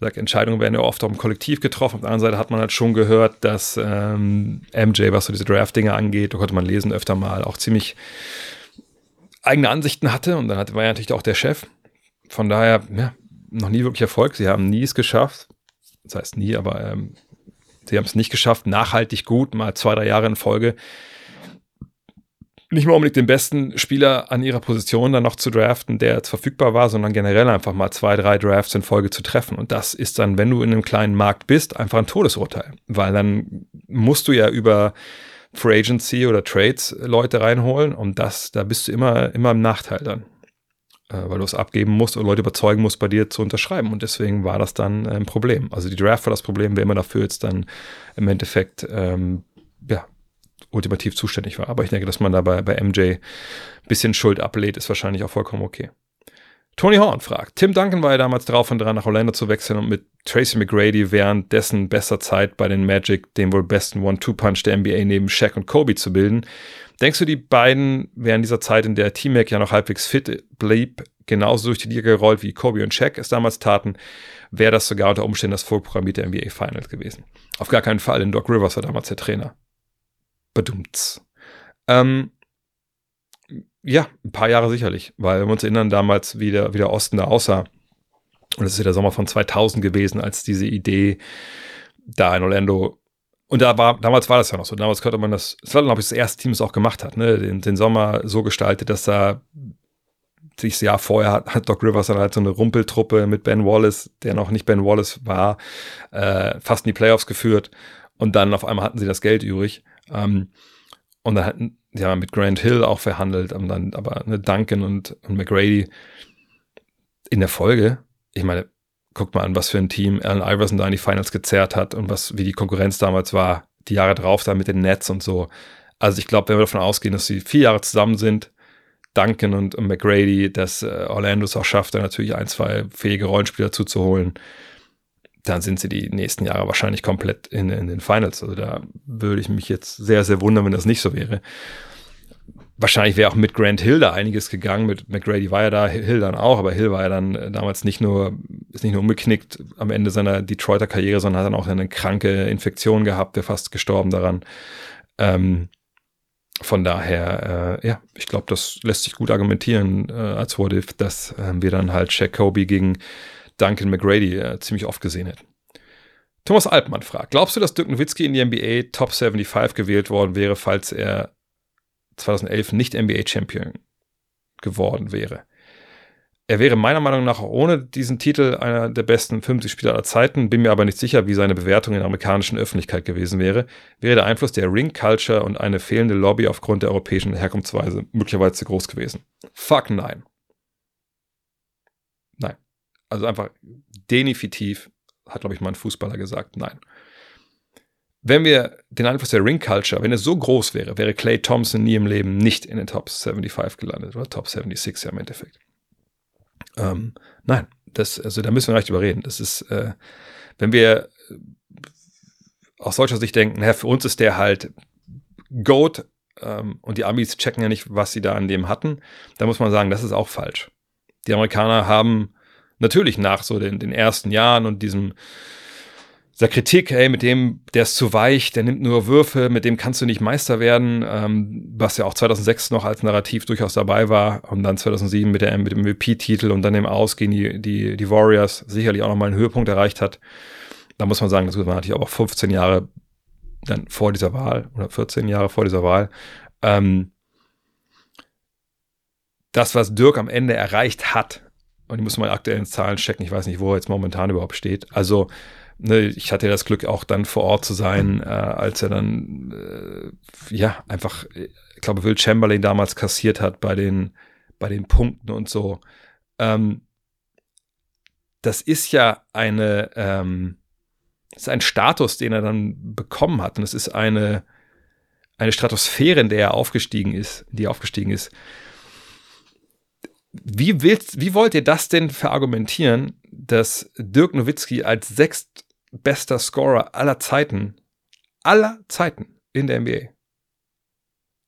Sag, Entscheidungen werden ja oft auch im Kollektiv getroffen. Auf der anderen Seite hat man halt schon gehört, dass ähm, MJ, was so diese Draft-Dinge angeht, da konnte man lesen öfter mal, auch ziemlich eigene Ansichten hatte. Und dann war er natürlich auch der Chef. Von daher, ja, noch nie wirklich Erfolg. Sie haben nie es geschafft, das heißt nie, aber ähm, sie haben es nicht geschafft, nachhaltig gut, mal zwei, drei Jahre in Folge, nicht mal unbedingt den besten Spieler an ihrer Position dann noch zu draften, der jetzt verfügbar war, sondern generell einfach mal zwei, drei Drafts in Folge zu treffen. Und das ist dann, wenn du in einem kleinen Markt bist, einfach ein Todesurteil. Weil dann musst du ja über Free Agency oder Trades Leute reinholen und das, da bist du immer, immer im Nachteil dann. Äh, weil du es abgeben musst und Leute überzeugen musst, bei dir zu unterschreiben. Und deswegen war das dann ein Problem. Also die Draft war das Problem, wer immer dafür jetzt dann im Endeffekt ähm, ja, ultimativ zuständig war. Aber ich denke, dass man dabei bei MJ ein bisschen Schuld ablehnt, ist wahrscheinlich auch vollkommen okay. Tony Horn fragt, Tim Duncan war ja damals drauf und dran, nach Orlando zu wechseln und mit Tracy McGrady während dessen bester Zeit bei den Magic den wohl besten One-Two-Punch der NBA neben Shaq und Kobe zu bilden. Denkst du, die beiden während dieser Zeit, in der T-Mac ja noch halbwegs fit blieb, genauso durch die Liga gerollt, wie Kobe und Shaq es damals taten, wäre das sogar unter Umständen das vorprogrammierte NBA Finals gewesen? Auf gar keinen Fall, denn Doc Rivers war damals der Trainer. Bedumts. Ähm, ja, ein paar Jahre sicherlich, weil wir uns erinnern damals, wie der, wie der Osten da aussah. Und es ist ja der Sommer von 2000 gewesen, als diese Idee da in Orlando und da war, damals war das ja noch so. Damals konnte man das, das war, glaube ich, das erste Team, das auch gemacht hat, ne? Den, den Sommer so gestaltet, dass da sich das Jahr vorher hat, hat Doc Rivers dann halt so eine Rumpeltruppe mit Ben Wallace, der noch nicht Ben Wallace war, äh, fast in die Playoffs geführt. Und dann auf einmal hatten sie das Geld übrig. Ähm, und dann hatten ja mit Grant Hill auch verhandelt, und dann aber ne, Duncan und, und McGrady in der Folge. Ich meine, guckt mal an, was für ein Team Allen Iverson da in die Finals gezerrt hat und was, wie die Konkurrenz damals war, die Jahre drauf da mit den Nets und so. Also ich glaube, wenn wir davon ausgehen, dass sie vier Jahre zusammen sind, Duncan und, und McGrady, dass äh, Orlando es auch schafft, da natürlich ein, zwei fähige Rollenspieler zuzuholen, dann sind sie die nächsten Jahre wahrscheinlich komplett in, in den Finals. Also da würde ich mich jetzt sehr, sehr wundern, wenn das nicht so wäre. Wahrscheinlich wäre auch mit Grant Hill da einiges gegangen. Mit McGrady war ja da, Hill dann auch, aber Hill war ja dann äh, damals nicht nur, ist nicht nur umgeknickt am Ende seiner Detroiter Karriere, sondern hat dann auch eine kranke Infektion gehabt, der fast gestorben daran. Ähm, von daher, äh, ja, ich glaube, das lässt sich gut argumentieren äh, als What If, dass äh, wir dann halt Shaq Kobe gegen Duncan McGrady äh, ziemlich oft gesehen hätten. Thomas Altmann fragt, glaubst du, dass Dirk Nowitzki in die NBA Top 75 gewählt worden wäre, falls er 2011 nicht NBA-Champion geworden wäre? Er wäre meiner Meinung nach ohne diesen Titel einer der besten 50 Spieler aller Zeiten, bin mir aber nicht sicher, wie seine Bewertung in der amerikanischen Öffentlichkeit gewesen wäre. Wäre der Einfluss der Ring Culture und eine fehlende Lobby aufgrund der europäischen Herkunftsweise möglicherweise zu groß gewesen? Fuck. Nein. Also einfach definitiv, hat glaube ich mal ein Fußballer gesagt, nein. Wenn wir den Einfluss der Ring Culture, wenn er so groß wäre, wäre Clay Thompson nie im Leben nicht in den Top 75 gelandet oder Top 76 ja im Endeffekt. Ähm, nein, das, also da müssen wir nicht drüber reden. Das ist, äh, wenn wir aus solcher Sicht denken, naja, für uns ist der halt Goat ähm, und die Amis checken ja nicht, was sie da an dem hatten, dann muss man sagen, das ist auch falsch. Die Amerikaner haben natürlich nach so den, den ersten Jahren und diesem dieser Kritik, ey, mit dem, der ist zu weich, der nimmt nur Würfe, mit dem kannst du nicht Meister werden, ähm, was ja auch 2006 noch als Narrativ durchaus dabei war und dann 2007 mit, der, mit dem MVP-Titel und dann dem Aus gegen die, die, die Warriors sicherlich auch nochmal einen Höhepunkt erreicht hat. Da muss man sagen, das war natürlich auch 15 Jahre dann vor dieser Wahl oder 14 Jahre vor dieser Wahl. Ähm, das, was Dirk am Ende erreicht hat, und ich muss mal aktuellen Zahlen checken, ich weiß nicht, wo er jetzt momentan überhaupt steht. Also ne, ich hatte das Glück, auch dann vor Ort zu sein, äh, als er dann, äh, ja, einfach, ich glaube, Will Chamberlain damals kassiert hat bei den, bei den Punkten und so. Ähm, das ist ja eine, ähm, das ist ein Status, den er dann bekommen hat. Und es ist eine, eine Stratosphäre, in der er aufgestiegen ist, die aufgestiegen ist. Wie, willst, wie wollt ihr das denn verargumentieren, dass Dirk Nowitzki als sechst bester Scorer aller Zeiten, aller Zeiten in der NBA,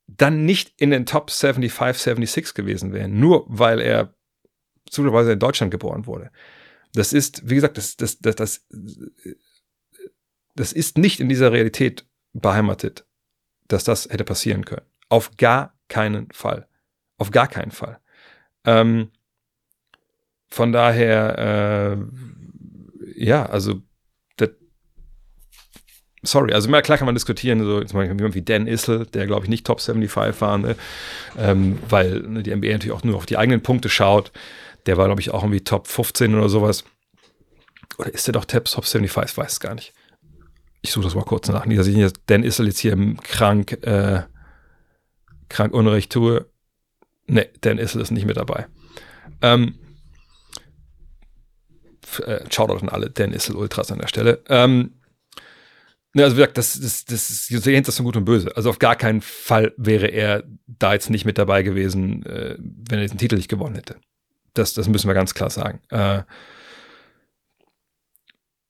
dann nicht in den Top 75, 76 gewesen wäre, nur weil er zufälligerweise in Deutschland geboren wurde. Das ist, wie gesagt, das, das, das, das, das ist nicht in dieser Realität beheimatet, dass das hätte passieren können. Auf gar keinen Fall. Auf gar keinen Fall. Ähm, von daher, äh, ja, also sorry, also klar kann man diskutieren, so zum Beispiel jemand wie Dan Issel, der glaube ich nicht Top 75 war, ne? ähm, weil ne, die NBA natürlich auch nur auf die eigenen Punkte schaut. Der war glaube ich auch irgendwie Top 15 oder sowas. Oder ist der doch Top 75? Ich weiß es gar nicht. Ich suche das mal kurz nach. Dass ich Dan Issel jetzt hier krank, äh, krank Unrecht tue. Ne, Dan Issel ist nicht mit dabei. Ähm, äh, Shoutout an alle Dan Issel Ultras an der Stelle. Ähm, Ne, also wie gesagt, das, das, das ist, ihr seht das so gut und böse. Also auf gar keinen Fall wäre er da jetzt nicht mit dabei gewesen, äh, wenn er diesen Titel nicht gewonnen hätte. Das, das müssen wir ganz klar sagen. Äh,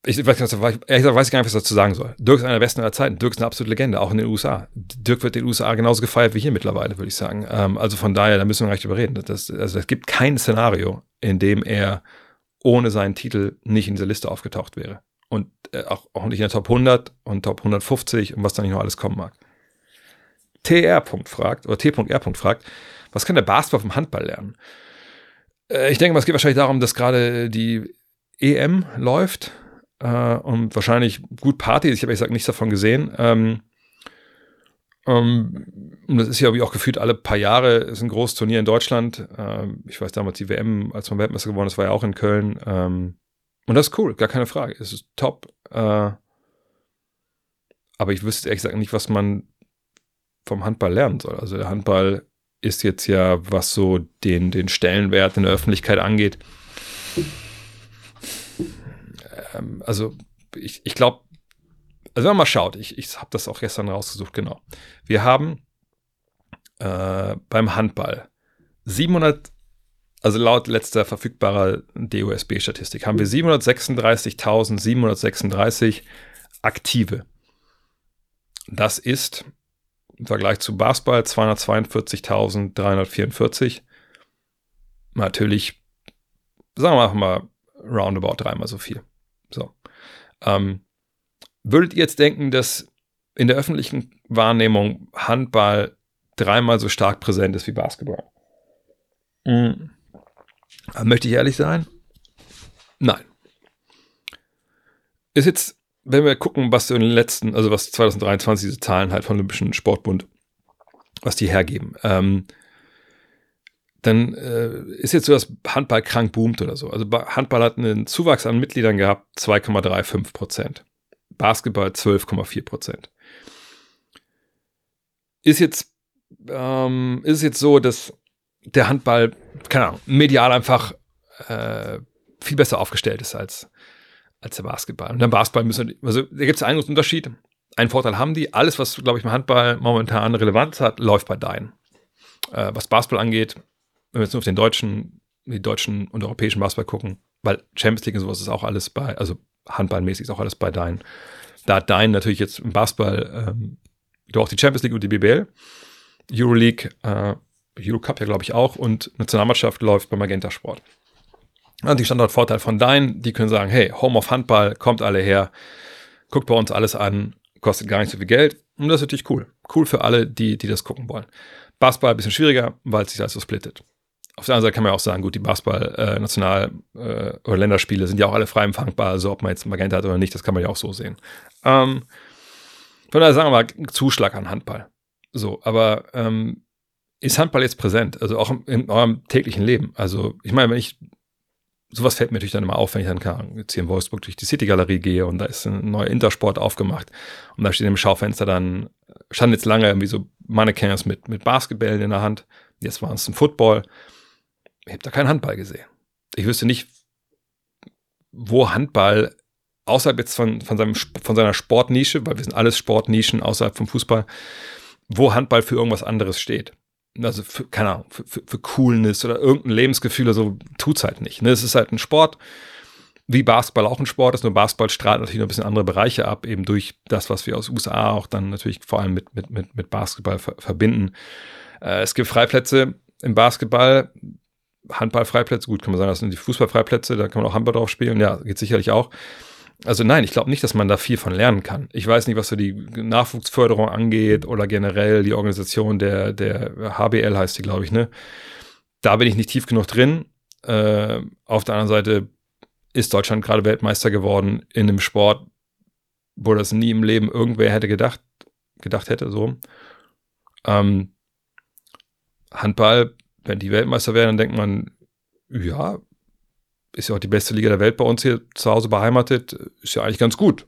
ich weiß, ehrlich gesagt, weiß ich gar nicht, was ich dazu sagen soll. Dirk ist einer der besten aller Zeiten. Dirk ist eine absolute Legende, auch in den USA. Dirk wird in den USA genauso gefeiert wie hier mittlerweile, würde ich sagen. Ähm, also von daher, da müssen wir gar nicht drüber. Das, also es gibt kein Szenario, in dem er ohne seinen Titel nicht in dieser Liste aufgetaucht wäre und äh, auch, auch nicht in der Top 100 und Top 150 und was da nicht noch alles kommen mag. TR. fragt, oder T.R. fragt, was kann der Basketball vom Handball lernen? Äh, ich denke mal, es geht wahrscheinlich darum, dass gerade die EM läuft äh, und wahrscheinlich gut Party. Ich habe ehrlich gesagt nichts davon gesehen. Ähm, ähm, und das ist ja wie auch gefühlt alle paar Jahre ist ein großes Turnier in Deutschland. Ähm, ich weiß damals die WM, als man Weltmeister geworden ist, war ja auch in Köln. Ähm, und das ist cool, gar keine Frage. Es ist top. Äh, aber ich wüsste ehrlich gesagt nicht, was man vom Handball lernen soll. Also der Handball ist jetzt ja, was so den, den Stellenwert in der Öffentlichkeit angeht. Ähm, also ich, ich glaube, also wenn man mal schaut, ich, ich habe das auch gestern rausgesucht, genau. Wir haben äh, beim Handball 700 also laut letzter verfügbarer DOSB-Statistik haben wir 736.736 Aktive. Das ist im Vergleich zu Basketball 242.344. Natürlich, sagen wir mal, roundabout dreimal so viel. So. Ähm, würdet ihr jetzt denken, dass in der öffentlichen Wahrnehmung Handball dreimal so stark präsent ist wie Basketball? Mhm. Möchte ich ehrlich sein? Nein. Ist jetzt, wenn wir gucken, was in den letzten, also was 2023 diese Zahlen halt vom Olympischen Sportbund, was die hergeben, ähm, dann äh, ist jetzt so, dass Handball krank boomt oder so. Also Handball hat einen Zuwachs an Mitgliedern gehabt, 2,35 Prozent. Basketball 12,4 Prozent. Ist jetzt, ähm, ist jetzt so, dass der Handball, keine Ahnung, medial einfach äh, viel besser aufgestellt ist als, als der Basketball. Und beim Basketball müssen, also da gibt es einen großen Unterschied. Einen Vorteil haben die. Alles, was, glaube ich, im Handball momentan Relevanz hat, läuft bei deinen. Äh, was Basketball angeht, wenn wir jetzt nur auf den deutschen, die deutschen und europäischen Basketball gucken, weil Champions League und sowas ist auch alles bei, also handballmäßig ist auch alles bei deinen. Da hat Dein natürlich jetzt im Basketball ähm, auch die Champions League und die BBL. Euroleague äh, Eurocup ja, glaube ich, auch und Nationalmannschaft läuft bei Magenta Sport. Und die Standortvorteil von Dein, die können sagen, hey, Home of Handball, kommt alle her, guckt bei uns alles an, kostet gar nicht so viel Geld. Und das ist natürlich cool. Cool für alle, die, die das gucken wollen. Basketball ein bisschen schwieriger, weil es sich alles so splittet. Auf der anderen Seite kann man ja auch sagen, gut, die Basketball-National- äh, äh, oder Länderspiele sind ja auch alle frei empfangbar, also ob man jetzt Magenta hat oder nicht, das kann man ja auch so sehen. Ähm, von daher sagen wir mal, Zuschlag an Handball. So, aber ähm, ist Handball jetzt präsent? Also auch in eurem täglichen Leben? Also, ich meine, wenn ich, sowas fällt mir natürlich dann immer auf, wenn ich dann kann, jetzt hier in Wolfsburg durch die City-Galerie gehe und da ist ein neuer Intersport aufgemacht und da steht im Schaufenster dann, standen jetzt lange irgendwie so Mannequins mit, mit Basketballen in der Hand. Jetzt war es ein Football. Ich habe da keinen Handball gesehen. Ich wüsste nicht, wo Handball außerhalb jetzt von, von, seinem, von seiner Sportnische, weil wir sind alles Sportnischen außerhalb vom Fußball, wo Handball für irgendwas anderes steht also für, keine Ahnung, für, für, für Coolness oder irgendein Lebensgefühl oder so, tut's halt nicht. Ne? Es ist halt ein Sport, wie Basketball auch ein Sport ist, nur Basketball strahlt natürlich noch ein bisschen andere Bereiche ab, eben durch das, was wir aus USA auch dann natürlich vor allem mit, mit, mit, mit Basketball ver verbinden. Äh, es gibt Freiplätze im Basketball, Handballfreiplätze, gut, kann man sagen, das sind die Fußballfreiplätze, da kann man auch Handball drauf spielen, ja, geht sicherlich auch. Also nein, ich glaube nicht, dass man da viel von lernen kann. Ich weiß nicht, was so die Nachwuchsförderung angeht oder generell die Organisation der, der HBL heißt die, glaube ich, ne? Da bin ich nicht tief genug drin. Äh, auf der anderen Seite ist Deutschland gerade Weltmeister geworden in einem Sport, wo das nie im Leben irgendwer hätte gedacht, gedacht hätte, so. Ähm, Handball, wenn die Weltmeister wären, dann denkt man, ja, ist ja auch die beste Liga der Welt bei uns hier zu Hause beheimatet, ist ja eigentlich ganz gut.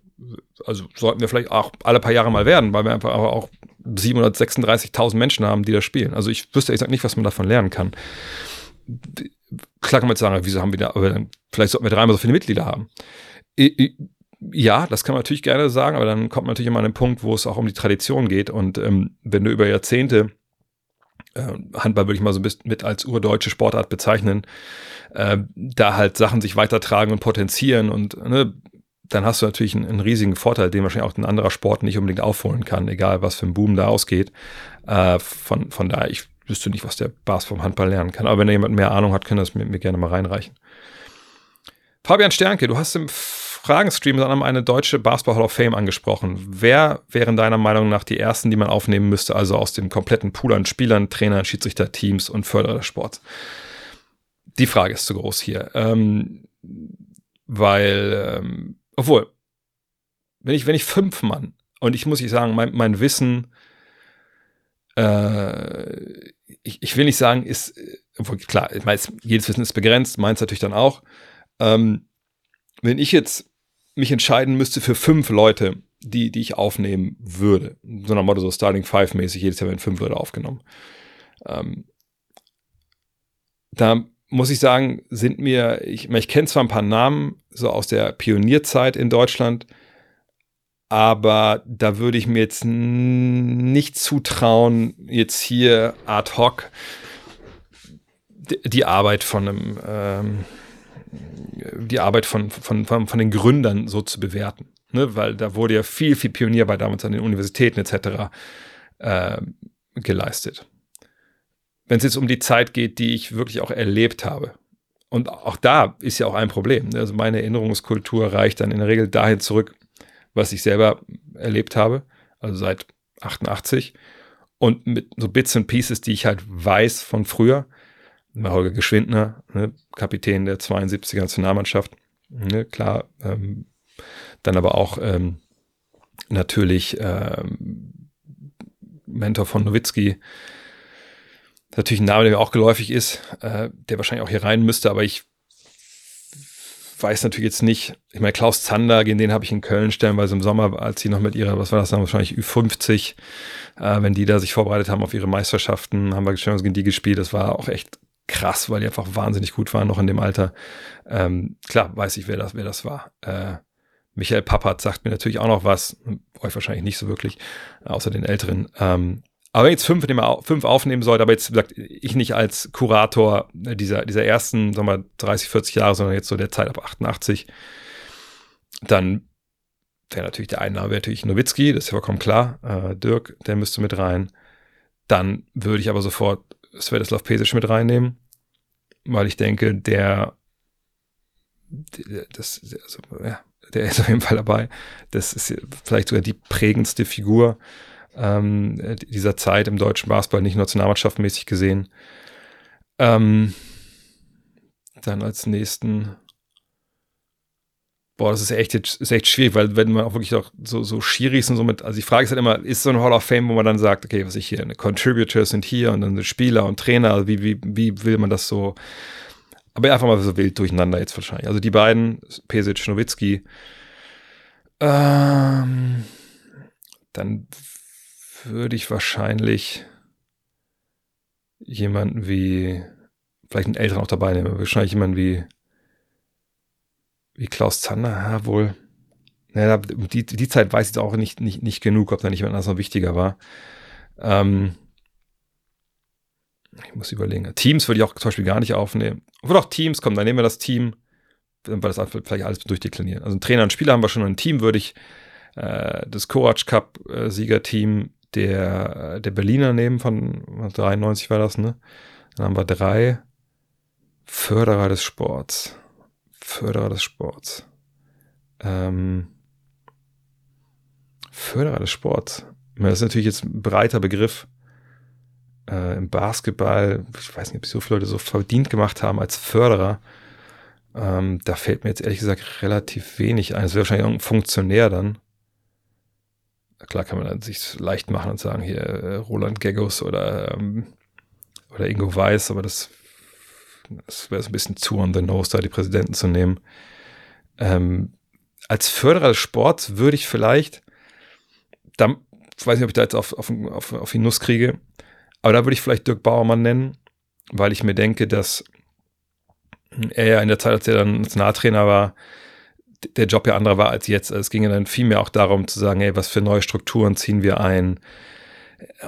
Also sollten wir vielleicht auch alle paar Jahre mal werden, weil wir einfach auch 736.000 Menschen haben, die da spielen. Also ich wüsste ehrlich nicht, was man davon lernen kann. Klar kann man jetzt sagen, wieso haben wir da, aber dann, vielleicht sollten wir dreimal so viele Mitglieder haben. ja, das kann man natürlich gerne sagen, aber dann kommt man natürlich immer an den Punkt, wo es auch um die Tradition geht. Und ähm, wenn du über Jahrzehnte Handball würde ich mal so ein bisschen mit als urdeutsche Sportart bezeichnen, äh, da halt Sachen sich weitertragen und potenzieren und ne, dann hast du natürlich einen, einen, riesigen Vorteil, den wahrscheinlich auch ein anderer Sport nicht unbedingt aufholen kann, egal was für ein Boom da ausgeht. Äh, von, von daher, ich wüsste nicht, was der Bas vom Handball lernen kann. Aber wenn da jemand mehr Ahnung hat, kann das mir, mir gerne mal reinreichen. Fabian Sternke, du hast im Fragenstream dann eine deutsche Basketball Hall of Fame angesprochen. Wer wären deiner Meinung nach die ersten, die man aufnehmen müsste, also aus dem kompletten Pool an Spielern, Trainern, Schiedsrichter, Teams und Förderer des Sports? Die Frage ist zu groß hier. Ähm, weil, ähm, obwohl, wenn ich, wenn ich fünf Mann, und ich muss ich sagen, mein, mein Wissen, äh, ich, ich will nicht sagen, ist, obwohl, klar, ich weiß, jedes Wissen ist begrenzt, meins natürlich dann auch. Ähm, wenn ich jetzt mich entscheiden müsste für fünf Leute, die, die ich aufnehmen würde. So nach Motto so Starting Five mäßig, jedes Jahr werden fünf Leute aufgenommen. Ähm, da muss ich sagen, sind mir, ich, ich kenne zwar ein paar Namen so aus der Pionierzeit in Deutschland, aber da würde ich mir jetzt nicht zutrauen, jetzt hier ad hoc die Arbeit von einem ähm, die Arbeit von, von, von, von den Gründern so zu bewerten. Ne? Weil da wurde ja viel, viel Pionierarbeit damals an den Universitäten etc. Äh, geleistet. Wenn es jetzt um die Zeit geht, die ich wirklich auch erlebt habe. Und auch da ist ja auch ein Problem. Ne? Also meine Erinnerungskultur reicht dann in der Regel dahin zurück, was ich selber erlebt habe, also seit 88. Und mit so Bits und Pieces, die ich halt weiß von früher, Holger Geschwindner, ne, Kapitän der 72er Nationalmannschaft, ne, klar, ähm, dann aber auch ähm, natürlich ähm, Mentor von Nowitzki, natürlich ein Name, der mir auch geläufig ist, äh, der wahrscheinlich auch hier rein müsste, aber ich weiß natürlich jetzt nicht, ich meine, Klaus Zander, gegen den habe ich in Köln stellenweise im Sommer, als sie noch mit ihrer, was war das dann, wahrscheinlich Ü50, äh, wenn die da sich vorbereitet haben auf ihre Meisterschaften, haben wir gegen die gespielt, das war auch echt krass, weil die einfach wahnsinnig gut waren, noch in dem Alter. Ähm, klar, weiß ich, wer das, wer das war. Äh, Michael Pappert sagt mir natürlich auch noch was, euch wahrscheinlich nicht so wirklich, außer den Älteren. Ähm, aber jetzt fünf, fünf aufnehmen sollte, aber jetzt sagt ich nicht als Kurator dieser, dieser ersten, sagen wir 30, 40 Jahre, sondern jetzt so der Zeit ab 88, dann wäre natürlich der Einnahme wäre natürlich Nowitzki, das ist ja vollkommen klar. Äh, Dirk, der müsste mit rein. Dann würde ich aber sofort Svetislav Pesic mit reinnehmen, weil ich denke, der, das, also, ja, der ist auf jeden Fall dabei. Das ist vielleicht sogar die prägendste Figur ähm, dieser Zeit im deutschen Basketball, nicht nationalmannschaftsmäßig gesehen. Ähm, dann als nächsten Boah, das ist echt, ist echt schwierig, weil wenn man auch wirklich auch so, so Schiris und so mit, also die Frage ist halt immer, ist so ein Hall of Fame, wo man dann sagt, okay, was ich hier, eine Contributors sind hier und dann Spieler und Trainer, also wie, wie, wie will man das so, aber einfach mal so wild durcheinander jetzt wahrscheinlich. Also die beiden, Pesic, Nowitzki, ähm, dann würde ich wahrscheinlich jemanden wie, vielleicht einen Älteren auch dabei nehmen, wahrscheinlich jemanden wie wie Klaus Zander, ja, wohl. Naja, die, die Zeit weiß ich auch nicht, nicht, nicht genug, ob da nicht jemand anders noch wichtiger war. Ähm, ich muss überlegen. Teams würde ich auch zum Beispiel gar nicht aufnehmen. Obwohl auch Teams, komm, dann nehmen wir das Team. Dann wir das vielleicht alles durchdeklinieren. Also ein Trainer und Spieler haben wir schon. Ein Team würde ich äh, das Courage Cup äh, Siegerteam der, der Berliner nehmen, von 93 war das, ne? Dann haben wir drei Förderer des Sports. Förderer des Sports. Ähm, Förderer des Sports. Das ist natürlich jetzt ein breiter Begriff. Äh, Im Basketball, ich weiß nicht, ob so viele Leute so verdient gemacht haben als Förderer. Ähm, da fällt mir jetzt ehrlich gesagt relativ wenig ein. Es wäre wahrscheinlich irgendein Funktionär dann. Klar kann man sich leicht machen und sagen, hier äh, Roland Geggos oder, ähm, oder Ingo Weiß, aber das es wäre ein bisschen zu on the nose, da die Präsidenten zu nehmen. Ähm, als Förderer des Sports würde ich vielleicht, da, ich weiß nicht, ob ich da jetzt auf, auf, auf, auf die Nuss kriege, aber da würde ich vielleicht Dirk Bauermann nennen, weil ich mir denke, dass er ja in der Zeit, als er dann Nationaltrainer war, der Job ja anderer war als jetzt. Also es ging ja dann viel mehr auch darum zu sagen, hey, was für neue Strukturen ziehen wir ein?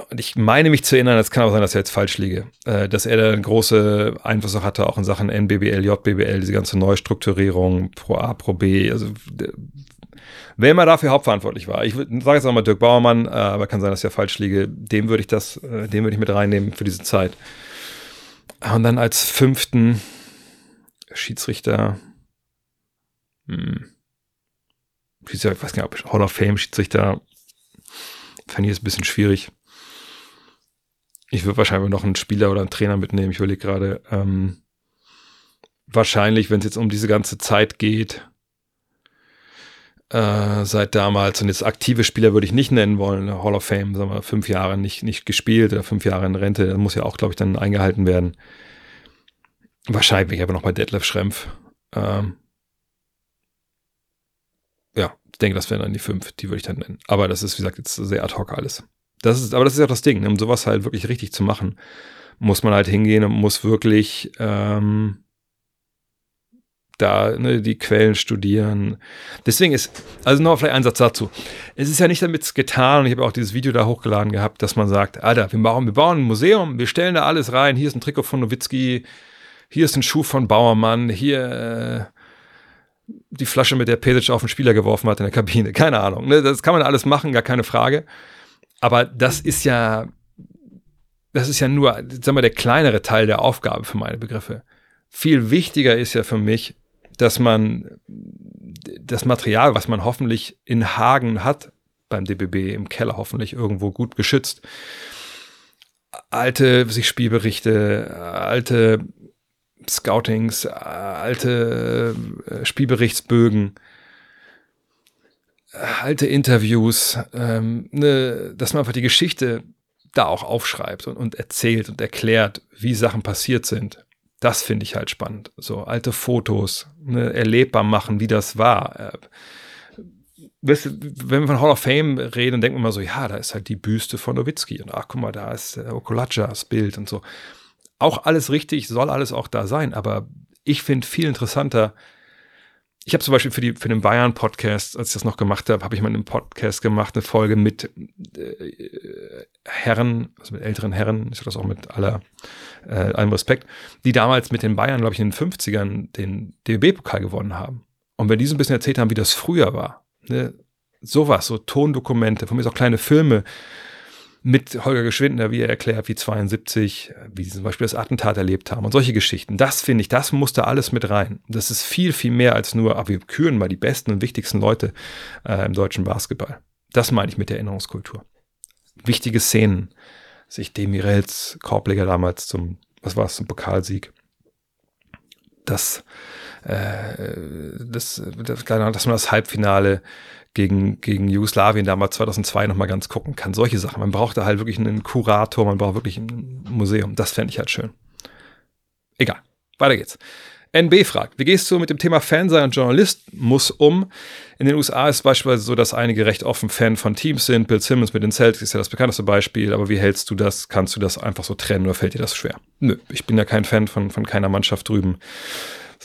Und ich meine mich zu erinnern, es kann auch sein, dass er jetzt falsch liege, äh, dass er da großen Einfluss auch hatte, auch in Sachen NBBL, JBBL, diese ganze Neustrukturierung, Pro A, Pro B. Also wer immer dafür hauptverantwortlich war. Ich sage jetzt auch mal Dirk Bauermann, äh, aber kann sein, dass er falsch liege. Dem würde ich das, äh, dem würde ich mit reinnehmen für diese Zeit. Und dann als fünften Schiedsrichter, hm, ich weiß gar nicht, ob Hall of Fame Schiedsrichter, fände ich jetzt ein bisschen schwierig. Ich würde wahrscheinlich noch einen Spieler oder einen Trainer mitnehmen. Ich überlege gerade, ähm, wahrscheinlich, wenn es jetzt um diese ganze Zeit geht, äh, seit damals. Und jetzt aktive Spieler würde ich nicht nennen wollen. Hall of Fame, sagen wir, fünf Jahre nicht, nicht gespielt oder fünf Jahre in Rente. Das muss ja auch, glaube ich, dann eingehalten werden. Wahrscheinlich bin ich aber noch bei Detlef Schrempf. Ähm, ja, ich denke, das wären dann die fünf, die würde ich dann nennen. Aber das ist, wie gesagt, jetzt sehr ad hoc alles. Das ist, aber das ist ja das Ding, ne? um sowas halt wirklich richtig zu machen, muss man halt hingehen und muss wirklich ähm, da ne, die Quellen studieren. Deswegen ist, also noch vielleicht ein Satz dazu. Es ist ja nicht damit getan, und ich habe auch dieses Video da hochgeladen gehabt, dass man sagt, Alter, wir bauen, wir bauen ein Museum, wir stellen da alles rein, hier ist ein Trikot von Nowitzki, hier ist ein Schuh von Bauermann, hier äh, die Flasche, mit der Pesic auf den Spieler geworfen hat in der Kabine. Keine Ahnung. Ne? Das kann man alles machen, gar keine Frage. Aber das ist ja, das ist ja nur, sagen wir, der kleinere Teil der Aufgabe für meine Begriffe. Viel wichtiger ist ja für mich, dass man das Material, was man hoffentlich in Hagen hat, beim DBB im Keller hoffentlich irgendwo gut geschützt, alte sich Spielberichte, alte Scoutings, alte äh, Spielberichtsbögen, alte Interviews, ähm, ne, dass man einfach die Geschichte da auch aufschreibt und, und erzählt und erklärt, wie Sachen passiert sind. Das finde ich halt spannend. So alte Fotos ne, erlebbar machen, wie das war. Äh, wenn wir von Hall of Fame reden, denken wir mal so, ja, da ist halt die Büste von Nowitzki und ach, guck mal, da ist äh, Okolacas Bild und so. Auch alles richtig, soll alles auch da sein, aber ich finde viel interessanter, ich habe zum Beispiel für, die, für den Bayern-Podcast, als ich das noch gemacht habe, habe ich mal einen Podcast gemacht, eine Folge mit äh, Herren, also mit älteren Herren, ich das auch mit aller, äh, allem Respekt, die damals mit den Bayern, glaube ich, in den 50ern den DB-Pokal gewonnen haben. Und wenn die so ein bisschen erzählt haben, wie das früher war, ne, sowas, so Tondokumente, von mir ist auch kleine Filme, mit Holger Geschwindner, wie er erklärt, wie 72, wie sie zum Beispiel das Attentat erlebt haben und solche Geschichten. Das finde ich, das muss da alles mit rein. Das ist viel, viel mehr als nur, ah, wir küren mal die besten und wichtigsten Leute äh, im deutschen Basketball. Das meine ich mit der Erinnerungskultur. Wichtige Szenen, sich Demirels Korbleger damals zum, was war es, zum Pokalsieg. Das, äh, das, das, dass man das Halbfinale gegen, gegen Jugoslawien damals 2002 nochmal ganz gucken kann. Solche Sachen. Man braucht da halt wirklich einen Kurator, man braucht wirklich ein Museum. Das fände ich halt schön. Egal. Weiter geht's. NB fragt, wie gehst du mit dem Thema Fansein und Journalismus um? In den USA ist es beispielsweise so, dass einige recht offen Fan von Teams sind. Bill Simmons mit den Celtics ist ja das bekannteste Beispiel. Aber wie hältst du das? Kannst du das einfach so trennen oder fällt dir das schwer? Nö, ich bin ja kein Fan von, von keiner Mannschaft drüben.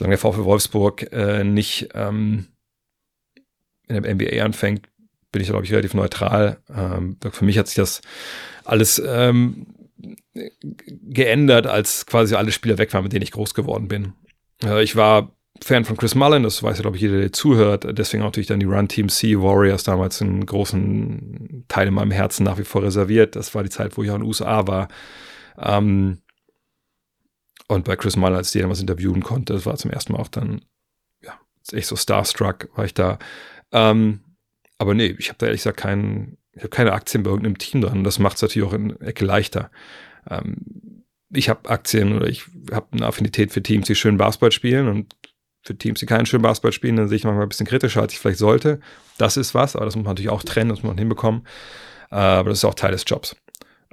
Solange der VfL Wolfsburg äh, nicht ähm, in der NBA anfängt, bin ich, glaube ich, relativ neutral. Ähm, für mich hat sich das alles ähm, geändert, als quasi alle Spieler weg waren, mit denen ich groß geworden bin. Äh, ich war Fan von Chris Mullen, das weiß ja, glaube ich, jeder, der zuhört. Deswegen natürlich dann die Run Team C Warriors damals einen großen Teil in meinem Herzen nach wie vor reserviert. Das war die Zeit, wo ich auch in den USA war. Ähm, und bei Chris Mullen, als ich den was interviewen konnte, das war zum ersten Mal auch dann, ja, echt so starstruck, war ich da. Ähm, aber nee, ich habe da ehrlich gesagt keinen, ich habe keine Aktien bei irgendeinem Team dran. Das macht es natürlich auch in Ecke leichter. Ähm, ich habe Aktien oder ich habe eine Affinität für Teams, die schön Basketball spielen und für Teams, die keinen schönen Basketball spielen, dann sehe ich manchmal ein bisschen kritischer, als ich vielleicht sollte. Das ist was, aber das muss man natürlich auch trennen, das muss man hinbekommen. Äh, aber das ist auch Teil des Jobs.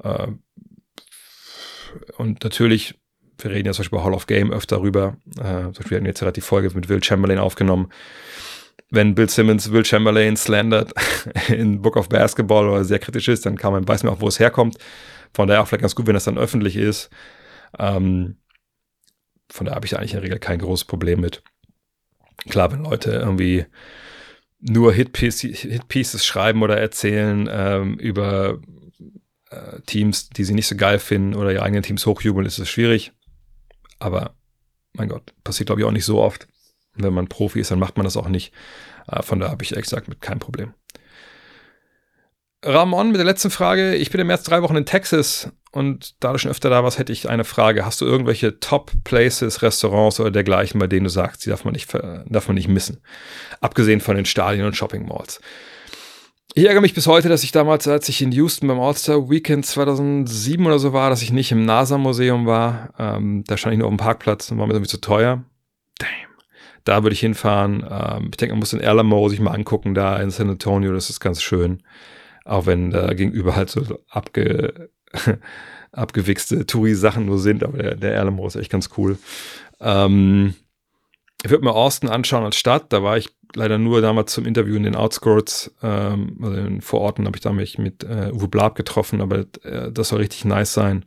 Äh, und natürlich, wir reden ja zum Beispiel bei Hall of Game öfter darüber. Äh, zum Beispiel hatten jetzt gerade die Folge mit Will Chamberlain aufgenommen wenn Bill Simmons Will Chamberlain slandert in Book of Basketball oder sehr kritisch ist, dann kann man, weiß man auch, wo es herkommt. Von daher auch vielleicht ganz gut, wenn das dann öffentlich ist. Ähm, von daher habe ich eigentlich in der Regel kein großes Problem mit. Klar, wenn Leute irgendwie nur Hitpieces, Hitpieces schreiben oder erzählen ähm, über äh, Teams, die sie nicht so geil finden oder ihre eigenen Teams hochjubeln, ist es schwierig. Aber mein Gott, passiert glaube ich auch nicht so oft. Wenn man Profi ist, dann macht man das auch nicht. Äh, von daher habe ich exakt mit kein Problem. Ramon mit der letzten Frage. Ich bin im März drei Wochen in Texas und da du schon öfter da warst, hätte ich eine Frage. Hast du irgendwelche Top-Places, Restaurants oder dergleichen, bei denen du sagst, die darf man nicht, darf man nicht missen? Abgesehen von den Stadien und Shopping-Malls. Ich ärgere mich bis heute, dass ich damals, als ich in Houston beim All-Star Weekend 2007 oder so war, dass ich nicht im NASA-Museum war. Ähm, da stand ich nur auf dem Parkplatz und war mir irgendwie zu teuer. Damn. Da würde ich hinfahren. Ähm, ich denke, man muss den Alamo sich mal angucken, da in San Antonio. Das ist ganz schön. Auch wenn da gegenüber halt so abge, abgewichste Touri-Sachen nur sind, aber der, der Alamo ist echt ganz cool. Ähm, ich würde mir Austin anschauen als Stadt. Da war ich leider nur damals zum Interview in den Outskirts, ähm, also in Vororten habe ich da mich mit äh, Uwe Blab getroffen, aber äh, das soll richtig nice sein.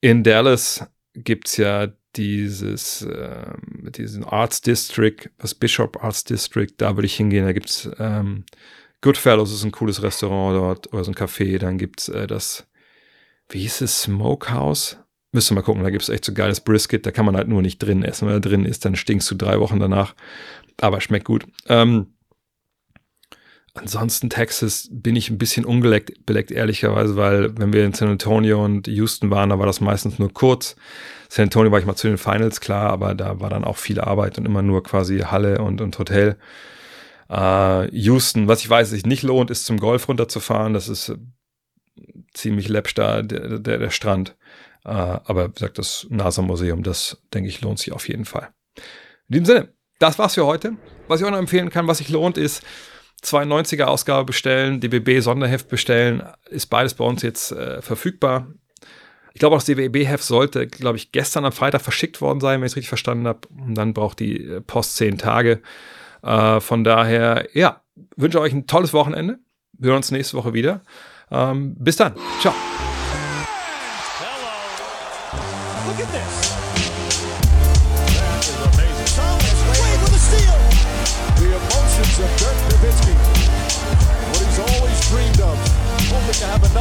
In Dallas gibt's ja dieses, äh, diesen Arts District, das Bishop Arts District, da würde ich hingehen, da gibt's ähm, Goodfellows ist ein cooles Restaurant dort oder so ein Café. Dann gibt's äh, das, wie hieß es, Smokehouse? Müsste mal gucken, da gibt's echt so geiles Brisket, da kann man halt nur nicht drin essen. Wenn er drin ist, dann stinkst du drei Wochen danach. Aber schmeckt gut. Ähm, ansonsten Texas bin ich ein bisschen ungeleckt, beleckt, ehrlicherweise, weil wenn wir in San Antonio und Houston waren, da war das meistens nur kurz. San Antonio war ich mal zu den Finals, klar, aber da war dann auch viel Arbeit und immer nur quasi Halle und, und Hotel. Uh, Houston, was ich weiß, sich nicht lohnt, ist zum Golf runterzufahren. Das ist ziemlich läppsch da, der, der, der Strand. Uh, aber wie gesagt, das NASA-Museum, das denke ich, lohnt sich auf jeden Fall. In diesem Sinne, das war's für heute. Was ich auch noch empfehlen kann, was sich lohnt, ist 92er Ausgabe bestellen, DBB Sonderheft bestellen. Ist beides bei uns jetzt äh, verfügbar. Ich glaube, auch das DWB-Heft sollte, glaube ich, gestern am Freitag verschickt worden sein, wenn ich es richtig verstanden habe. Und dann braucht die äh, Post zehn Tage. Äh, von daher, ja, wünsche euch ein tolles Wochenende. Wir hören uns nächste Woche wieder. Ähm, bis dann. Ciao. Look at this.